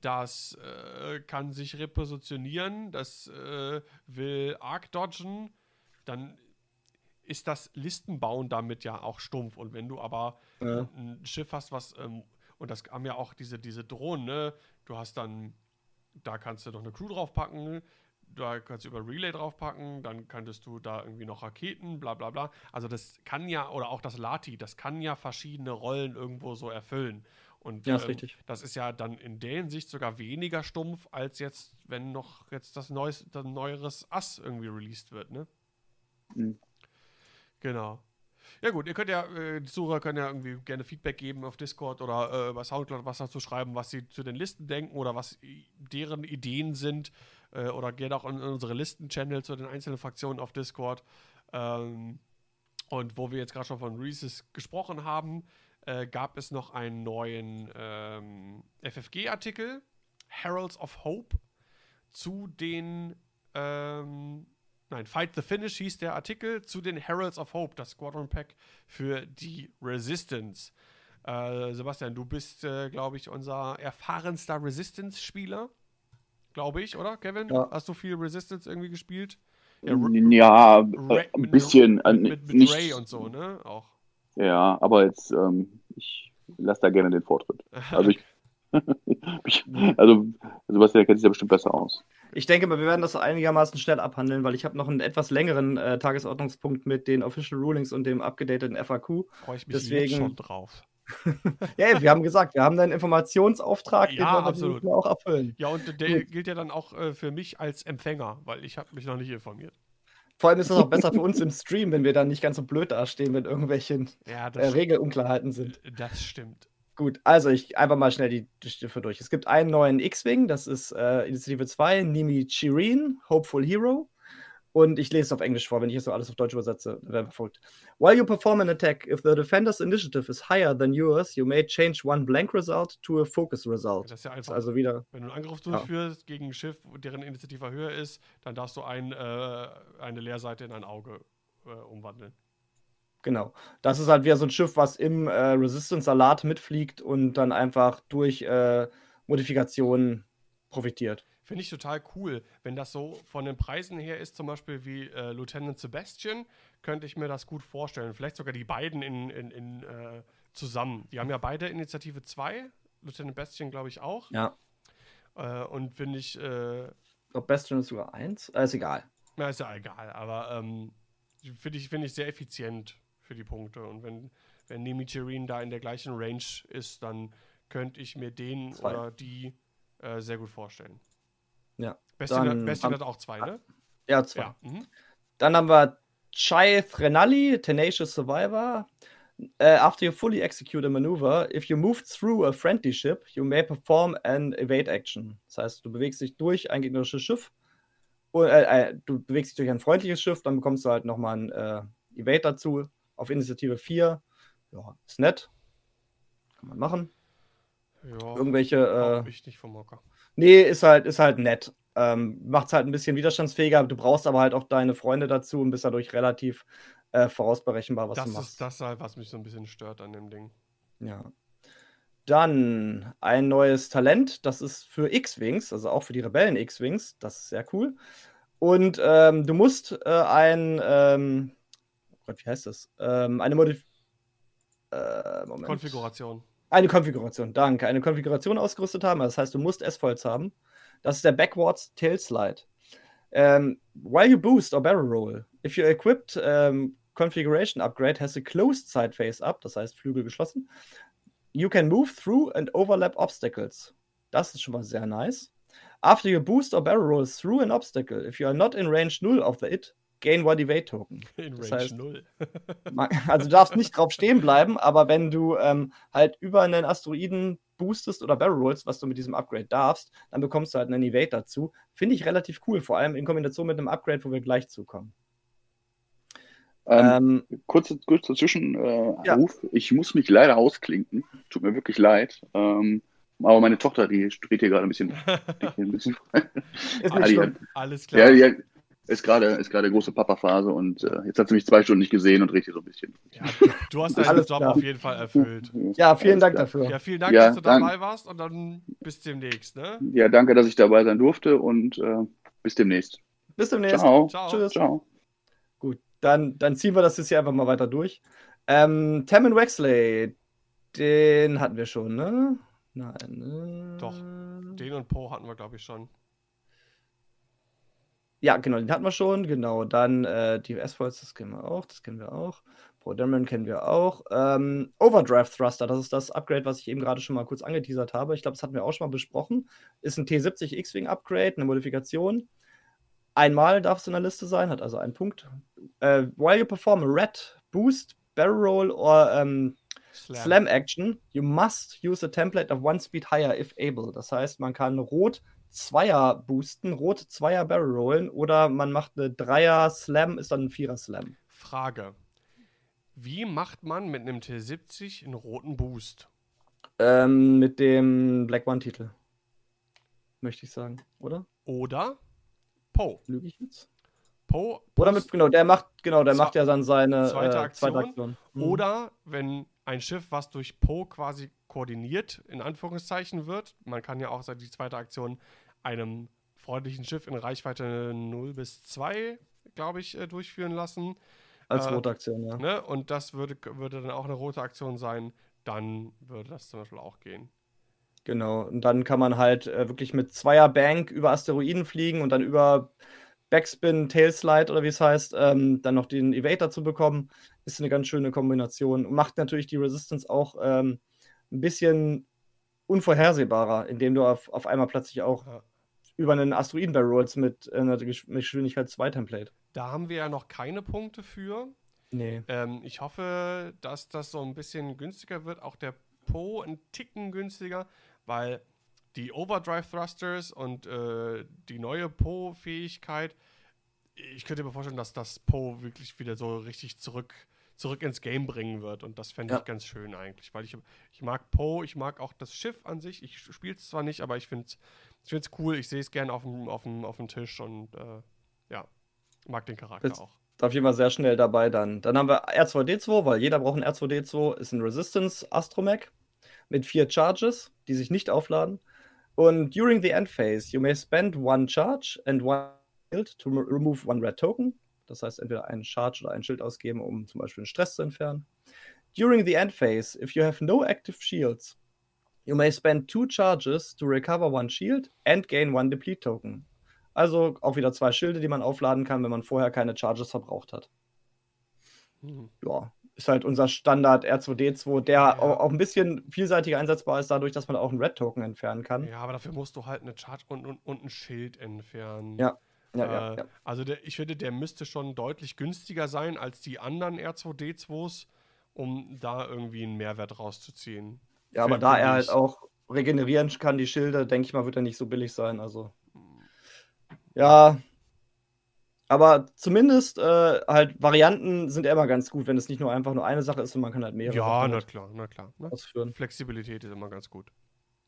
das äh, kann sich repositionieren, das äh, will Arc dodgen, dann ist das Listenbauen damit ja auch stumpf. Und wenn du aber ja. ein Schiff hast, was, ähm, und das haben ja auch diese, diese Drohnen, ne? Du hast dann, da kannst du noch eine Crew draufpacken, da kannst du über Relay draufpacken, dann könntest du da irgendwie noch Raketen, bla bla bla. Also das kann ja, oder auch das Lati, das kann ja verschiedene Rollen irgendwo so erfüllen. Und ja, ist ähm, richtig. das ist ja dann in der Hinsicht sogar weniger stumpf, als jetzt, wenn noch jetzt das, neues, das neueres Ass irgendwie released wird, ne? Mhm. Genau. Ja gut, ihr könnt ja, äh, die Sucher können ja irgendwie gerne Feedback geben auf Discord oder äh, bei Soundcloud was dazu schreiben, was sie zu den Listen denken oder was deren Ideen sind äh, oder geht auch in, in unsere Listen-Channel zu den einzelnen Fraktionen auf Discord. Ähm, und wo wir jetzt gerade schon von Reese's gesprochen haben, äh, gab es noch einen neuen ähm, FFG-Artikel, Heralds of Hope, zu den ähm, Nein, Fight the Finish hieß der Artikel zu den Heralds of Hope, das Squadron Pack für die Resistance. Äh, Sebastian, du bist, äh, glaube ich, unser erfahrenster Resistance-Spieler glaube ich, oder, Kevin? Ja. Hast du viel Resistance irgendwie gespielt? Ja, ja Ray, ein bisschen. Mit, mit, mit nicht, Ray und so, ne? Auch. Ja, aber jetzt, ähm, ich lasse da gerne den Vortritt. Also ich, ich also Sebastian kennt sich ja bestimmt besser aus. Ich denke mal, wir werden das einigermaßen schnell abhandeln, weil ich habe noch einen etwas längeren äh, Tagesordnungspunkt mit den Official Rulings und dem abgedateten FAQ. Freue ich mich Deswegen, schon drauf. ja, wir haben gesagt, wir haben einen Informationsauftrag, ja, den absolut. wir auch erfüllen. Ja, und der Gut. gilt ja dann auch äh, für mich als Empfänger, weil ich habe mich noch nicht informiert. Vor allem ist es auch besser für uns im Stream, wenn wir dann nicht ganz so blöd dastehen, wenn irgendwelche ja, äh, Regelunklarheiten sind. Das stimmt. Gut, also ich einfach mal schnell die Schiffe durch. Es gibt einen neuen X-Wing, das ist äh, Initiative 2, Nimi Chirin, Hopeful Hero. Und ich lese es auf Englisch vor, wenn ich jetzt so alles auf Deutsch übersetze, wäre verfolgt. While you perform an attack, if the defender's initiative is higher than yours, you may change one blank result to a focus result. Das ist ja einfach. Also wieder. Wenn du einen Angriff durchführst ja. gegen ein Schiff, deren Initiative höher ist, dann darfst du ein, äh, eine Leerseite in ein Auge äh, umwandeln. Genau. Das ist halt wieder so ein Schiff, was im äh, Resistance-Salat mitfliegt und dann einfach durch äh, Modifikationen profitiert. Finde ich total cool. Wenn das so von den Preisen her ist, zum Beispiel wie äh, Lieutenant Sebastian, könnte ich mir das gut vorstellen. Vielleicht sogar die beiden in, in, in äh, zusammen. Die haben ja beide Initiative 2, Lieutenant Bastian, glaube ich, auch. Ja. Äh, und finde ich. Äh, glaube, Bastian ist sogar 1. Äh, ist egal. Na, ist ja egal. Aber ähm, finde ich, find ich sehr effizient für die Punkte. Und wenn, wenn Nemichirin da in der gleichen Range ist, dann könnte ich mir den Zwei. oder die äh, sehr gut vorstellen. Ja. Bestin, Bestin hat auch zwei, ne? Ja, zwei. Ja. Mhm. Dann haben wir Chai Renali, Tenacious Survivor. Uh, after you fully execute a maneuver, if you move through a friendly ship, you may perform an evade action. Das heißt, du bewegst dich durch ein gegnerisches Schiff, äh, äh, du bewegst dich durch ein freundliches Schiff, dann bekommst du halt nochmal ein äh, Evade dazu auf Initiative 4. Ja, ist nett. Kann man machen. Ja, Irgendwelche. Äh, ich nicht vom Mocker. Nee, ist halt, ist halt nett. Ähm, Macht es halt ein bisschen widerstandsfähiger. Du brauchst aber halt auch deine Freunde dazu und bist dadurch relativ äh, vorausberechenbar, was das du machst. Das ist das halt, was mich so ein bisschen stört an dem Ding. Ja. Dann ein neues Talent, das ist für X-Wings, also auch für die Rebellen X-Wings. Das ist sehr cool. Und ähm, du musst äh, ein, ähm, oh Gott, wie heißt das? Ähm, eine Modif äh, Konfiguration eine Konfiguration, danke. Eine Konfiguration ausgerüstet haben. Das heißt, du musst S-Foils haben. Das ist der Backwards Tail Slide. Um, ähm, while you boost or barrel roll, if your equipped um, configuration upgrade has a closed side face up, das heißt Flügel geschlossen, you can move through and overlap obstacles. Das ist schon mal sehr nice. After you boost or barrel roll through an obstacle, if you are not in range 0 of the it, gain one evade token. In Das Range heißt, 0. Also du darfst nicht drauf stehen bleiben, aber wenn du ähm, halt über einen Asteroiden boostest oder barrel rollst, was du mit diesem Upgrade darfst, dann bekommst du halt einen Evade dazu. Finde ich relativ cool, vor allem in Kombination mit einem Upgrade, wo wir gleich zukommen. Ähm, Ähm, kurze, kurzer Zwischenruf. Äh, Ja. Ruf. Ich muss mich leider ausklinken. Tut mir wirklich leid. Ähm, aber meine Tochter, die dreht hier gerade ein bisschen. ein bisschen Ah. Alles ja, klar. die ist gerade ist gerade große Papa-Phase und äh, jetzt hat sie mich zwei Stunden nicht gesehen und hier so ein bisschen. Ja, du hast deinen Alles Job klar. auf jeden Fall erfüllt. Ja, vielen Alles Dank klar. dafür. Ja, vielen Dank, Ja, dass du dank- dabei warst und dann bis demnächst, ne? Ja, danke, dass ich dabei sein durfte und äh, bis demnächst. Bis demnächst. Ciao. Ciao. Tschüss. Ciao. Gut, dann, dann ziehen wir das jetzt hier einfach mal weiter durch. Ähm, Tammin Wexley, den hatten wir schon, ne? Nein. Ne? Doch, Den und Po hatten wir, glaube ich, schon. Ja, genau, den hatten wir schon. Genau, dann äh, die S-Foils, das kennen wir auch. Das kennen wir auch. Pro Diamond kennen wir auch. Ähm, Overdrive Thruster, das ist das Upgrade, was ich eben gerade schon mal kurz angeteasert habe. Ich glaube, das hatten wir auch schon mal besprochen. Ist ein T70 X-Wing Upgrade, eine Modifikation. Einmal darf es in der Liste sein, hat also einen Punkt. Äh, while you perform a Red, Boost, Barrel Roll or ähm, Slam. Action, you must use a template of one speed higher if able. Das heißt, man kann Rot Zweier boosten, Rot Zweier Barrel rollen oder man macht eine Dreier Slam, ist dann ein Vierer Slam. Frage. Wie macht man mit einem T70 einen roten Boost? Ähm, mit dem Black One-Titel. Möchte ich sagen, oder? Oder Po. Lüge ich jetzt? Po. Oder mit, genau, der macht, genau, der macht ja dann seine zweite äh, Aktion. zweite Aktion. Mhm. Oder wenn ein Schiff, was durch Po quasi koordiniert, in Anführungszeichen wird, man kann ja auch so die zweite Aktion einem freundlichen Schiff in Reichweite 0 bis 2, glaube ich, äh, durchführen lassen. als äh, rote Aktion, ja. Ne? Und das würde, würde dann auch eine rote Aktion sein, dann würde das zum Beispiel auch gehen. Genau. Und dann kann man halt äh, wirklich mit Zweier Bank über Asteroiden fliegen und dann über Backspin, Tailslide oder wie es heißt, ähm, dann noch den Evade dazu bekommen. Ist eine ganz schöne Kombination. Und macht natürlich die Resistance auch ähm, ein bisschen unvorhersehbarer, indem du auf, auf einmal plötzlich auch Ja. über einen Asteroiden Barrel rollst mit äh, einer Geschwindigkeit 2 Template. Da haben wir ja noch keine Punkte für. Nee. Ähm, ich hoffe, dass das so ein bisschen günstiger wird. Auch der Po ein Ticken günstiger, weil die Overdrive Thrusters und äh, die neue Po-Fähigkeit, ich könnte mir vorstellen, dass das Po wirklich wieder so richtig zurück, zurück ins Game bringen wird. Und das fände Ja. ich ganz schön eigentlich, weil ich, ich mag Po, ich mag auch das Schiff an sich. Ich spiele es zwar nicht, aber ich finde es ich find's cool. Ich sehe es gerne auf dem, auf, dem, auf dem Tisch und äh, ja, mag den Charakter Jetzt- auch. Auf jeden Fall sehr schnell dabei dann. Dann haben wir R2D2, weil jeder braucht ein R2D2, ist ein Resistance Astromech mit vier Charges, die sich nicht aufladen. Und during the end phase, you may spend one charge and one shield to re- remove one red token. Das heißt, entweder einen Charge oder ein Schild ausgeben, um zum Beispiel einen Stress zu entfernen. During the end phase, if you have no active shields, you may spend two charges to recover one shield and gain one deplete token. Also auch wieder zwei Schilde, die man aufladen kann, wenn man vorher keine Charges verbraucht hat. Hm. Ja, ist halt unser Standard R2D2, der Ja. auch, auch ein bisschen vielseitiger einsetzbar ist, dadurch, dass man auch einen Red Token entfernen kann. Ja, aber dafür musst du halt eine Charge und, und, und ein Schild entfernen. Ja, Ja, ja, Äh, ja. Also der, ich finde, der müsste schon deutlich günstiger sein als die anderen R2D2s, um da irgendwie einen Mehrwert rauszuziehen. ja aber da er halt auch regenerieren kann, die Schilde, denke ich mal, wird er nicht so billig sein. Also, ja. Aber zumindest äh, halt Varianten sind immer ganz gut, wenn es nicht nur einfach nur eine Sache ist und man kann halt mehrere Ja, na klar, na klar. Ne? ausführen. Flexibilität ist immer ganz gut.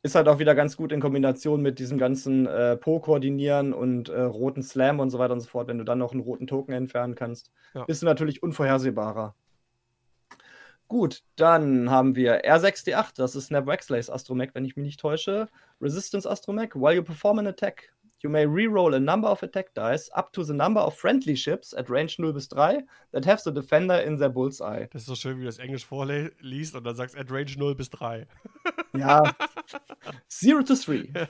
Ist halt auch wieder ganz gut in Kombination mit diesem ganzen äh, Po-Koordinieren und äh, roten Slam und so weiter und so fort. Wenn du dann noch einen roten Token entfernen kannst, Ja. bist du natürlich unvorhersehbarer. Gut, dann haben wir R6D8, das ist Snap Wexleys Astromech, wenn ich mich nicht täusche. Resistance Astromech, while you perform an attack, you may reroll a number of attack dice up to the number of friendly ships at range 0 bis 3 that have the defender in their bullseye. Das ist so schön, wie du das Englisch vorliest und dann sagst at Range 0 bis 3. Ja, 0 to 3.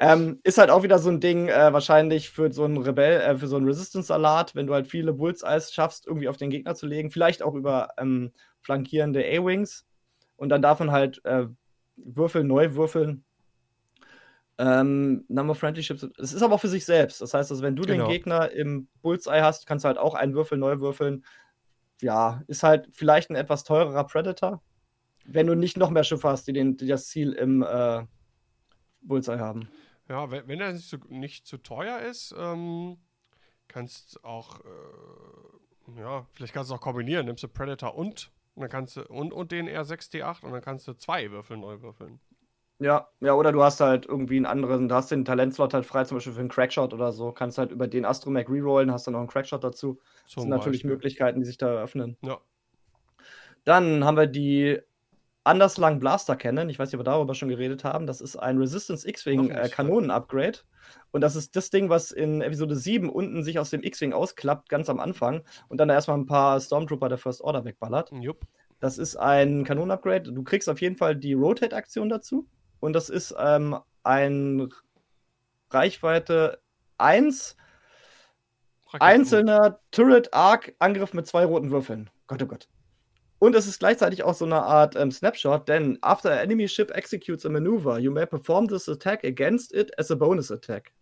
Ähm, ist halt auch wieder so ein Ding, äh, wahrscheinlich für so einen Rebell, äh, für so einen Resistance-Salat, wenn du halt viele Bullseyes schaffst, irgendwie auf den Gegner zu legen, vielleicht auch über ähm, flankierende A-Wings. Und dann darf man halt äh, würfeln, neu würfeln. Ähm, Number Friendly Ships. Es ist aber auch für sich selbst. Das heißt, also, wenn du Genau. den Gegner im Bullseye hast, kannst du halt auch einen Würfel neu würfeln. Ja, ist halt vielleicht ein etwas teurerer Predator, wenn du nicht noch mehr Schiffe hast, die, den, die das Ziel im äh, Bullseye haben. Ja, wenn, wenn er nicht zu, nicht zu teuer ist, ähm, kannst auch, äh, ja, vielleicht kannst du es auch kombinieren. Nimmst du Predator und, und dann kannst du, und, und den R6D8 und dann kannst du zwei Würfel neu würfeln. Ja, ja, oder du hast halt irgendwie einen anderen, du hast den Talentslot halt frei, zum Beispiel für einen Crackshot oder so. Kannst halt über den Astromech rerollen, hast dann noch einen Crackshot dazu. Das Zum sind natürlich Beispiel. Möglichkeiten, die sich da eröffnen. Ja. Dann haben wir die Anderslang Blaster Cannon. Ich weiß nicht, ob wir darüber schon geredet haben. Das ist ein Resistance X-Wing Noch äh, Kanonen-Upgrade. Und das ist das Ding, was in Episode 7 unten sich aus dem X-Wing ausklappt, ganz am Anfang. Und dann erstmal ein paar Stormtrooper der First Order wegballert. Jupp. Das ist ein Kanonen-Upgrade. Du kriegst auf jeden Fall die Rotate-Aktion dazu. Und das ist ähm, ein Reichweite 1 Raketen- einzelner Turret-Arc-Angriff mit zwei roten Würfeln. Gott, oh Gott. Und es ist gleichzeitig auch so eine Art ähm, Snapshot, denn after an enemy ship executes a maneuver, you may perform this attack against it as a bonus attack.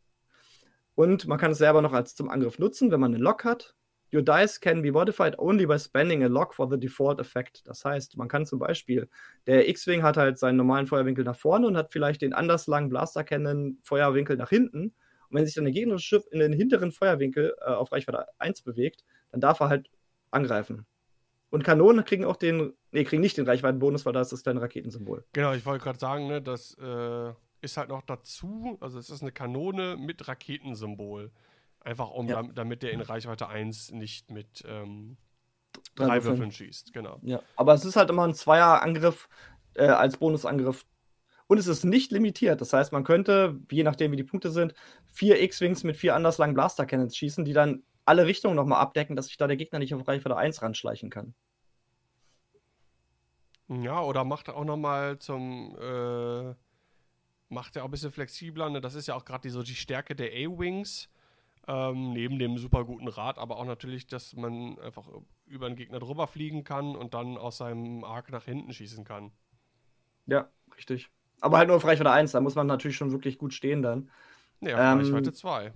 Und man kann es selber noch als zum Angriff nutzen, wenn man einen Lock hat. Your dice can be modified only by spending a lock for the default effect. Das heißt, man kann zum Beispiel, der X-Wing hat halt seinen normalen Feuerwinkel nach vorne und hat vielleicht den anders langen Blaster Cannon Feuerwinkel nach hinten. Und wenn sich dann der gegnerische Schiff in den hinteren Feuerwinkel äh, auf Reichweite 1 bewegt, dann darf er halt angreifen. Und Kanonen kriegen auch den, nee, kriegen nicht den Reichweitenbonus, weil da ist das kleine Raketensymbol. Genau, ich wollte gerade sagen, ne, das äh, ist halt noch dazu, also es ist eine Kanone mit Raketensymbol. Einfach um, Ja. dam- damit der in Reichweite 1 nicht mit ähm, Drei Würfeln. Würfeln schießt, genau. Ja, aber es ist halt immer ein Zweierangriff äh, als Bonusangriff. Und es ist nicht limitiert. Das heißt, man könnte, je nachdem wie die Punkte sind, vier X-Wings mit vier anders langen Blaster Cannons schießen, die dann alle Richtungen nochmal abdecken, dass sich da der Gegner nicht auf Reichweite 1 ranschleichen kann. Ja, oder macht er auch nochmal zum, äh, macht er auch ein bisschen flexibler, ne? Das ist ja auch gerade die, so die Stärke der A-Wings, ähm, neben dem super guten Rad, aber auch natürlich, dass man einfach über den Gegner drüber fliegen kann und dann aus seinem Arc nach hinten schießen kann. Ja, richtig. Aber halt nur auf Reichweite 1, da muss man natürlich schon wirklich gut stehen dann. Ja, Ähm, Reichweite 2.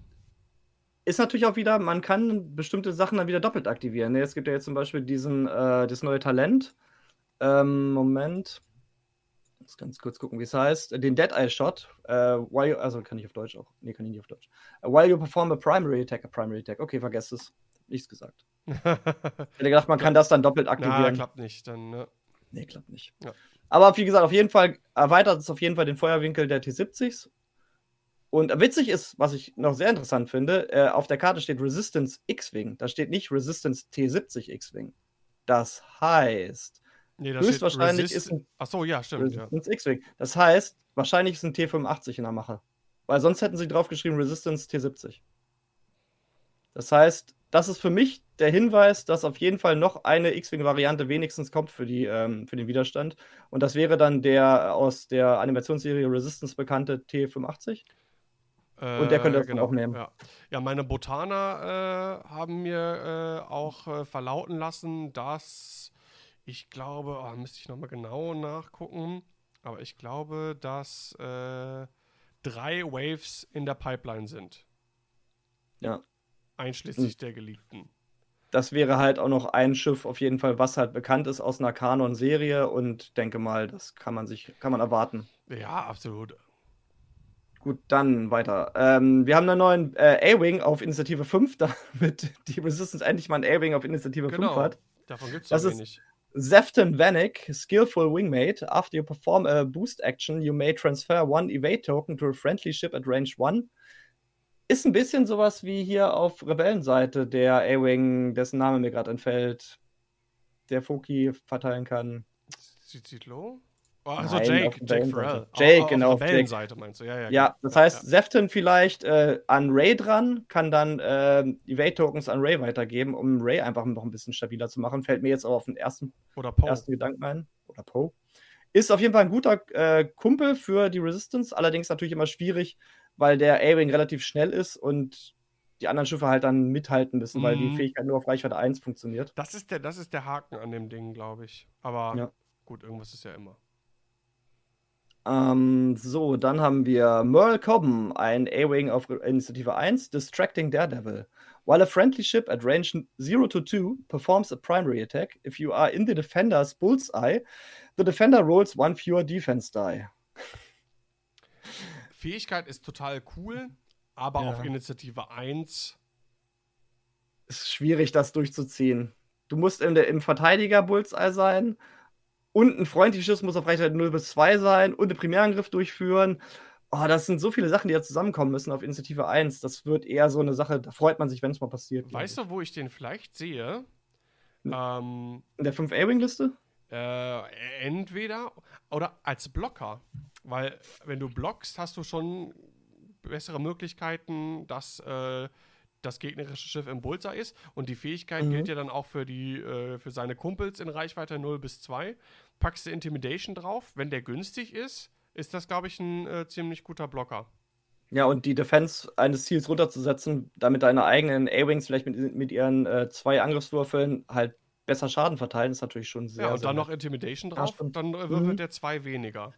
Ist natürlich auch wieder, man kann bestimmte Sachen dann wieder doppelt aktivieren. Ne, Es gibt ja jetzt zum Beispiel diesen, äh, das neue Talent. Ähm, Moment. Muss ganz kurz gucken, wie es heißt. Den Dead Eye Shot. Äh, you, also kann ich auf Deutsch auch. Nee, kann ich nicht auf Deutsch. Uh, while you perform a primary attack, a primary attack. Okay, vergesst es. Nichts gesagt. Ich hätte gedacht, man kann das dann doppelt Na, aktivieren. klappt nicht. Dann, ne? Nee, klappt nicht. Ja. Aber wie gesagt, auf jeden Fall erweitert es auf jeden Fall den Feuerwinkel der T70s. Und witzig ist, was ich noch sehr interessant finde, äh, auf der Karte steht Resistance X-Wing. Da steht nicht Resistance T70 X-Wing. Das heißt, Nee, da höchstwahrscheinlich steht ist ein Ach so, ja, stimmt. Ja. X-Wing. Das heißt, wahrscheinlich ist ein T85 in der Mache. Weil sonst hätten sie draufgeschrieben Resistance T70. Das heißt, das ist für mich der Hinweis, dass auf jeden Fall noch eine X-Wing-Variante wenigstens kommt für, die, ähm, für den Widerstand. Und das wäre dann der aus der Animationsserie Resistance bekannte T85. Und der könnte das dann auch nehmen. Äh, Ja, ja meine Botaner äh, haben mir äh, auch äh, verlauten lassen, dass ich glaube, oh, müsste ich nochmal genau nachgucken, aber ich glaube, dass äh, drei Waves in der Pipeline sind. Ja. Einschließlich der geleakten. Das wäre halt auch noch ein Schiff auf jeden Fall, was halt bekannt ist aus einer Kanon-Serie und denke mal, das kann man sich, kann man erwarten. Ja, absolut. Gut, dann weiter. Ähm, wir haben einen neuen äh, A-Wing auf Initiative 5, damit die Resistance endlich mal einen A-Wing auf Initiative 5 Genau. hat. Davon gibt es ist- wenig. Zefton Vanek, Skillful Wingmate. After you perform a boost action, you may transfer one Evade Token to a friendly ship at range 1. Ist ein bisschen sowas wie hier auf Rebellenseite der A-Wing, dessen Name mir gerade entfällt, der Foki verteilen kann. Ciclo? Oh, also Nein, Jake, Jake. Farrell. Jake, Auf- genau, Auf Jake. Rebellenseite meinst du, ja, ja. Ja, genau. das heißt, ja. Zefton vielleicht äh, an Ray dran, kann dann ähm, Evade-Tokens an Ray weitergeben, um Ray einfach noch ein bisschen stabiler zu machen. Fällt mir jetzt aber auf den ersten, ersten Gedanken ein. Oder Poe. Ist auf jeden Fall ein guter äh, Kumpel für die Resistance, allerdings natürlich immer schwierig, weil der A-Wing relativ schnell ist und die anderen Schiffe halt dann mithalten müssen, weil die Mhm. Fähigkeit nur auf Reichweite 1 funktioniert. Das ist der, das ist der Haken an dem Ding, glaube ich. Aber Ja. gut, irgendwas ist ja immer. Ähm, so, dann haben wir Merle Cobham, ein A-Wing auf Initiative 1, Distracting Daredevil. While a friendly ship at range 0 to 2 performs a primary attack, if you are in the defender's bullseye, the defender rolls one fewer defense die. Fähigkeit ist total cool, aber Ja. auf Initiative 1. ist schwierig, das durchzuziehen. Du musst in der, im Verteidiger-Bullseye sein und ein freundliches muss auf Reichweite 0 bis 2 sein und einen Primärangriff durchführen. Oh, das sind so viele Sachen, die da zusammenkommen müssen auf Initiative 1. Das wird eher so eine Sache, da freut man sich, wenn es mal passiert. Weißt du, wo ich den vielleicht sehe? Hm. Ähm. In der 5A-Wing-Liste? äh, entweder oder als Blocker. Weil, wenn du blockst, hast du schon bessere Möglichkeiten, dass äh, das gegnerische Schiff im Bullseye ist. Und die Fähigkeit Mhm. gilt ja dann auch für, die, äh, für seine Kumpels in Reichweite 0 bis 2. Packst du Intimidation drauf. Wenn der günstig ist, ist das, glaube ich, ein äh, ziemlich guter Blocker. Ja, und die Defense eines Ziels runterzusetzen, damit deine eigenen A-Wings vielleicht mit, mit ihren äh, zwei Angriffswürfeln halt besser Schaden verteilen, ist natürlich schon sehr. Ja, und sehr dann nett. noch Intimidation Ja, drauf, stimmt. dann äh, würfelt Mhm. der zwei weniger.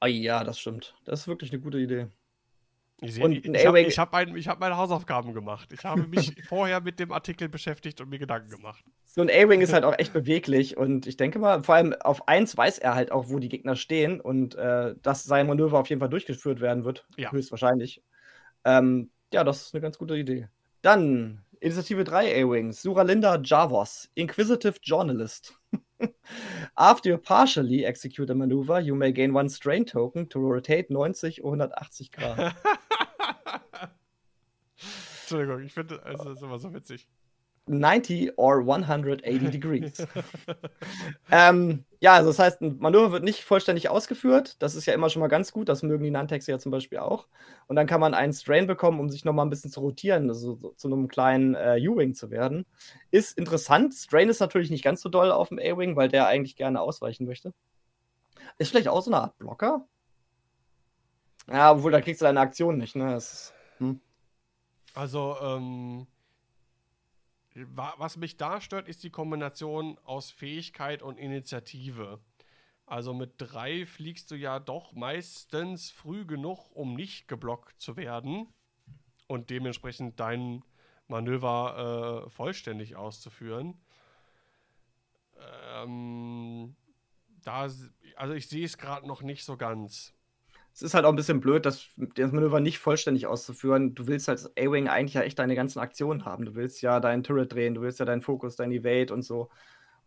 Ah, ja, das stimmt. Das ist wirklich eine gute Idee. Ich, Und ich, habe ich hab mein, hab meine Hausaufgaben gemacht. Ich habe mich vorher mit dem Artikel beschäftigt und mir Gedanken gemacht. So ein A-Wing ist halt auch echt beweglich und ich denke mal, vor allem auf 1 weiß er halt auch, wo die Gegner stehen und äh, dass sein Manöver auf jeden Fall durchgeführt werden wird. Ja. Höchstwahrscheinlich. Ähm, ja, das ist eine ganz gute Idee. Dann Initiative 3 A-Wings. Suralinda Javos, Inquisitive Journalist. After you partially execute a maneuver, you may gain one strain token to rotate 90 oder 180 Grad. Entschuldigung, ich finde, es ist immer so witzig. 90 or 180 degrees. ähm, ja, also das heißt, ein Manöver wird nicht vollständig ausgeführt. Das ist ja immer schon mal ganz gut. Das mögen die Nantexe ja zum Beispiel auch. Und dann kann man einen Strain bekommen, um sich noch mal ein bisschen zu rotieren, also so, zu einem kleinen äh, U-Wing zu werden. Ist interessant. Strain ist natürlich nicht ganz so doll auf dem A-Wing, weil der eigentlich gerne ausweichen möchte. Ist vielleicht auch so eine Art Blocker. Ja, obwohl, da kriegst du deine Aktion nicht, ne? Ist, hm. Also, ähm, wa- was mich da stört, ist die Kombination aus Fähigkeit und Initiative. Also mit drei fliegst du ja doch meistens früh genug, um nicht geblockt zu werden und dementsprechend dein Manöver äh, vollständig auszuführen. Ähm, da, also ich sehe es gerade noch nicht so ganz. Es ist halt auch ein bisschen blöd, das, das Manöver nicht vollständig auszuführen. Du willst als A-Wing eigentlich ja echt deine ganzen Aktionen haben. Du willst ja deinen Turret drehen, du willst ja deinen Fokus, dein Evade und so.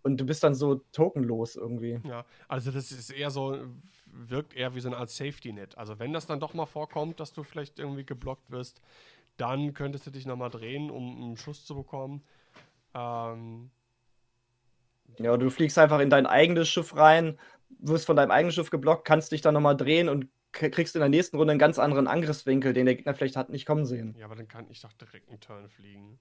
Und du bist dann so tokenlos irgendwie. Ja, also das ist eher so, wirkt eher wie so eine Art Safety-Net. Also wenn das dann doch mal vorkommt, dass du vielleicht irgendwie geblockt wirst, dann könntest du dich nochmal drehen, um einen Schuss zu bekommen. Ähm, Ja, du fliegst einfach in dein eigenes Schiff rein, wirst von deinem eigenen Schiff geblockt, kannst dich dann nochmal drehen und kriegst in der nächsten Runde einen ganz anderen Angriffswinkel, den der Gegner vielleicht hat nicht kommen sehen. ja, aber dann kann ich doch direkt einen Turn fliegen.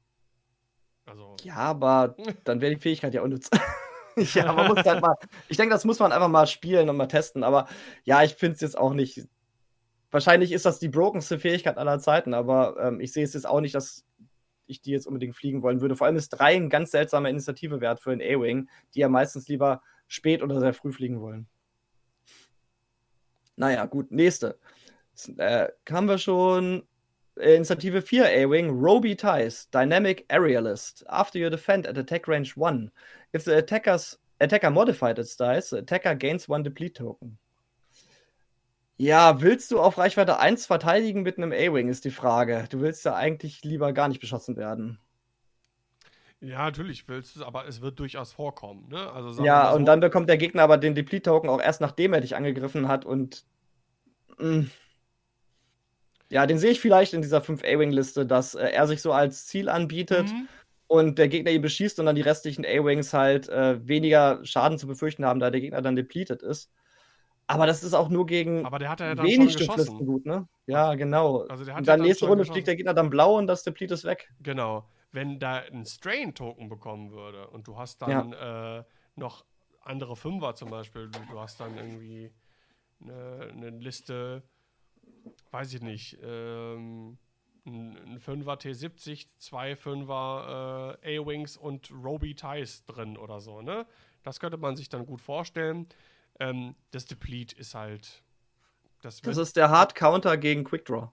Also, Ja, aber dann wäre die Fähigkeit ja unnütz. ja, man muss halt mal. Ich denke, das muss man einfach mal spielen und mal testen. Aber ja, ich finde es jetzt auch nicht. Wahrscheinlich ist das die brokenste Fähigkeit aller Zeiten, aber ähm, ich sehe es jetzt auch nicht, dass ich die jetzt unbedingt fliegen wollen würde. Vor allem ist 3 ein ganz seltsamer Initiative-Wert für einen A-Wing, die ja meistens lieber spät oder sehr früh fliegen wollen. Naja, gut, nächste. Äh, haben wir schon äh, Initiative 4 A-Wing, Roby Ties, Dynamic Aerialist. After you defend at attack range 1, if the attacker's attacker modified its dice, the attacker gains one deplete token. Ja, willst du auf Reichweite 1 verteidigen mit einem A-Wing, ist die Frage. Du willst ja eigentlich lieber gar nicht beschossen werden. Ja, natürlich willst du es, aber es wird durchaus vorkommen. Ne? Also, Ja, mal und so, dann bekommt der Gegner aber den Deplete-Token auch erst nachdem er dich angegriffen hat und. mh. Ja, den sehe ich vielleicht in dieser 5 A-Wing-Liste, dass äh, er sich so als Ziel anbietet Mhm. und der Gegner ihn beschießt und dann die restlichen A-Wings halt äh, weniger Schaden zu befürchten haben, da der Gegner dann depleted ist. Aber das ist auch nur gegen Aber der hat ja dann wenig geschossen. gut, ne? Ja, genau. Also der hat und ja dann dann nächste Runde geschossen. fliegt der Gegner dann blau und das Deplete ist weg. Genau. Wenn da ein Strain-Token bekommen würde und du hast dann äh, noch andere Fünfer zum Beispiel, du, du hast dann irgendwie eine, eine Liste, weiß ich nicht, ähm, ein, ein Fünfer T70, zwei Fünfer äh, A-Wings und Roby Ties drin oder so, ne? Das könnte man sich dann gut vorstellen. Ähm, das Deplete ist halt Das, das ist der Hard Counter gegen Quickdraw.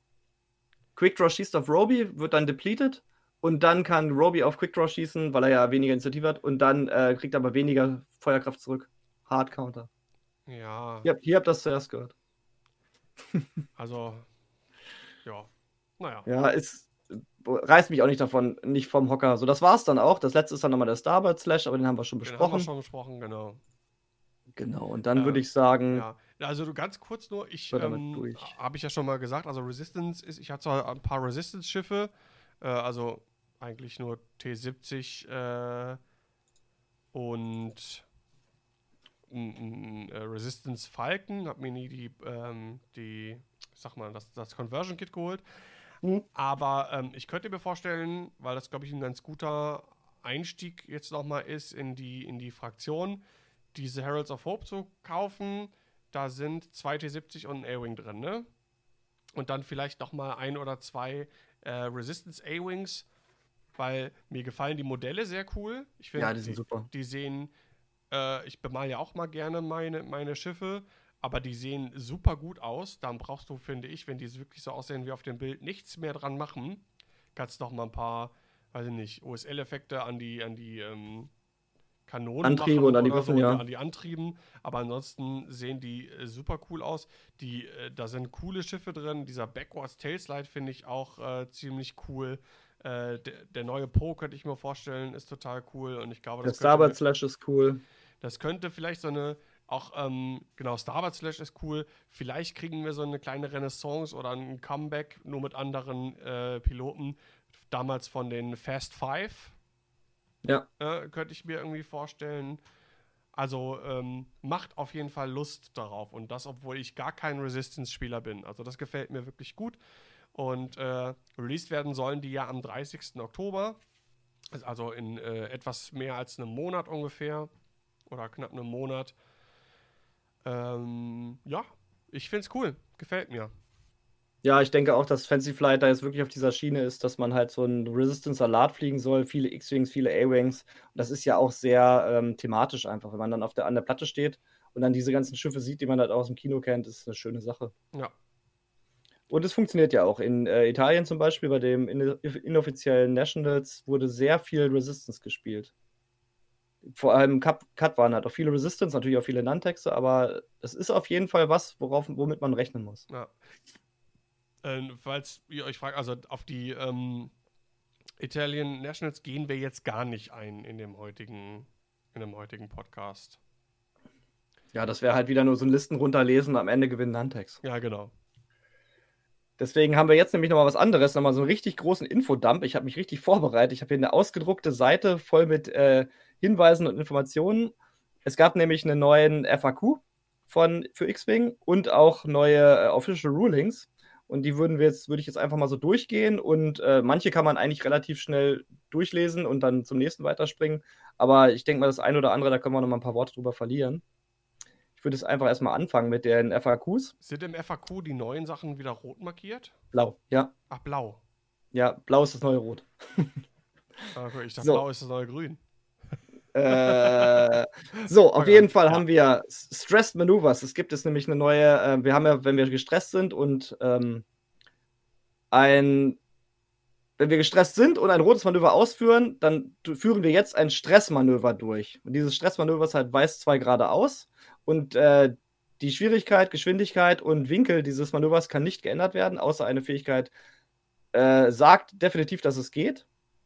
Quickdraw schießt auf Roby, wird dann depleted und dann kann Roby auf Quickdraw schießen, weil er ja weniger Initiative hat und dann äh, kriegt er aber weniger Feuerkraft zurück. Hard Counter. Ja. Hier habt ihr das zuerst gehört. also, ja. Naja. Ja, es reißt mich auch nicht davon, nicht vom Hocker. So, das war's dann auch. Das letzte ist dann nochmal der Starbird Slash, aber den haben wir schon besprochen. Den haben wir schon besprochen, genau. Genau, und dann äh, würde ich sagen. Ja, also ganz kurz nur, ich ähm, habe ich ja schon mal gesagt, also Resistance ist, ich hatte zwar ein paar Resistance-Schiffe, äh, also eigentlich nur T70 äh, und äh, Resistance Falcon, habe mir nie die, ähm, die, sag mal, das, das Conversion Kit geholt. Mhm. Aber ähm, ich könnte mir vorstellen, weil das, glaube ich, ein ganz guter Einstieg jetzt nochmal ist in die, in die Fraktion, diese Heralds of Hope zu kaufen. Da sind zwei T70 und ein A-Wing drin, ne? Und dann vielleicht nochmal ein oder zwei äh, Resistance A-Wings, weil mir gefallen die Modelle sehr cool. Ich finde, ja, die sind die, super. Die sehen, äh, ich bemal ja auch mal gerne meine, meine Schiffe, aber die sehen super gut aus. Dann brauchst du, finde ich, wenn die wirklich so aussehen wie auf dem Bild, nichts mehr dran machen. Kannst noch mal ein paar, weiß ich nicht, OSL-Effekte an die, an die ähm, Kanonen Antriebe und an die Waffen, so, ja. An die Antrieben. Aber ansonsten sehen die äh, super cool aus. Die, äh, da sind coole Schiffe drin. Dieser Backwards Tailslide finde ich auch äh, ziemlich cool. Äh, der, der, neue Po könnte ich mir vorstellen, ist total cool. Und ich glaube, der Starboard Slash ist cool. Das könnte vielleicht so eine, auch, ähm, genau, Starboard Slash ist cool. Vielleicht kriegen wir so eine kleine Renaissance oder ein Comeback, nur mit anderen äh, Piloten. Damals von den Fast Five ja. Äh, könnte ich mir irgendwie vorstellen. Also ähm, macht auf jeden Fall Lust darauf. Und das, obwohl ich gar kein Resistance-Spieler bin. Also das gefällt mir wirklich gut. Und äh, released werden sollen die ja am 30. Oktober. Also in äh, etwas mehr als einem Monat ungefähr. Oder knapp einem Monat. Ähm, ja, ich finde es cool. Gefällt mir. Ja, ich denke auch, dass Fancy Flight da jetzt wirklich auf dieser Schiene ist, dass man halt so einen Resistance-Salat fliegen soll, viele X-Wings, viele A-Wings. Das ist ja auch sehr ähm, thematisch einfach, wenn man dann auf der, an der Platte steht und dann diese ganzen Schiffe sieht, die man halt aus dem Kino kennt, ist eine schöne Sache. Ja. Und es funktioniert ja auch. In äh, Italien zum Beispiel, bei dem in, inoffiziellen Nationals, wurde sehr viel Resistance gespielt. Vor allem Cut, Cut waren halt auch viele Resistance, natürlich auch viele Nantexe, aber es ist auf jeden Fall was, worauf, womit man rechnen muss. Ja. Äh, falls ihr euch fragt, also auf die ähm, Italian Nationals gehen wir jetzt gar nicht ein in dem heutigen, in dem heutigen Podcast. Ja, das wäre halt wieder nur so ein Listen runterlesen und am Ende gewinnen Nantex. Ja, genau. Deswegen haben wir jetzt nämlich nochmal was anderes, nochmal so einen richtig großen Infodump. Ich habe mich richtig vorbereitet. Ich habe hier eine ausgedruckte Seite voll mit äh, Hinweisen und Informationen. Es gab nämlich einen neuen FAQ von, für X-Wing und auch neue äh, Official Rulings. Und die würden wir jetzt, würde ich jetzt einfach mal so durchgehen. Und äh, manche kann man eigentlich relativ schnell durchlesen und dann zum nächsten weiterspringen. Aber ich denke mal, das eine oder andere, da können wir noch mal ein paar Worte drüber verlieren. Ich würde es einfach erstmal anfangen mit den FAQs. Sind im FAQ die neuen Sachen wieder rot markiert? Blau, ja. Ach, blau. Ja, blau ist das neue Rot. okay, ich dachte, so. blau ist das neue Grün. Äh, so, auf jeden Fall haben wir Stressed Maneuvers. Es gibt es nämlich eine neue, äh, wir haben ja, wenn wir gestresst sind und ähm, ein, wenn wir gestresst sind und ein rotes Manöver ausführen, dann führen wir jetzt ein Stressmanöver durch. Und dieses Stressmanöver ist halt weiß zwei Grad aus und äh, die Schwierigkeit, Geschwindigkeit und Winkel dieses Manövers kann nicht geändert werden, außer eine Fähigkeit äh, sagt definitiv, dass es geht.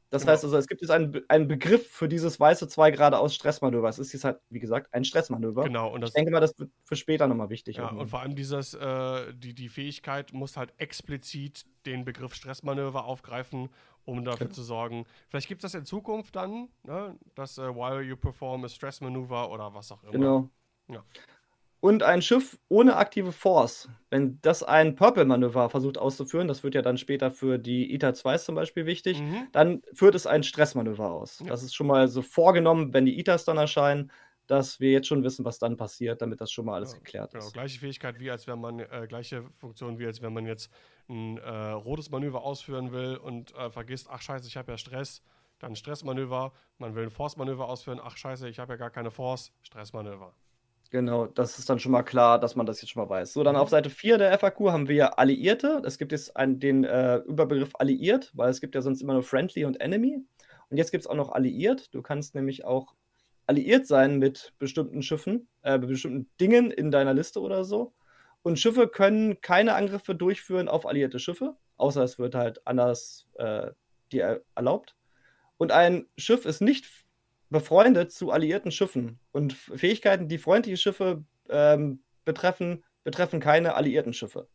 Das genau. heißt also, es gibt jetzt einen, einen Begriff für dieses weiße 2 geradeaus Stressmanöver. Es ist jetzt halt, wie gesagt, ein Stressmanöver. Genau. Und das, ich denke mal, das wird für später nochmal wichtig. Ja, und vor allem dieses, äh, die, die Fähigkeit muss halt explizit den Begriff Stressmanöver aufgreifen, um dafür okay. zu sorgen. Vielleicht gibt es das in Zukunft dann, ne? dass äh, while you perform a stress maneuver oder was auch immer. Genau. Ja und ein Schiff ohne aktive Force, wenn das ein Purple-Manöver versucht auszuführen, das wird ja dann später für die ITA 2 zum Beispiel wichtig, mhm. dann führt es ein Stressmanöver aus. Ja. Das ist schon mal so vorgenommen, wenn die ITAs dann erscheinen, dass wir jetzt schon wissen, was dann passiert, damit das schon mal alles ja, geklärt genau. ist. Gleiche Fähigkeit wie als wenn man, äh, gleiche Funktion wie als wenn man jetzt ein äh, rotes Manöver ausführen will und äh, vergisst, ach scheiße, ich habe ja Stress, dann Stressmanöver, man will ein Force-Manöver ausführen, ach scheiße, ich habe ja gar keine Force, Stressmanöver. Genau, das ist dann schon mal klar, dass man das jetzt schon mal weiß. So, dann auf Seite 4 der FAQ haben wir Alliierte. Es gibt jetzt einen, den äh, Überbegriff Alliiert, weil es gibt ja sonst immer nur Friendly und Enemy. Und jetzt gibt es auch noch Alliiert. Du kannst nämlich auch alliiert sein mit bestimmten Schiffen, äh, mit bestimmten Dingen in deiner Liste oder so. Und Schiffe können keine Angriffe durchführen auf alliierte Schiffe, außer es wird halt anders äh, dir erlaubt. Und ein Schiff ist nicht befreundet zu alliierten Schiffen. Und Fähigkeiten, die freundliche Schiffe ähm, betreffen, betreffen keine alliierten Schiffe.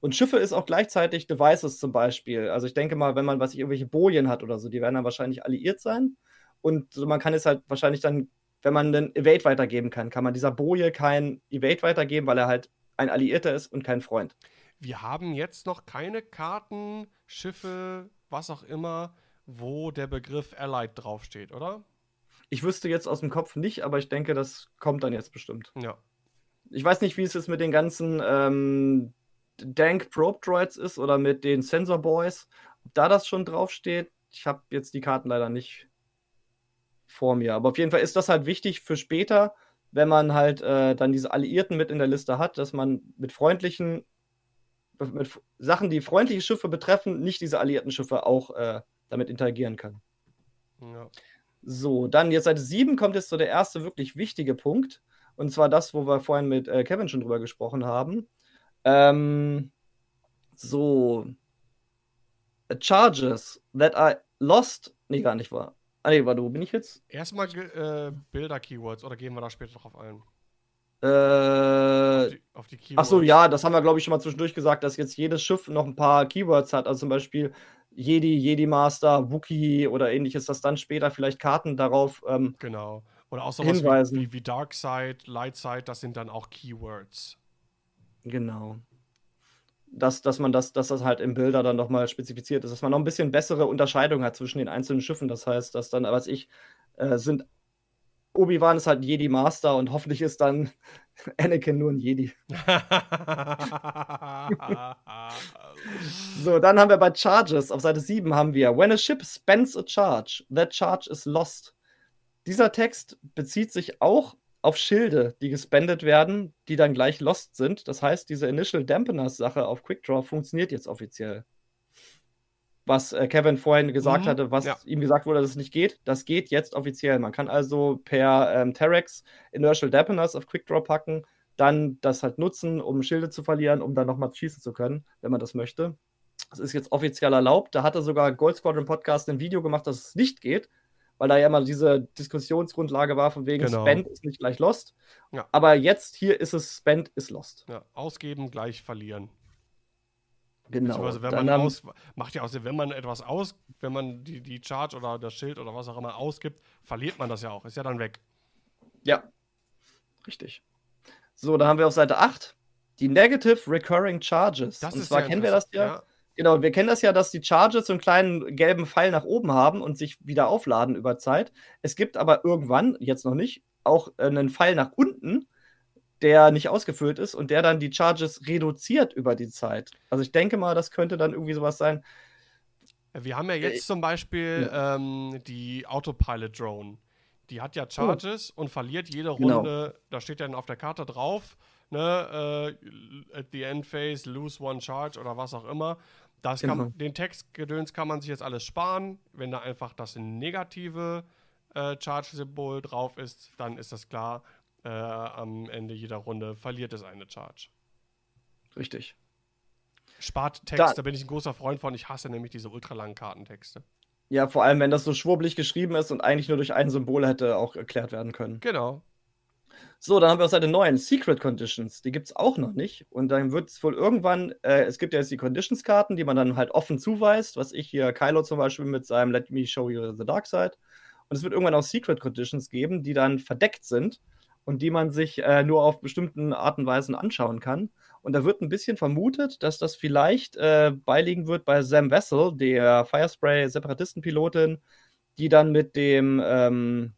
Und Schiffe ist auch gleichzeitig Devices zum Beispiel. Also ich denke mal, wenn man, was ich, irgendwelche Bojen hat oder so, die werden dann wahrscheinlich alliiert sein. Und man kann es halt wahrscheinlich dann, wenn man einen Evade weitergeben kann, kann man dieser Boje kein Evade weitergeben, weil er halt ein Alliierter ist und kein Freund. Wir haben jetzt noch keine Karten, Schiffe, was auch immer, wo der Begriff Allied draufsteht, oder? Ich wüsste jetzt aus dem Kopf nicht, aber ich denke, das kommt dann jetzt bestimmt. Ja. Ich weiß nicht, wie es jetzt mit den ganzen ähm, Dank Probe Droids ist oder mit den Sensor Boys. Ob da das schon draufsteht, ich habe jetzt die Karten leider nicht vor mir. Aber auf jeden Fall ist das halt wichtig für später, wenn man halt äh, dann diese Alliierten mit in der Liste hat, dass man mit freundlichen, mit Sachen, die freundliche Schiffe betreffen, nicht diese alliierten Schiffe auch äh, damit interagieren kann. Ja. So, dann jetzt Seite 7 kommt jetzt so der erste wirklich wichtige Punkt. Und zwar das, wo wir vorhin mit äh, Kevin schon drüber gesprochen haben. Ähm, so. Charges that I lost. Nee, gar nicht wahr. Ah, nee, war du. Bin ich jetzt? Erstmal äh, Bilder-Keywords oder gehen wir da später noch auf allen? Äh, auf die, auf die Keywords. Achso, ja, das haben wir, glaube ich, schon mal zwischendurch gesagt, dass jetzt jedes Schiff noch ein paar Keywords hat. Also zum Beispiel Jedi, Jedi Master, Wookie oder ähnliches, dass dann später vielleicht Karten darauf ähm, genau. Oder auch sowas hinweisen. Wie, wie Dark Side, Light Side, das sind dann auch Keywords. Genau. Dass, dass man das, dass das halt im Bilder dann nochmal spezifiziert ist, dass man noch ein bisschen bessere Unterscheidung hat zwischen den einzelnen Schiffen. Das heißt, dass dann, was ich, äh, sind Obi-Wan ist halt ein Jedi Master und hoffentlich ist dann Anakin nur ein Jedi. so, dann haben wir bei Charges auf Seite 7 haben wir When a ship spends a charge, that charge is lost. Dieser Text bezieht sich auch auf Schilde, die gespendet werden, die dann gleich lost sind. Das heißt, diese Initial Dampeners Sache auf Quickdraw funktioniert jetzt offiziell was äh, Kevin vorhin gesagt mhm, hatte, was ja. ihm gesagt wurde, dass es nicht geht. Das geht jetzt offiziell. Man kann also per ähm, Terex Inertial Dampeners auf Quickdraw packen, dann das halt nutzen, um Schilde zu verlieren, um dann nochmal schießen zu können, wenn man das möchte. Das ist jetzt offiziell erlaubt. Da hatte sogar Gold Squadron Podcast ein Video gemacht, dass es nicht geht, weil da ja immer diese Diskussionsgrundlage war, von wegen genau. Spend ist nicht gleich Lost. Ja. Aber jetzt hier ist es Spend ist Lost. Ja, ausgeben gleich verlieren. Genau. wenn man dann, aus, macht ja auch Sinn, wenn man etwas aus, wenn man die, die Charge oder das Schild oder was auch immer ausgibt, verliert man das ja auch. Ist ja dann weg. Ja. Richtig. So, da haben wir auf Seite 8 die Negative Recurring Charges. Das und zwar kennen wir das ja. ja. Genau, wir kennen das ja, dass die Charges so einen kleinen gelben Pfeil nach oben haben und sich wieder aufladen über Zeit. Es gibt aber irgendwann, jetzt noch nicht, auch einen Pfeil nach unten, der nicht ausgefüllt ist und der dann die Charges reduziert über die Zeit. Also ich denke mal, das könnte dann irgendwie sowas sein. Wir haben ja jetzt äh, zum Beispiel ja. ähm, die Autopilot Drone. Die hat ja. Charges oh. und verliert jede genau. Runde, genau. da steht dann auf der Karte drauf, ne, äh, at the end phase, lose one charge oder was auch immer. Das genau. kann, den Textgedöns kann man sich jetzt alles sparen. Wenn da einfach das negative äh, Charge-Symbol drauf ist, dann ist das klar äh, am Ende jeder Runde verliert es eine Charge. Richtig. Spart Text, da, da bin ich ein großer Freund von. Ich hasse nämlich diese ultralangen Kartentexte. Ja, vor allem, wenn das so schwurbelig geschrieben ist und eigentlich nur durch ein Symbol hätte auch erklärt werden können. Genau. So, dann haben wir auf Seite 9 Secret Conditions. Die gibt es auch noch nicht. Und dann wird es wohl irgendwann, äh, es gibt ja jetzt die Conditions-Karten, die man dann halt offen zuweist, was ich hier, Kylo zum Beispiel mit seinem Let me show you the dark side. Und es wird irgendwann auch Secret Conditions geben, die dann verdeckt sind und die man sich äh, nur auf bestimmten Arten und Weisen anschauen kann. Und da wird ein bisschen vermutet, dass das vielleicht äh, beiliegen wird bei Sam Vessel, der Firespray-Separatistenpilotin, die dann mit dem ähm,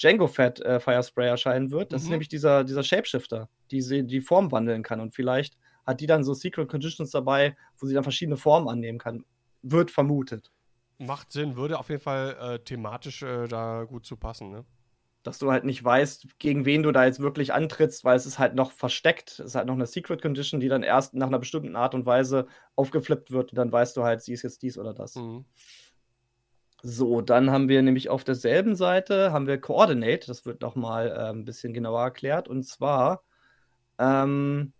Django Fett äh, Firespray erscheinen wird. Das mhm. ist nämlich dieser, dieser Shapeshifter, die die Form wandeln kann. Und vielleicht hat die dann so Secret Conditions dabei, wo sie dann verschiedene Formen annehmen kann. Wird vermutet. Macht Sinn, würde auf jeden Fall äh, thematisch äh, da gut zu passen, ne? Dass du halt nicht weißt, gegen wen du da jetzt wirklich antrittst, weil es ist halt noch versteckt. Es ist halt noch eine Secret Condition, die dann erst nach einer bestimmten Art und Weise aufgeflippt wird. Und dann weißt du halt, sie ist jetzt dies oder das. Mhm. So, dann haben wir nämlich auf derselben Seite haben wir Coordinate. Das wird nochmal äh, ein bisschen genauer erklärt. Und zwar ähm,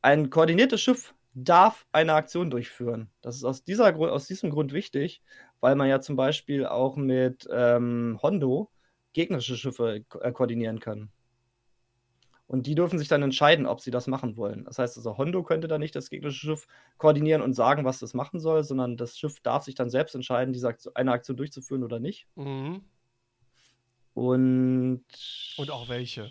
ein koordiniertes Schiff darf eine Aktion durchführen. Das ist aus, dieser, aus diesem Grund wichtig, weil man ja zum Beispiel auch mit ähm, Hondo gegnerische Schiffe äh, koordinieren können. Und die dürfen sich dann entscheiden, ob sie das machen wollen. Das heißt also, Hondo könnte da nicht das gegnerische Schiff koordinieren und sagen, was das machen soll, sondern das Schiff darf sich dann selbst entscheiden, diese Aktion, eine Aktion durchzuführen oder nicht. Mhm. Und. Und auch welche.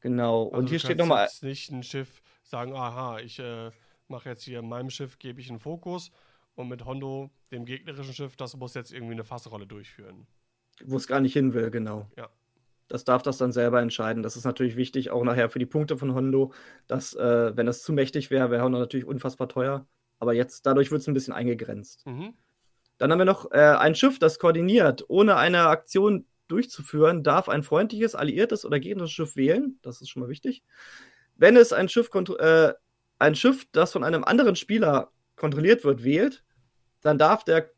Genau. Also und hier steht nochmal. Jetzt nicht ein Schiff sagen, aha, ich äh, mache jetzt hier in meinem Schiff, gebe ich einen Fokus und mit Hondo, dem gegnerischen Schiff, das muss jetzt irgendwie eine Fassrolle durchführen wo es gar nicht hin will, genau. Ja. Das darf das dann selber entscheiden. Das ist natürlich wichtig, auch nachher für die Punkte von Hondo, dass, äh, wenn das zu mächtig wäre, wäre Hondo natürlich unfassbar teuer. Aber jetzt, dadurch wird es ein bisschen eingegrenzt. Mhm. Dann haben wir noch äh, ein Schiff, das koordiniert, ohne eine Aktion durchzuführen, darf ein freundliches, alliiertes oder gegnerisches Schiff wählen. Das ist schon mal wichtig. Wenn es ein Schiff, äh, ein Schiff, das von einem anderen Spieler kontrolliert wird, wählt, dann darf der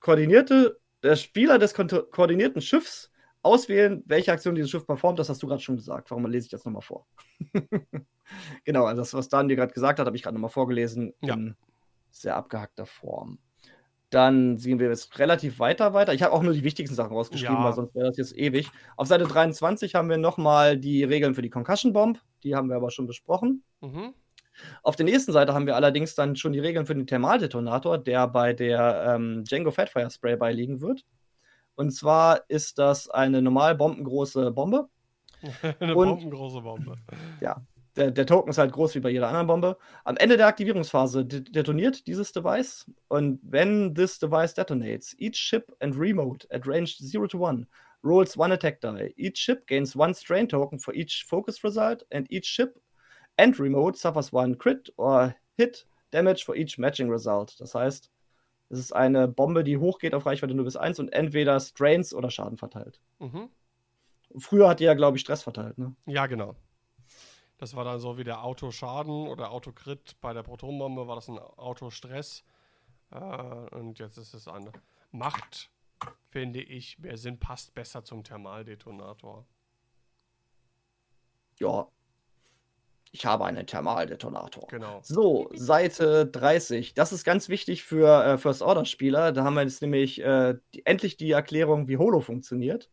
koordinierte der Spieler des ko koordinierten Schiffs auswählen, welche Aktion dieses Schiff performt. Das hast du gerade schon gesagt. Warum lese ich das nochmal vor? genau, also das, was Dan dir gerade gesagt hat, habe ich gerade nochmal vorgelesen ja. in sehr abgehackter Form. Dann sehen wir jetzt relativ weiter weiter. Ich habe auch nur die wichtigsten Sachen rausgeschrieben, ja. weil sonst wäre das jetzt ewig. Auf Seite 23 haben wir nochmal die Regeln für die Concussion Bomb. Die haben wir aber schon besprochen. Mhm. Auf der nächsten Seite haben wir allerdings dann schon die Regeln für den Thermaldetonator, der bei der ähm, Django Fatfire Spray beiliegen wird. Und zwar ist das eine normal bombengroße Bombe. eine Und, bombengroße Bombe. Ja, der, der, Token ist halt groß wie bei jeder anderen Bombe. Am Ende der Aktivierungsphase detoniert dieses Device. Und wenn this device detonates, each ship and remote at range 0 to 1 rolls one attack die. Each ship gains one strain token for each focus result, and each ship and remote suffers one crit or hit damage for each matching result. Das heißt, es ist eine Bombe, die hochgeht auf Reichweite 0 bis 1 und entweder Strains oder Schaden verteilt. Mhm. Früher hat die ja, glaube ich, Stress verteilt, ne? Ja, genau. Das war dann so wie der Autoschaden oder Autocrit. Bei der Protonbombe war das ein Autostress. Äh, und jetzt ist es eine Macht, finde ich. Mehr Sinn passt besser zum Thermaldetonator. Ja, ich habe einen Thermaldetonator. Genau. So, Seite 30. Das ist ganz wichtig für äh, First-Order-Spieler. Da haben wir jetzt nämlich äh, die, endlich die Erklärung, wie Holo funktioniert.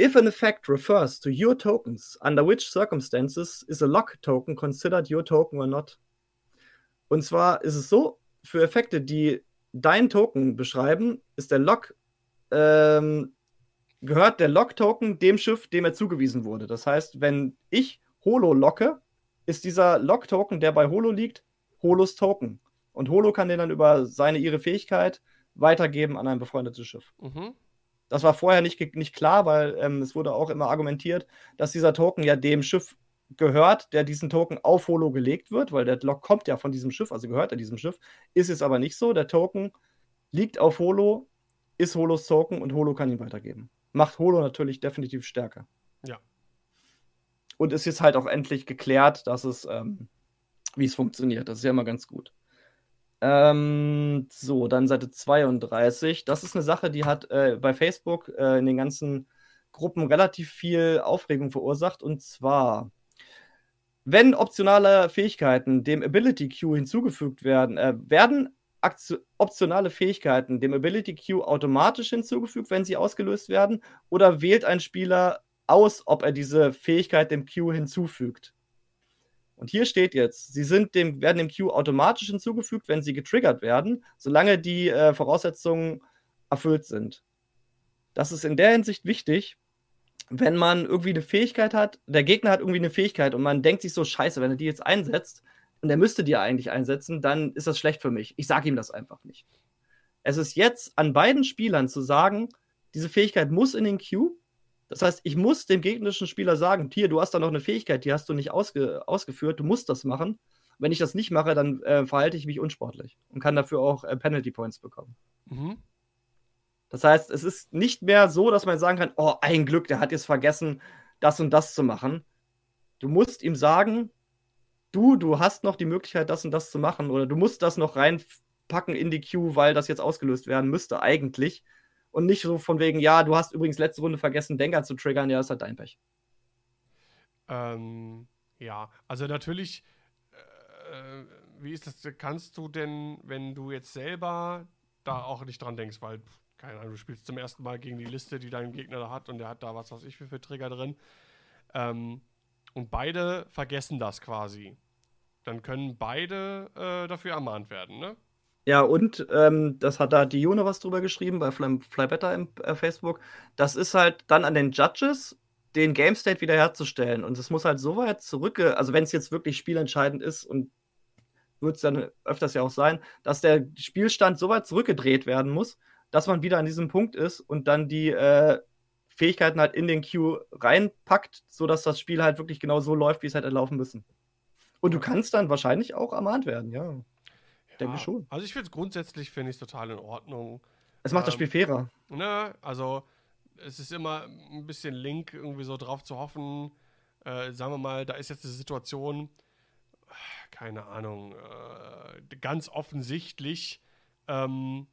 If an effect refers to your tokens, under which circumstances is a lock token considered your token or not? Und zwar ist es so, für Effekte, die dein Token beschreiben, ist der Lock ähm, gehört der Lock-Token dem Schiff, dem er zugewiesen wurde. Das heißt, wenn ich Holo locke, ist dieser Lock-Token, der bei Holo liegt, Holos Token. Und Holo kann den dann über seine, ihre Fähigkeit weitergeben an ein befreundetes Schiff. Mhm. Das war vorher nicht, nicht klar, weil ähm, es wurde auch immer argumentiert, dass dieser Token ja dem Schiff gehört, der diesen Token auf Holo gelegt wird, weil der Lock kommt ja von diesem Schiff, also gehört er diesem Schiff. Ist es aber nicht so. Der Token liegt auf Holo, ist Holos Token und Holo kann ihn weitergeben. Macht Holo natürlich definitiv stärker. Ja. Und ist jetzt halt auch endlich geklärt, dass es, ähm, wie es funktioniert. Das ist ja immer ganz gut. Ähm, so, dann Seite 32. Das ist eine Sache, die hat äh, bei Facebook äh, in den ganzen Gruppen relativ viel Aufregung verursacht. Und zwar, wenn optionale Fähigkeiten dem Ability Queue hinzugefügt werden, äh, werden optionale Fähigkeiten dem Ability Queue automatisch hinzugefügt, wenn sie ausgelöst werden, oder wählt ein Spieler aus, ob er diese Fähigkeit dem Queue hinzufügt. Und hier steht jetzt, sie sind dem, werden dem Queue automatisch hinzugefügt, wenn sie getriggert werden, solange die äh, Voraussetzungen erfüllt sind. Das ist in der Hinsicht wichtig, wenn man irgendwie eine Fähigkeit hat, der Gegner hat irgendwie eine Fähigkeit und man denkt sich so, scheiße, wenn er die jetzt einsetzt, und er müsste die eigentlich einsetzen, dann ist das schlecht für mich. Ich sage ihm das einfach nicht. Es ist jetzt an beiden Spielern zu sagen, diese Fähigkeit muss in den Queue das heißt, ich muss dem gegnerischen Spieler sagen, hier, du hast da noch eine Fähigkeit, die hast du nicht ausge ausgeführt, du musst das machen. Wenn ich das nicht mache, dann äh, verhalte ich mich unsportlich und kann dafür auch äh, Penalty Points bekommen. Mhm. Das heißt, es ist nicht mehr so, dass man sagen kann, oh, ein Glück, der hat jetzt vergessen, das und das zu machen. Du musst ihm sagen, du, du hast noch die Möglichkeit, das und das zu machen oder du musst das noch reinpacken in die Queue, weil das jetzt ausgelöst werden müsste eigentlich. Und nicht so von wegen, ja, du hast übrigens letzte Runde vergessen, Denker zu triggern, ja, ist halt dein Pech. Ähm, ja, also natürlich, äh, wie ist das, kannst du denn, wenn du jetzt selber da auch nicht dran denkst, weil keine Ahnung, du spielst zum ersten Mal gegen die Liste, die dein Gegner da hat und der hat da was weiß ich für, für Trigger drin. Ähm, und beide vergessen das quasi. Dann können beide äh, dafür ermahnt werden, ne? Ja, und ähm, das hat da die June was drüber geschrieben bei Fly, Fly Better im äh, Facebook. Das ist halt dann an den Judges, den Game State wiederherzustellen. Und es muss halt so weit zurückge, also wenn es jetzt wirklich spielentscheidend ist und wird es dann öfters ja auch sein, dass der Spielstand so weit zurückgedreht werden muss, dass man wieder an diesem Punkt ist und dann die äh, Fähigkeiten halt in den Queue reinpackt, sodass das Spiel halt wirklich genau so läuft, wie es hätte laufen müssen. Und du kannst dann wahrscheinlich auch ermahnt werden, ja. Ja denke schon. Also ich finde es grundsätzlich finde ich total in Ordnung. Es macht ähm, das Spiel fairer. Ne, also es ist immer ein bisschen Link, irgendwie so drauf zu hoffen. Äh, sagen wir mal, da ist jetzt eine Situation, keine Ahnung, äh, ganz offensichtlich ähm,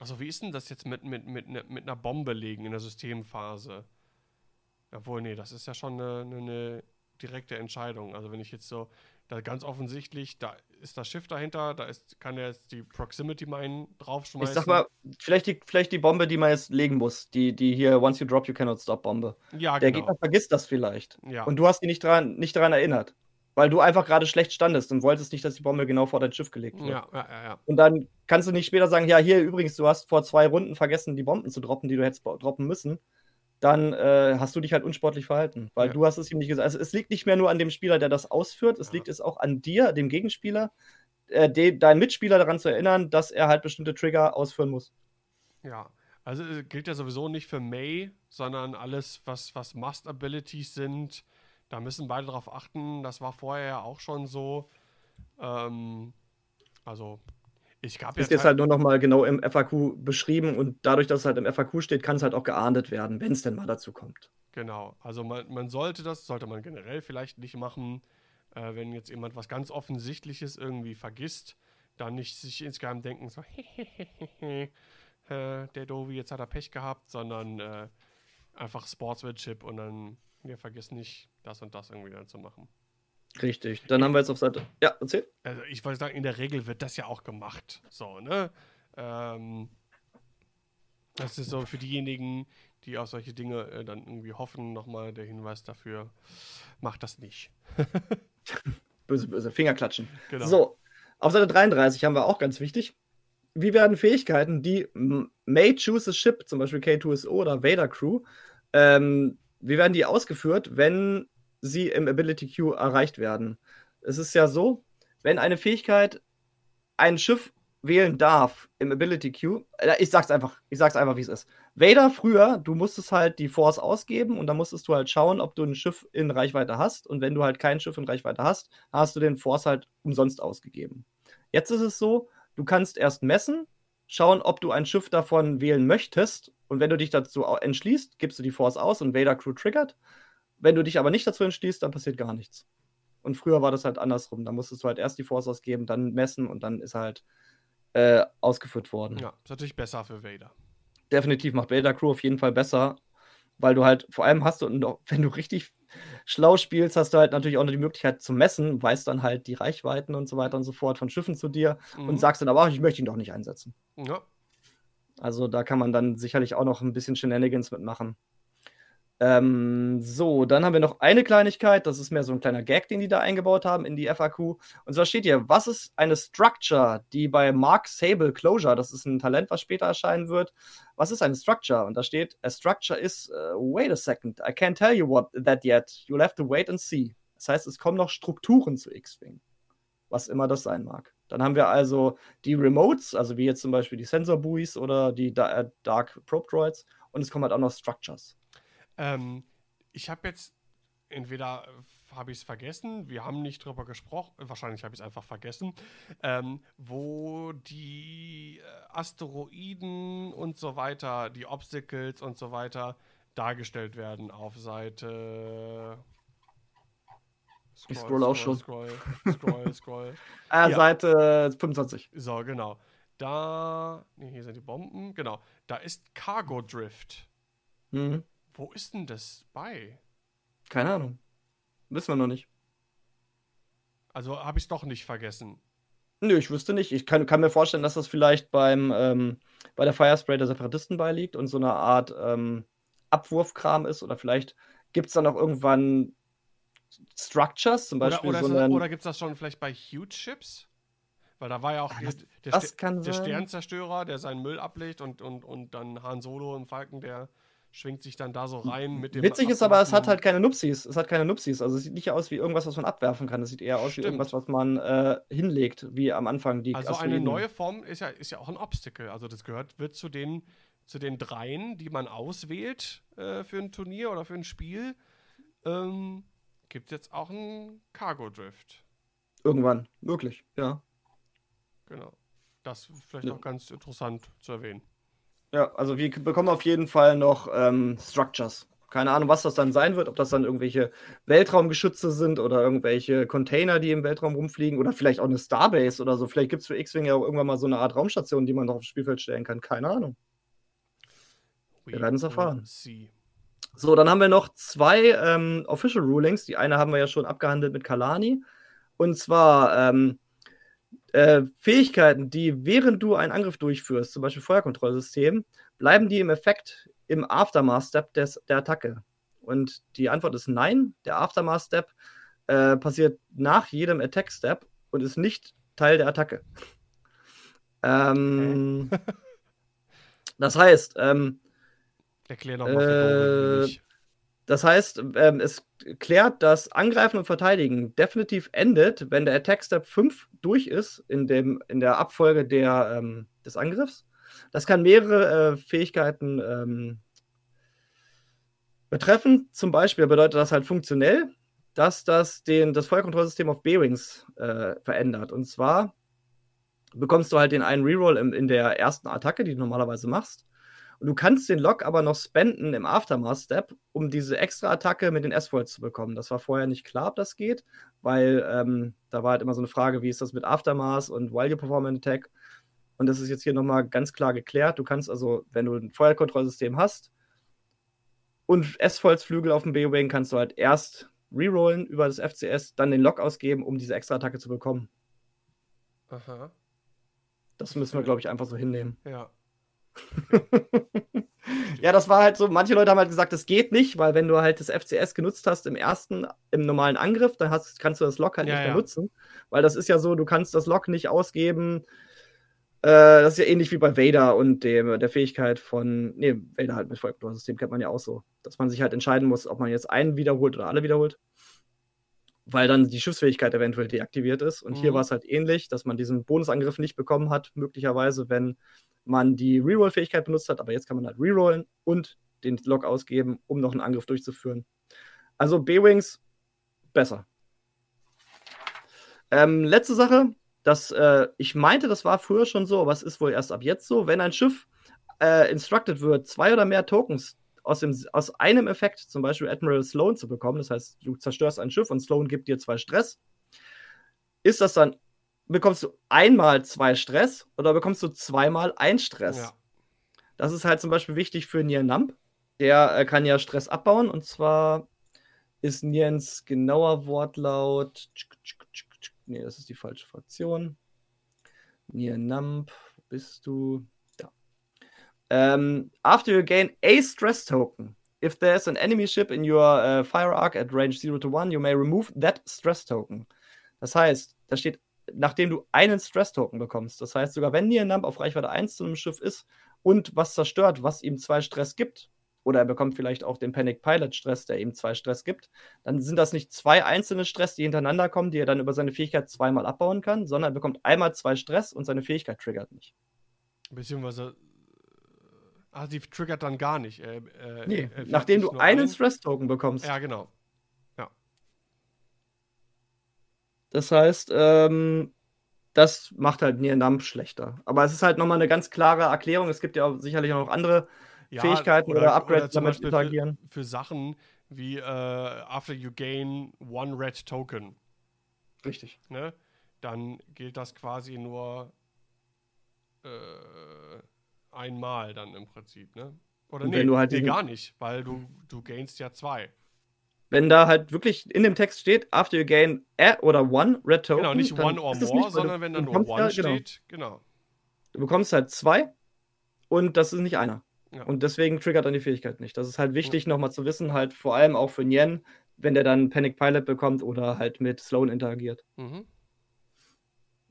also wie ist denn das jetzt mit, mit, mit, ne, mit einer Bombe legen in der Systemphase? Obwohl, nee, das ist ja schon eine, eine, direkte Entscheidung. Also wenn ich jetzt so, da ganz offensichtlich, da ist das Schiff dahinter, da ist, kann er jetzt die Proximity Mine draufschmeißen. Ich sag mal, vielleicht die, vielleicht die Bombe, die man jetzt legen muss, die, die hier Once you drop, you cannot stop Bombe. Ja, Der genau. Gegner vergisst das vielleicht. Ja. Und du hast ihn nicht daran nicht dran erinnert. Weil du einfach gerade schlecht standest und wolltest nicht, dass die Bombe genau vor dein Schiff gelegt wird. Ja, ja, ja, Und dann kannst du nicht später sagen, ja, hier übrigens, du hast vor zwei Runden vergessen, die Bomben zu droppen, die du hättest droppen müssen. Dann äh, hast du dich halt unsportlich verhalten, weil ja. du hast es ihm nicht gesagt. Also es liegt nicht mehr nur an dem Spieler, der das ausführt, es liegt es auch an dir, dem Gegenspieler, äh, de, deinen Mitspieler daran zu erinnern, dass er halt bestimmte Trigger ausführen muss. Ja, also äh, gilt ja sowieso nicht für May, sondern alles, was, was Must-Abilities sind, da müssen beide darauf achten. Das war vorher ja auch schon so. Ähm, also, ich gab. Ist jetzt halt, halt nur nochmal genau im FAQ beschrieben und dadurch, dass es halt im FAQ steht, kann es halt auch geahndet werden, wenn es denn mal dazu kommt. Genau. Also, man, man sollte das, sollte man generell vielleicht nicht machen, äh, wenn jetzt jemand was ganz Offensichtliches irgendwie vergisst, dann nicht sich insgeheim denken, so, äh, der Dovi, jetzt hat er Pech gehabt, sondern äh, einfach Sportsmanship und dann wir vergessen nicht, das und das irgendwie dann zu machen. Richtig. Dann haben wir jetzt auf Seite. Ja, erzähl. Also ich wollte sagen, in der Regel wird das ja auch gemacht. So, ne? Ähm, das ist so für diejenigen, die auf solche Dinge äh, dann irgendwie hoffen, nochmal der Hinweis dafür, macht das nicht. böse, böse, Fingerklatschen. Genau. So, auf Seite 33 haben wir auch ganz wichtig. Wie werden Fähigkeiten, die May Choose a Ship, zum Beispiel K2SO oder Vader Crew, ähm, wie werden die ausgeführt, wenn sie im Ability Queue erreicht werden? Es ist ja so, wenn eine Fähigkeit ein Schiff wählen darf im Ability Queue, äh, ich sag's einfach, ich sag's einfach, wie es ist. Vader früher, du musstest halt die Force ausgeben und dann musstest du halt schauen, ob du ein Schiff in Reichweite hast. Und wenn du halt kein Schiff in Reichweite hast, hast du den Force halt umsonst ausgegeben. Jetzt ist es so, du kannst erst messen, schauen, ob du ein Schiff davon wählen möchtest und wenn du dich dazu entschließt, gibst du die Force aus und Vader Crew triggert. Wenn du dich aber nicht dazu entschließt, dann passiert gar nichts. Und früher war das halt andersrum. Da musstest du halt erst die Force ausgeben, dann messen und dann ist halt äh, ausgeführt worden. Ja, ist natürlich besser für Vader. Definitiv macht Vader Crew auf jeden Fall besser, weil du halt, vor allem hast du, wenn du richtig schlau spielst, hast du halt natürlich auch noch die Möglichkeit zu messen, weißt dann halt die Reichweiten und so weiter und so fort von Schiffen zu dir mhm. und sagst dann aber, auch, ich möchte ihn doch nicht einsetzen. Ja, also da kann man dann sicherlich auch noch ein bisschen Shenanigans mitmachen. Ähm, so, dann haben wir noch eine Kleinigkeit, das ist mehr so ein kleiner Gag, den die da eingebaut haben in die FAQ. Und zwar steht hier, was ist eine Structure, die bei Mark Sable Closure, das ist ein Talent, was später erscheinen wird, was ist eine Structure? Und da steht, a structure is, uh, wait a second, I can't tell you what that yet, you'll have to wait and see. Das heißt, es kommen noch Strukturen zu X-Wing, was immer das sein mag. Dann haben wir also die Remotes, also wie jetzt zum Beispiel die Sensor Buoys oder die äh, Dark Probe Droids. Und es kommen halt auch noch Structures. Ähm, ich habe jetzt entweder hab ich's vergessen, wir haben nicht drüber gesprochen, wahrscheinlich habe ich es einfach vergessen, ähm, wo die äh, Asteroiden und so weiter, die Obstacles und so weiter dargestellt werden auf Seite. Ich scroll auch schon. Scroll, scroll, scroll. äh, Ja. Seite 25. So, genau. Da, nee, hier sind die Bomben, genau. Da ist Cargo Drift. Mhm. Wo ist denn das bei? Keine Ahnung. Wissen wir noch nicht. Also habe ich es doch nicht vergessen. Nö, ich wüsste nicht. Ich kann, kann mir vorstellen, dass das vielleicht beim, ähm, bei der Firespray der Separatisten beiliegt und so eine Art ähm, Abwurfkram ist. Oder vielleicht gibt es dann auch irgendwann Structures, zum Oder, Beispiel oder, so das- einen. oder gibt es das schon vielleicht bei Huge Ships? Weil da war ja auch Ah, das- der, das der sein. Sternzerstörer, der seinen Müll ablegt und, und, und dann Han Solo im Falken, der schwingt sich dann da so rein mit dem. Witzig ist aber, es hat halt keine Nupsis. Es hat keine Nupsis. Also es sieht nicht aus wie irgendwas, was man abwerfen kann. Es sieht eher aus wie Stimmt. irgendwas, was man äh, hinlegt, wie am Anfang die Also eine Asteroiden. neue Form ist ja, ist ja auch ein Obstacle. Also das gehört, wird zu den, zu den dreien, die man auswählt äh, für ein Turnier oder für ein Spiel. Ähm, Gibt jetzt auch einen Cargo Drift. Irgendwann. Wirklich, ja. Genau. Das ist vielleicht Ja. auch ganz interessant zu erwähnen. Ja, also wir bekommen auf jeden Fall noch ähm, Structures. Keine Ahnung, was das dann sein wird, ob das dann irgendwelche Weltraumgeschütze sind oder irgendwelche Container, die im Weltraum rumfliegen oder vielleicht auch eine Starbase oder so. Vielleicht gibt es für X-Wing ja auch irgendwann mal so eine Art Raumstation, die man noch aufs Spielfeld stellen kann. Keine Ahnung. Wir werden's will erfahren. So, dann haben wir noch zwei ähm, Official Rulings. Die eine haben wir ja schon abgehandelt mit Kalani. Und zwar ähm, äh, Fähigkeiten, die während du einen Angriff durchführst, zum Beispiel Feuerkontrollsystem, bleiben die im Effekt im Aftermath-Step des- der Attacke. Und die Antwort ist nein. Der Aftermath-Step äh, passiert nach jedem Attack-Step und ist nicht Teil der Attacke. Ähm, das heißt, ähm, Erklär noch mal Äh. Das heißt, ähm, es klärt, dass Angreifen und Verteidigen definitiv endet, wenn der Attack Step 5 durch ist in, dem, in der Abfolge der, ähm, des Angriffs. Das kann mehrere äh, Fähigkeiten ähm, betreffen. Zum Beispiel bedeutet das halt funktionell, dass das den, das Feuerkontrollsystem auf B-Wings äh, verändert. Und zwar bekommst du halt den einen Reroll im, in der ersten Attacke, die du normalerweise machst. Du kannst den Lock aber noch spenden im Aftermath-Step, um diese extra Attacke mit den S-Volts zu bekommen. Das war vorher nicht klar, ob das geht, weil ähm, da war halt immer so eine Frage, wie ist das mit Aftermath und While you perform an attack? Und das ist jetzt hier nochmal ganz klar geklärt. Du kannst also, wenn du ein Feuerkontrollsystem hast und S-Volts-Flügel auf dem B-Wing, kannst du halt erst rerollen über das FCS, dann den Lock ausgeben, um diese extra Attacke zu bekommen. Aha. Das müssen wir, glaube ich, einfach so hinnehmen. Ja. Ja, das war halt so, manche Leute haben halt gesagt, das geht nicht, weil wenn du halt das FCS genutzt hast im ersten, im normalen Angriff, dann hast, kannst du das Lock halt Ja, nicht mehr ja. nutzen. Weil das ist ja so, du kannst das Lock nicht ausgeben. Äh, das ist ja ähnlich wie bei Vader und dem, der Fähigkeit von, nee, Vader halt mit Feuerkontrollsystem kennt man ja auch so, dass man sich halt entscheiden muss, ob man jetzt einen wiederholt oder alle wiederholt. Weil dann die Schiffsfähigkeit eventuell deaktiviert ist. Und hier Mhm. war es halt ähnlich, dass man diesen Bonusangriff nicht bekommen hat, möglicherweise, wenn man die Reroll-Fähigkeit benutzt hat, aber jetzt kann man halt rerollen und den Lock ausgeben, um noch einen Angriff durchzuführen. Also B-Wings besser. Ähm, letzte Sache, das, äh, ich meinte, das war früher schon so, aber es ist wohl erst ab jetzt so, wenn ein Schiff äh, instructed wird, zwei oder mehr Tokens aus, dem, aus einem Effekt, zum Beispiel Admiral Sloan zu bekommen, das heißt, du zerstörst ein Schiff und Sloan gibt dir zwei Stress, ist das dann bekommst du einmal zwei Stress oder bekommst du zweimal ein Stress? Ja. Das ist halt zum Beispiel wichtig für Nian Namp. Der äh, kann ja Stress abbauen und zwar ist Niens genauer Wortlaut. Nee, das ist die falsche Fraktion. Nian Namp, wo bist du? Da. Ähm, after you gain a stress token, if there's an enemy ship in your uh, fire arc at range 0 to 1, you may remove that stress token. Das heißt, da steht nachdem du einen Stress-Token bekommst. Das heißt, sogar wenn Nier Nump auf Reichweite 1 zu einem Schiff ist und was zerstört, was ihm zwei Stress gibt, oder er bekommt vielleicht auch den Panic Pilot Stress, der ihm zwei Stress gibt, dann sind das nicht zwei einzelne Stress, die hintereinander kommen, die er dann über seine Fähigkeit zweimal abbauen kann, sondern er bekommt einmal zwei Stress und seine Fähigkeit triggert nicht. Beziehungsweise. Ah, die triggert dann gar nicht. Äh, äh, Nee, äh, nachdem du einen Stress-Token bekommst. Ja, genau. Das heißt, ähm, das macht halt Nier Numb schlechter. Aber es ist halt nochmal eine ganz klare Erklärung. Es gibt ja auch sicherlich auch noch andere ja, Fähigkeiten oder, oder Upgrades, die damit interagieren. Für, für, Sachen wie äh, After you gain one red token. Richtig. Ne? Dann gilt das quasi nur äh, einmal dann im Prinzip, ne? Oder nee, du halt nee gar nicht, weil du, du gainst ja zwei. Wenn da halt wirklich in dem Text steht, after you gain a oder one red token. Genau, nicht one or more, nicht, sondern wenn da nur one ja, genau. steht, genau. Du bekommst halt zwei und das ist nicht einer. Ja. Und deswegen triggert dann die Fähigkeit nicht. Das ist halt wichtig, ja. nochmal zu wissen, halt vor allem auch für Nien, wenn der dann Panic Pilot bekommt oder halt mit Sloan interagiert. Mhm.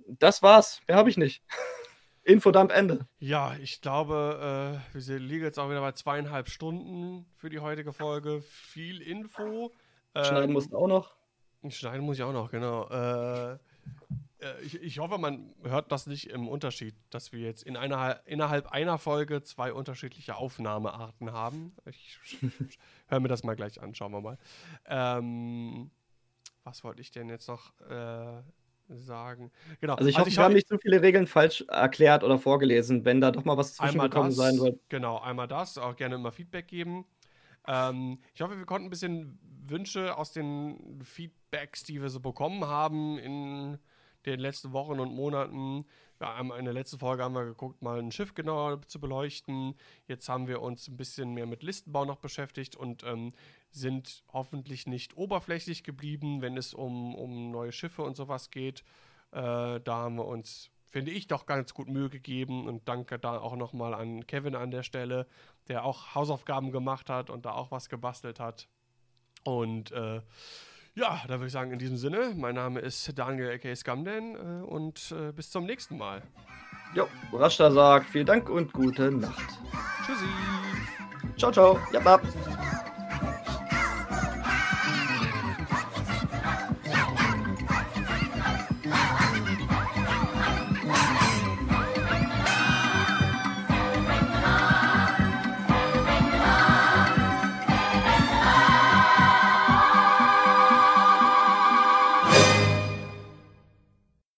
Das war's. Mehr habe ich nicht. Infodump Ende. Ja, ich glaube, äh, wir liegen jetzt auch wieder bei zweieinhalb Stunden für die heutige Folge. Viel Info. Schneiden ähm, musst du auch noch. Schneiden muss ich auch noch, genau. Äh, äh, ich, ich, hoffe, man hört das nicht im Unterschied, dass wir jetzt in einer, innerhalb einer Folge zwei unterschiedliche Aufnahmearten haben. Ich höre mir das mal gleich an, schauen wir mal. Ähm, was wollte ich denn jetzt noch äh, sagen. Genau. Also ich also hoffe, wir haben nicht zu viele Regeln falsch erklärt oder vorgelesen, wenn da doch mal was zwischengekommen sein soll. Genau, einmal das, auch gerne immer Feedback geben. Ähm, ich hoffe, wir konnten ein bisschen Wünsche aus den Feedbacks, die wir so bekommen haben in den letzten Wochen und Monaten. In der letzten Folge haben wir geguckt, mal ein Schiff genauer zu beleuchten. Jetzt haben wir uns ein bisschen mehr mit Listenbau noch beschäftigt und ähm, sind hoffentlich nicht oberflächlich geblieben, wenn es um, um neue Schiffe und sowas geht. Äh, da haben wir uns, finde ich, doch ganz gut Mühe gegeben und danke da auch nochmal an Kevin an der Stelle, der auch Hausaufgaben gemacht hat und da auch was gebastelt hat. Und äh, ja, da würde ich sagen, in diesem Sinne, mein Name ist Daniel aka Scamden äh, und äh, bis zum nächsten Mal. Jo, Rashta sagt vielen Dank und gute Nacht. Tschüssi. Ciao, ciao. Ja, bab.